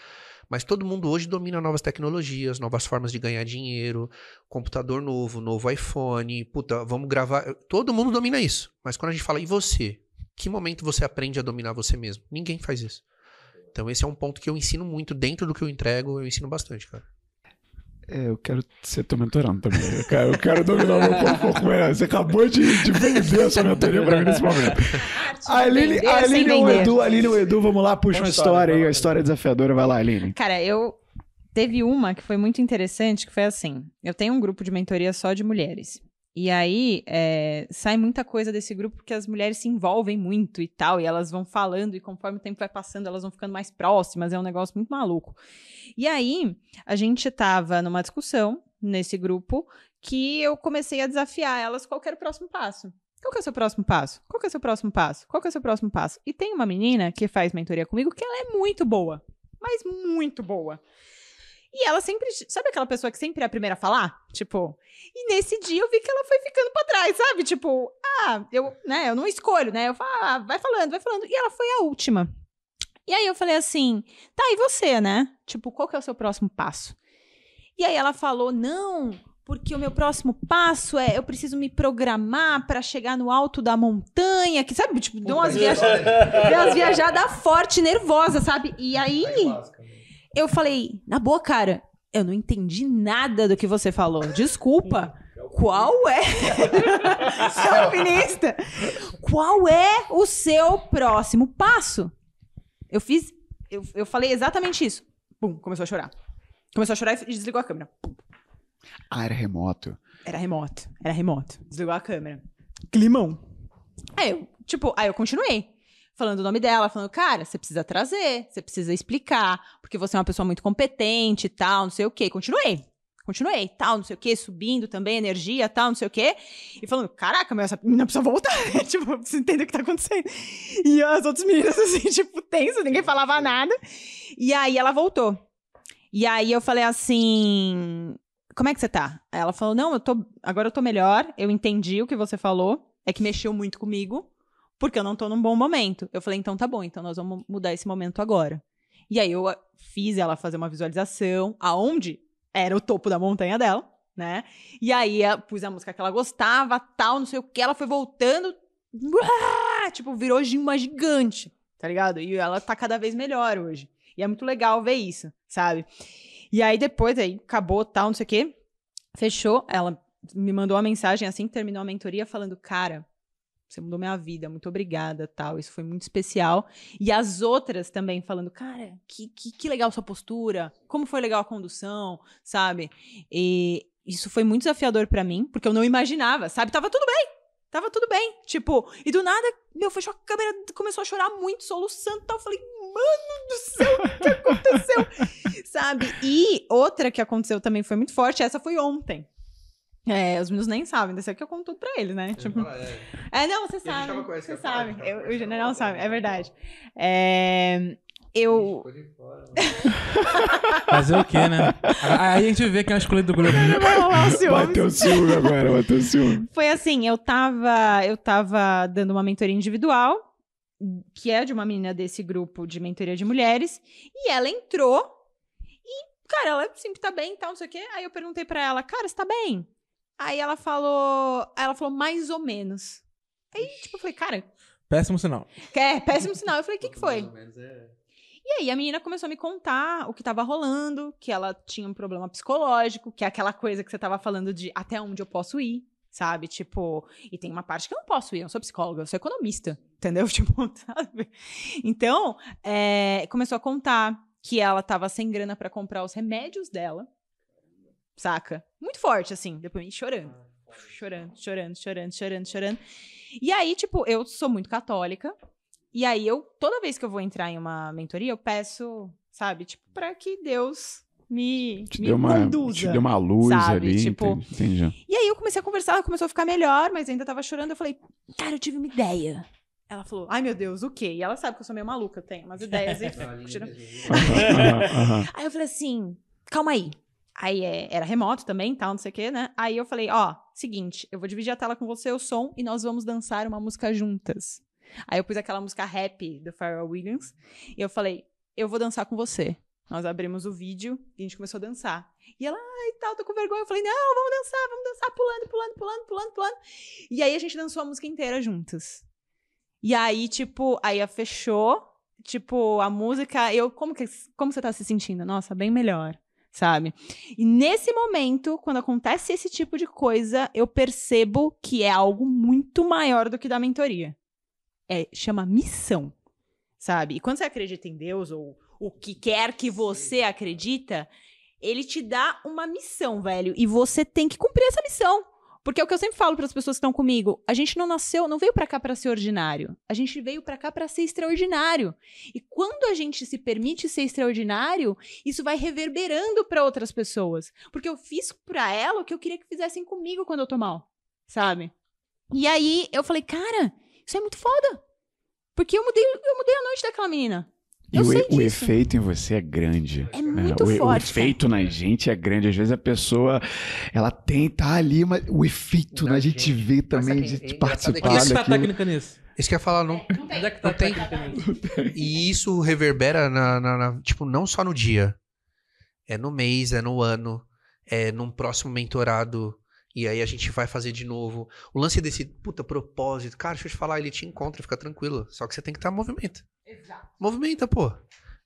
Mas todo mundo hoje domina novas tecnologias, novas formas de ganhar dinheiro, computador novo, novo iPhone, puta, vamos gravar. Todo mundo domina isso. Mas quando a gente fala, e você? Que momento você aprende a dominar você mesmo? Ninguém faz isso. Então esse é um ponto que eu ensino muito dentro do que eu entrego, eu ensino bastante, cara. É, eu quero ser teu mentorando também. Eu quero, eu quero dominar o meu corpo um pouco melhor. Você acabou de, de vender a sua mentoria pra mim nesse momento. A Aline, a Aline ou o. Edu, Aline o Edu, vamos lá, puxa Uma uma história, aí, a história desafiadora. Vai lá, Aline. Cara, eu. Teve uma que foi muito interessante, que foi assim: eu tenho um grupo de mentoria só de mulheres. E aí é, sai muita coisa desse grupo porque as mulheres se envolvem muito e tal, e elas vão falando, e conforme o tempo vai passando, elas vão ficando mais próximas, é um negócio muito maluco. E aí, a gente tava numa discussão nesse grupo que eu comecei a desafiar elas qual era o próximo passo. Qual que é o seu próximo passo? Qual que é o seu próximo passo? Qual que é o seu próximo passo? E tem uma menina que faz mentoria comigo que ela é muito boa, mas muito boa. E ela sempre, sabe aquela pessoa que sempre é a primeira a falar? Tipo, e nesse dia eu vi que ela foi ficando pra trás, sabe? Tipo, ah, eu, né, eu não escolho, né? Eu falo, ah, vai falando, vai falando. E ela foi a última. E aí eu falei assim, tá, e você, né? Tipo, qual que é o seu próximo passo? E aí ela falou, não, porque o meu próximo passo é eu preciso me programar pra chegar no alto da montanha, que sabe, tipo, deu umas, viaja deu umas viajadas forte, nervosa, sabe? E aí eu falei, na boa, cara, eu não entendi nada do que você falou. Desculpa. Qual é? Seu alpinista. Qual é o seu próximo passo? Eu fiz. Eu, eu falei exatamente isso. Pum, começou a chorar. Começou a chorar e desligou a câmera. Ah, era remoto. Era remoto. Era remoto. Desligou a câmera. Climão. Aí eu, tipo, aí eu continuei. Falando o nome dela, falando, cara, você precisa trazer, você precisa explicar, porque você é uma pessoa muito competente e tal, não sei o quê. Continuei. Continuei, tal, não sei o quê, subindo também, energia, tal, não sei o quê. E falando, caraca, mas essa menina precisa voltar, né? Tipo, eu preciso entender o que tá acontecendo. E as outras meninas, assim, tipo, tenso, ninguém falava nada. E aí ela voltou. E aí eu falei assim, como é que você tá? Aí ela falou, não, eu tô, agora eu tô melhor, eu entendi o que você falou, é que mexeu muito comigo, porque eu não tô num bom momento. Eu falei, então tá bom, então nós vamos mudar esse momento agora. E aí eu ah, fiz ela fazer uma visualização aonde era o topo da montanha dela, né? E aí eu pus a música que ela gostava, tal, não sei o que, ela foi voltando, uá, tipo, virou uma gigante, tá ligado? E ela tá cada vez melhor hoje. E é muito legal ver isso, sabe? E aí depois, aí acabou, tal, não sei o quê, fechou, ela me mandou uma mensagem assim que terminou a mentoria falando, cara, você mudou minha vida, muito obrigada, tal. Isso foi muito especial. E as outras também falando, cara, que, que, que legal sua postura, como foi legal a condução, sabe? E isso foi muito desafiador pra mim, porque eu não imaginava, sabe? Tava tudo bem, tava tudo bem. Tipo, e do nada, meu, fechou a câmera, começou a chorar muito, soluçando e tal. Eu falei, mano do céu, o que aconteceu? sabe? E outra que aconteceu também foi muito forte, essa foi ontem. É, os meninos nem sabem, desse aqui eu conto tudo pra eles, né? Tipo, é, não, você sabe. Você que eu sabe. Eu, o general sabe, é verdade. É, eu. Fazer o quê, né? Aí a gente vê quem é o escolhido do grupo. Vai rolar o ciúmes. Bateu ciúme agora, bateu ciúme. Foi assim, eu tava, eu tava dando uma mentoria individual, que é de uma menina desse grupo de mentoria de mulheres, e ela entrou e, cara, ela sempre tá bem e tal, não sei o quê. Aí eu perguntei pra ela, cara, você tá bem? Aí ela falou, ela falou mais ou menos. Aí, tipo, eu falei, cara, Péssimo sinal. é péssimo sinal. Eu falei, o que que foi? E aí a menina começou a me contar o que tava rolando, que ela tinha um problema psicológico, que é aquela coisa que você tava falando de até onde eu posso ir, sabe? Tipo, e tem uma parte que eu não posso ir, eu não sou psicóloga, eu sou economista, entendeu? Tipo, sabe? Então, é, começou a contar que ela tava sem grana pra comprar os remédios dela, saca? Muito forte, assim, depois chorando. Chorando, chorando, chorando, chorando, chorando. E aí, tipo, eu sou muito católica. E aí, eu, toda vez que eu vou entrar em uma mentoria, eu peço, sabe, tipo, pra que Deus me, Te me deu, uma, conduza. te deu uma luz sabe? ali. Tipo, entendi. entendi. E aí eu comecei a conversar, ela começou a ficar melhor, mas ainda tava chorando. Eu falei, cara, eu tive uma ideia. Ela falou, ai meu Deus, o quê? E ela sabe que eu sou meio maluca, eu tenho umas ideias. E... Aí eu falei assim, calma aí. Aí é, era remoto também, tal, não sei o quê, né? Aí eu falei, ó, seguinte, eu vou dividir a tela com você, o som, e nós vamos dançar uma música juntas. Aí eu pus aquela música Happy, do Pharrell Williams, e eu falei, eu vou dançar com você. Nós abrimos o vídeo e a gente começou a dançar. E ela, ai, tal, tô com vergonha. Eu falei, não, vamos dançar, vamos dançar, pulando, pulando, pulando, pulando, pulando. E aí a gente dançou a música inteira juntas. E aí, tipo, aí a fechou, tipo, a música, eu, como que, como você tá se sentindo? Nossa, bem melhor, sabe? E nesse momento, quando acontece esse tipo de coisa, eu percebo que é algo muito maior do que da mentoria. É, chama missão, sabe? E quando você acredita em Deus, ou o que quer que você acredita, ele te dá uma missão, velho. E você tem que cumprir essa missão. Porque é o que eu sempre falo para as pessoas que estão comigo. A gente não nasceu, não veio pra cá pra ser ordinário. A gente veio pra cá pra ser extraordinário. E quando a gente se permite ser extraordinário, isso vai reverberando pra outras pessoas. Porque eu fiz pra ela o que eu queria que fizessem comigo quando eu tô mal, sabe? E aí eu falei, cara, isso é muito foda. Porque eu mudei, eu mudei a noite daquela menina. E Eu o, sei o efeito em você é grande. É né? muito o, o forte, efeito na gente é grande. Às vezes a pessoa, ela tem, tá ali, mas o efeito Na gente gente. vê também de, é é participar Onde é que tá a técnica nisso? Isso que eu ia falar, não. Onde é que tá a Não tem. técnica nisso? E isso reverbera na, na- na- tipo, não só no dia. É no mês, é no ano, é num próximo mentorado. E aí a gente vai fazer de novo. O lance desse, puta, propósito. Cara, deixa eu te falar, ele te encontra, fica tranquilo. Só que você tem que estar em movimento. Movimenta, pô.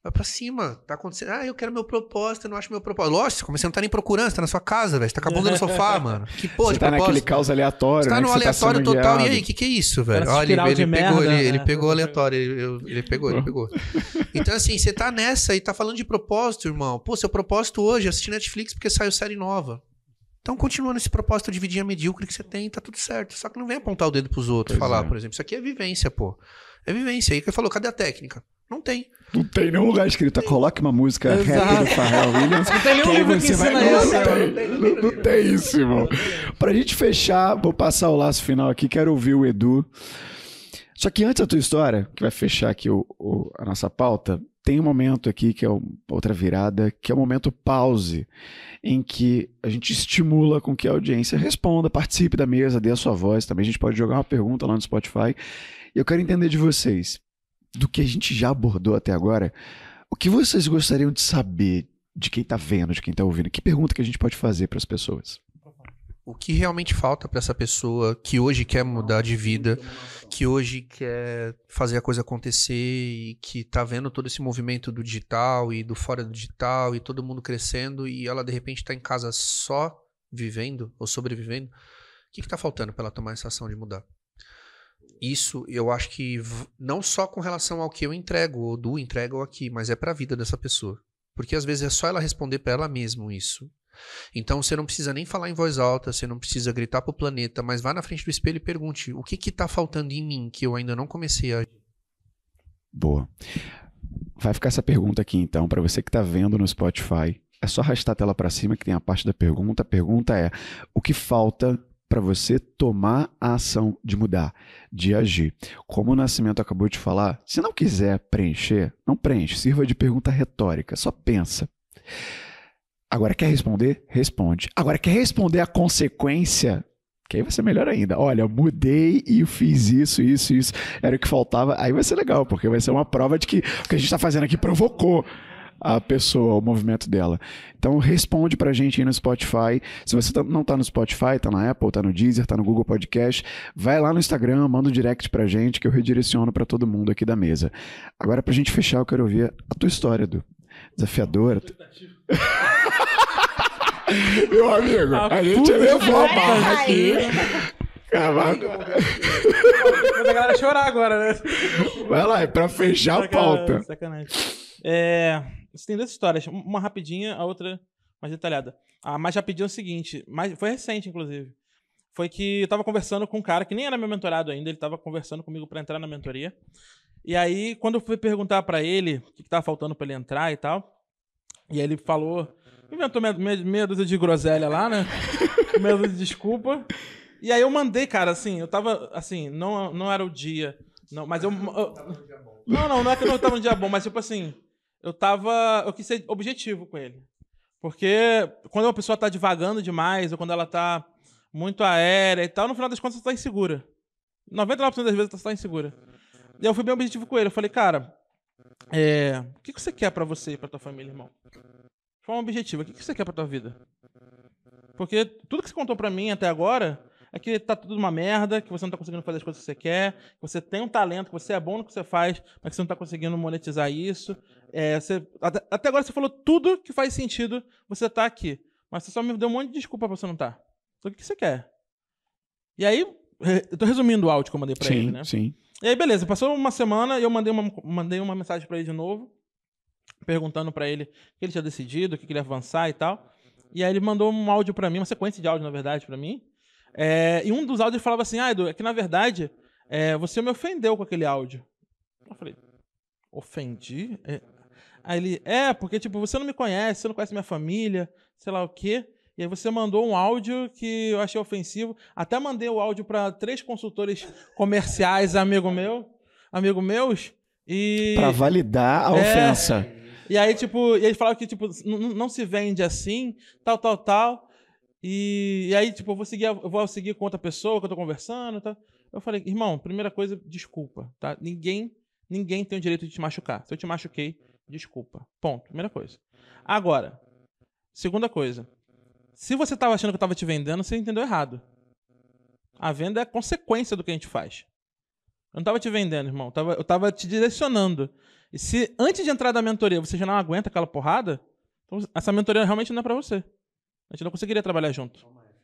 Vai pra cima. Tá acontecendo. Ah, eu quero meu propósito, eu não acho meu propósito. Lógico, mas você não tá nem procurando, você tá na sua casa, velho. Você tá com a bunda no sofá, mano. Que porra Você de tá naquele propósito. caos aleatório, Você tá né, no tá aleatório sendo total. E guiado. aí, o que, que é isso, velho? Olha, ele, ele pegou, merda, ele, ele né? pegou aleatório. Ele, ele pegou, ele pegou. Então, assim, você tá nessa e tá falando de propósito, irmão. Pô, seu propósito hoje é assistir Netflix porque saiu série nova. Então, continua nesse propósito de vidinha medíocre que você tem, tá tudo certo. Só que não vem apontar o dedo pros outros, Pois falar, é. por exemplo. Isso aqui é vivência, pô. É vivência. Aí que ele falou, cadê a técnica? Não tem. Não tem nenhum lugar escrito, coloque uma música rap do Pharrell Williams. Não tem nenhum livro que você vai... Não, isso. não, né? tem, não, não tem isso, irmão. Pra gente fechar, vou passar o laço final aqui, quero ouvir o Edu. Só que antes da tua história, que vai fechar aqui o- o- a nossa pauta, tem um momento aqui que é outra virada, que é o momento pause, em que a gente estimula com que a audiência responda, participe da mesa, dê a sua voz. Também a gente pode jogar uma pergunta lá no Spotify. E eu quero entender de vocês, do que a gente já abordou até agora, o que vocês gostariam de saber de quem tá vendo, de quem tá ouvindo? Que pergunta que a gente pode fazer para as pessoas? O que realmente falta pra essa pessoa que hoje quer mudar de vida, que hoje quer fazer a coisa acontecer e que tá vendo todo esse movimento do digital e do fora do digital e todo mundo crescendo e ela de repente tá em casa só vivendo ou sobrevivendo, o que que tá faltando pra ela tomar essa ação de mudar? Isso eu acho que não só com relação ao que eu entrego ou do entrego aqui, mas é pra vida dessa pessoa. Porque às vezes é só ela responder pra ela mesma isso. Então você não precisa nem falar em voz alta, você não precisa gritar pro planeta, mas vá na frente do espelho e pergunte: o que que tá faltando em mim que eu ainda não comecei a Boa. Vai ficar essa pergunta aqui então, para você que tá vendo no Spotify. É só arrastar a tela para cima que tem a parte da pergunta. A pergunta é: o que falta para você tomar a ação de mudar, de agir? Como o Nascimento acabou de falar, se não quiser preencher, não preenche, sirva de pergunta retórica, só pensa. Agora, quer responder? Responde. Agora, quer responder a consequência? Que aí vai ser melhor ainda. Olha, mudei e fiz isso, isso, isso. Era o que faltava. Aí vai ser legal, porque vai ser uma prova de que o que a gente está fazendo aqui provocou a pessoa, o movimento dela. Então responde pra gente aí no Spotify. Se você tá- não tá no Spotify, tá na Apple, tá no Deezer, tá no Google Podcast, vai lá no Instagram, manda um direct pra gente que eu redireciono pra todo mundo aqui da mesa. Agora pra gente fechar, eu quero ouvir a tua história, do Desafiadora. Meu amigo, a gente levou a barra aqui. Cavado. A galera chorar agora, né? Vai lá, é pra fechar a pauta. Sacanagem. É, você tem duas histórias. Uma rapidinha, a outra mais detalhada. A mais rapidinha é o seguinte, mais, foi recente, inclusive. Foi que eu tava conversando com um cara que nem era meu mentorado ainda, ele tava conversando comigo pra entrar na mentoria. E aí, quando eu fui perguntar pra ele o que, que tava faltando pra ele entrar e tal, e aí ele falou, inventou meia, meia, meia dúzia de groselha lá, né? meia dúzia de desculpa. E aí eu mandei, cara, assim, eu tava, assim, não, não era o dia Não, mas eu. eu- não, não, não é que eu não tava no dia bom, mas tipo assim, eu tava. Eu quis ser objetivo com ele. Porque quando uma pessoa tá divagando demais, ou quando ela tá muito aérea e tal, no final das contas você tá insegura. 99% das vezes você tá insegura. E eu fui bem objetivo com ele. Eu falei, cara, é, o que você quer pra você e pra tua família, irmão? De forma objetiva, o que você quer pra tua vida? Porque tudo que você contou pra mim até agora é que tá tudo uma merda, que você não tá conseguindo fazer as coisas que você quer, que você tem um talento, que você é bom no que você faz, mas que você não tá conseguindo monetizar isso. É, você- até, até agora você falou tudo que faz sentido você tá aqui. Mas você só me deu um monte de desculpa pra você não estar. Então o que você quer? E aí, eu tô resumindo o áudio que eu mandei pra ele, Sim, né? sim. E aí, beleza, passou uma semana e eu mandei uma, mandei uma mensagem pra ele de novo, perguntando pra ele o que ele tinha decidido, o que que ele ia avançar e tal. E aí ele mandou um áudio pra mim, uma sequência de áudio, na verdade, pra mim. É, e um dos áudios falava assim: Ah, Edu, é que na verdade é, você me ofendeu com aquele áudio. Eu falei: Ofendi? É. Aí ele: É, porque tipo, você não me conhece, você não conhece minha família, sei lá o quê. E aí você mandou um áudio que eu achei ofensivo. Até mandei o áudio pra três consultores comerciais, amigo meu, amigo meus. E Pra validar a É. ofensa. e aí, tipo, e ele falava que, tipo, não se vende assim, tal, tal, tal. E, e aí, tipo, eu vou seguir, eu vou seguir com outra pessoa que eu tô conversando, tá? Eu falei, irmão, primeira coisa, desculpa, tá? Ninguém, ninguém tem o direito de te machucar. Se eu te machuquei, desculpa. Ponto. Primeira coisa. Agora, segunda coisa. Se você tava achando que eu tava te vendendo, você entendeu errado. A venda é consequência do que a gente faz. Eu não tava te vendendo, irmão. Eu tava, eu tava te direcionando. E se antes de entrar da mentoria você já não aguenta aquela porrada, então essa mentoria realmente não é pra você. A gente não conseguiria trabalhar junto.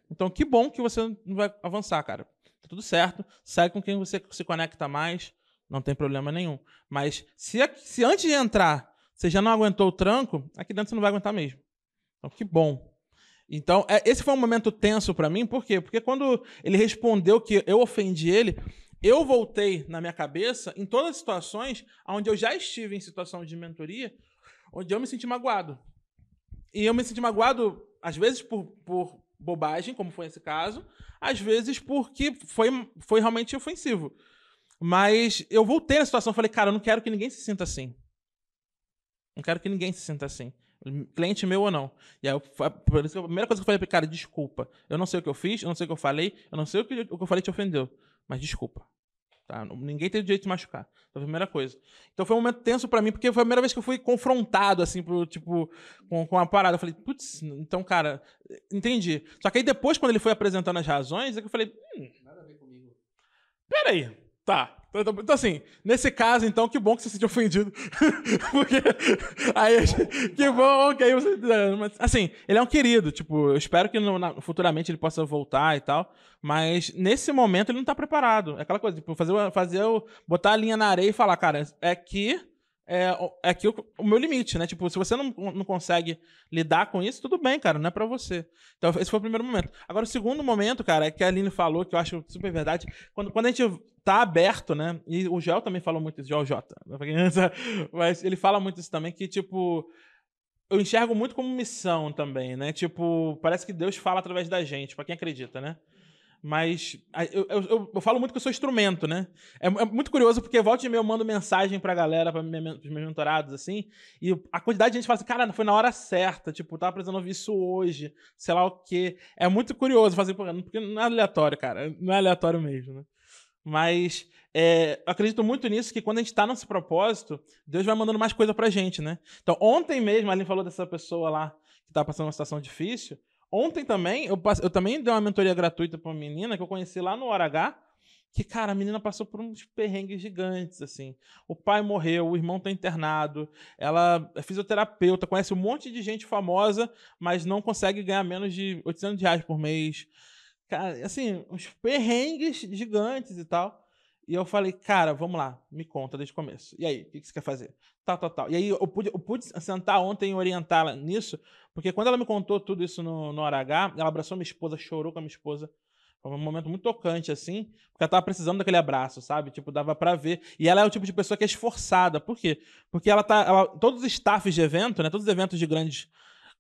Então que bom que você não vai avançar, cara. Tá tudo certo. Segue com quem você se conecta mais. Não tem problema nenhum. Mas se, se antes de entrar você já não aguentou o tranco, aqui dentro você não vai aguentar mesmo. Então que bom. Então, é- esse foi um momento tenso pra mim, por quê? Porque quando ele respondeu que eu ofendi ele, eu voltei na minha cabeça em todas as situações onde eu já estive em situação de mentoria, onde eu me senti magoado. E eu me senti magoado, às vezes, por, por bobagem, como foi esse caso, às vezes porque foi, foi realmente ofensivo. Mas eu voltei na situação falei, cara, eu não quero que ninguém se sinta assim. Não quero que ninguém se sinta assim. Cliente meu ou não. E aí, eu, por isso a primeira coisa que eu falei pra cara, desculpa. Eu não sei o que eu fiz, eu não sei o que eu falei, eu não sei o que, o que eu falei te ofendeu. Mas desculpa. Tá? Ninguém tem o direito de machucar. Então, a primeira coisa. Então foi um momento tenso pra mim, porque foi a primeira vez que eu fui confrontado, assim, pro, tipo, com, com a parada. Eu falei, putz, então, cara, entendi. Só que aí depois, quando ele foi apresentando as razões, é que eu falei, hum, peraí, tá. Então, então, assim, nesse caso, então, que bom que você se sentiu ofendido. Porque aí, que bom que aí você. mas, Assim, ele é um querido, tipo, eu espero que no- na- futuramente ele possa voltar e tal. Mas nesse momento ele não tá preparado. É aquela coisa, tipo, fazer, fazer botar a linha na areia e falar, cara, é aqui. É, é aqui o, o meu limite, né? Tipo, se você não, não consegue lidar com isso, tudo bem, cara, não é pra você. Então, esse foi o primeiro momento. Agora, o segundo momento, cara, é que a Aline falou, que eu acho super verdade. Quando, quando a gente tá aberto, né? E o Gel também falou muito isso, Gel J. pra quem não sabe, Mas ele fala muito isso também, que, tipo. Eu enxergo muito como missão também, né? Tipo, parece que Deus fala através da gente, pra quem acredita, né? Mas eu, eu- eu falo muito que eu sou instrumento, né? É, é muito curioso porque volta e meia eu mando mensagem pra galera, pra minha, pros meus mentorados, assim, e a quantidade de gente fala assim, cara, foi na hora certa, tipo, tava precisando ouvir isso hoje, sei lá o quê. É muito curioso fazer, porque não é aleatório, cara. Não é aleatório mesmo, né? Mas é, eu acredito muito nisso, que quando a gente tá nesse propósito, Deus vai mandando mais coisa pra gente, né? Então, ontem mesmo, a Aline falou dessa pessoa lá que tá passando uma situação difícil. Ontem também, eu, passe- eu também dei uma mentoria gratuita pra uma menina que eu conheci lá no Hora H, que, cara, a menina passou por uns perrengues gigantes, assim. O pai morreu, o irmão tá internado, ela é fisioterapeuta, conhece um monte de gente famosa, mas não consegue ganhar menos de 800 reais por mês. Cara, assim, uns perrengues gigantes e tal. E eu falei, cara, vamos lá, me conta desde o começo. E aí, o que você quer fazer? Tal, tal, tal. E aí eu pude, eu pude sentar ontem e orientá-la nisso, porque quando ela me contou tudo isso no, no hora H, ela abraçou minha esposa, chorou com a minha esposa. Foi um momento muito tocante, assim, porque ela tava precisando daquele abraço, sabe? Tipo, dava pra ver. E ela é o tipo de pessoa que é esforçada. Por quê? Porque ela tá. ela- todos os staffs de evento, né? Todos os eventos de grandes,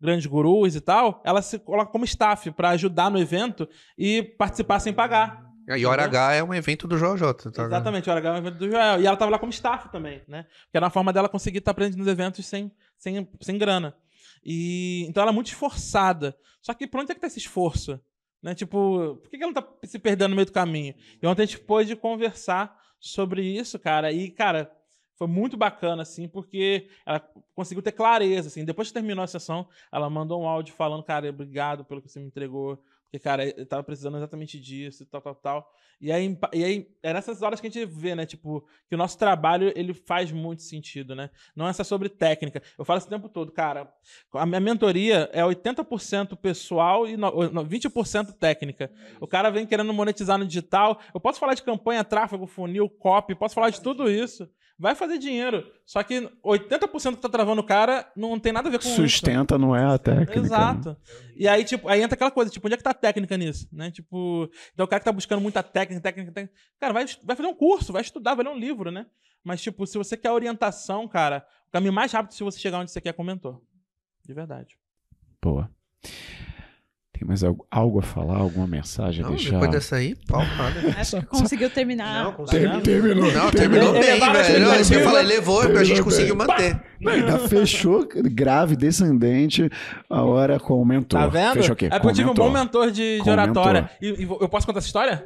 grandes gurus e tal, ela se coloca como staff pra ajudar no evento e participar sem pagar. E Hora H é um evento do JJ, tá? Exatamente, o Hora H é um evento do Joel. E ela tava lá como staff também, né? Que era uma forma dela conseguir estar presente nos eventos sem, sem, sem grana. E, então ela é muito esforçada. Só que por onde é que tá esse esforço? Né? Tipo, por que que ela não tá se perdendo no meio do caminho? E ontem a gente pôde conversar sobre isso, cara. E, cara, foi muito bacana, assim, porque ela conseguiu ter clareza, assim. Depois que terminou a sessão, ela mandou um áudio falando, cara, obrigado pelo que você me entregou. Porque, cara, eu tava precisando exatamente disso, tal, tal, tal. E aí, e aí, é nessas horas que a gente vê, né? Tipo, que o nosso trabalho, ele faz muito sentido, né? Não é só sobre técnica. Eu falo esse tempo todo, cara, a minha mentoria é 80% pessoal e no- no- 20% técnica. O cara vem querendo monetizar no digital. Eu posso falar de campanha, tráfego, funil, copy, posso falar de tudo isso. Vai fazer dinheiro. Só que 80% que tá travando o cara não tem nada a ver com isso. Sustenta, não é a técnica. né? Exato. E aí, tipo, aí entra aquela coisa, tipo, onde é que tá a técnica nisso? Né? Tipo, então o cara que tá buscando muita técnica, técnica, técnica. Cara, vai, vai fazer um curso, vai estudar, vai ler um livro, né? Mas, tipo, se você quer orientação, cara, o caminho mais rápido se você chegar onde você quer é com o mentor. De verdade. Boa. Tem mais algo, algo a falar? Alguma mensagem a Não, deixar? depois dessa aí, pau. Acho que conseguiu terminar. Não, conseguiu. terminou. Não, terminou bem, velho. ele Não, eu falei, levou, a gente Terminou conseguiu bem. manter. Ainda fechou grave, descendente, a hora com o mentor. Tá vendo? Fechou o quê? É porque eu tive um bom mentor de, de oratória. E, e eu posso contar essa história?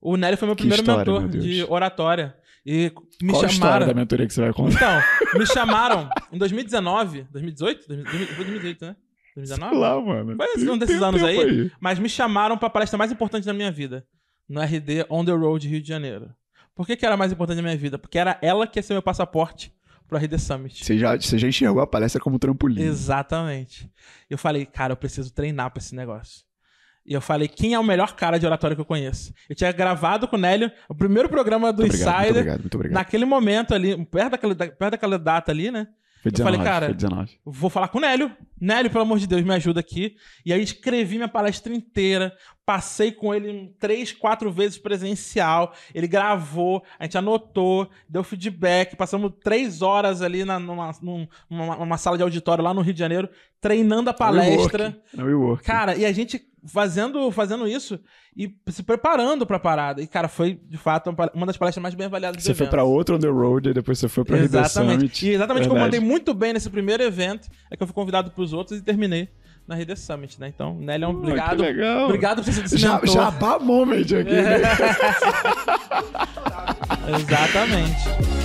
O Nélio foi meu Que primeiro história, mentor meu de oratória. E me Qual a história chamaram. da mentoria que você vai contar? Então, me chamaram em 2019, 2018? 2018, foi 2018, né? 2019? Sei lá, mano. Foi Tem- um desses anos tempo aí, Mas me chamaram pra palestra mais importante da minha vida. No RD On The Road Rio de Janeiro. Por que, que era mais importante da minha vida? Porque era ela que ia ser meu passaporte pro RD Summit. Você já, você já enxergou a palestra como trampolim. Exatamente. Eu falei, cara, eu preciso treinar pra esse negócio. E eu falei, quem é o melhor cara de oratória que eu conheço? Eu tinha gravado com o Nélio o primeiro programa do Muito obrigado, muito Insider. obrigado, muito obrigado. Naquele momento ali, perto daquela, perto daquela data ali, né? Foi eu 19, falei, cara, foi 19. Vou falar com o Nélio. Nélio, pelo amor de Deus, me ajuda aqui. E aí escrevi minha palestra inteira. Passei com ele três, quatro vezes presencial. Ele gravou, a gente anotou, deu feedback. Passamos três horas ali na, numa, num- numa, numa sala de auditório lá no Rio de Janeiro, treinando a palestra. No WeWork. Cara, e a gente fazendo, fazendo isso e se preparando pra parada. E, cara, foi, de fato, uma das palestras mais bem avaliadas Você foi pra outro on the road e depois você foi pra Exatamente. Summit. E exatamente como eu Verdade. mandei muito bem nesse primeiro evento, é que eu fui convidado pros outros e terminei na RD Summit, né? Então, Nélio, obrigado. legal. Obrigado por ter sido Já, jabá moment aqui. né? Exatamente.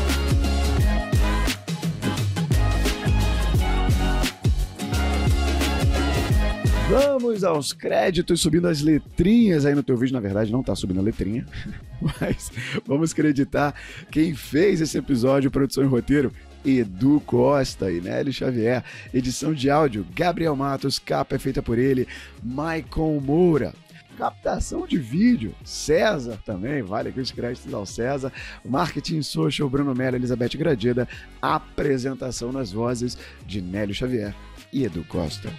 Vamos aos créditos, subindo as letrinhas aí no teu vídeo. Na verdade, não tá subindo a letrinha, mas vamos creditar quem fez esse episódio, produção e roteiro. Edu Costa e Nélio Xavier. Edição de áudio, Gabriel Matos. Capa é feita por ele, Maicon Moura. Captação de vídeo, César também, vale aqui os créditos ao César. Marketing Social, Bruno Mello, Elizabeth Gradida. Apresentação nas vozes de Nélio Xavier e Edu Costa.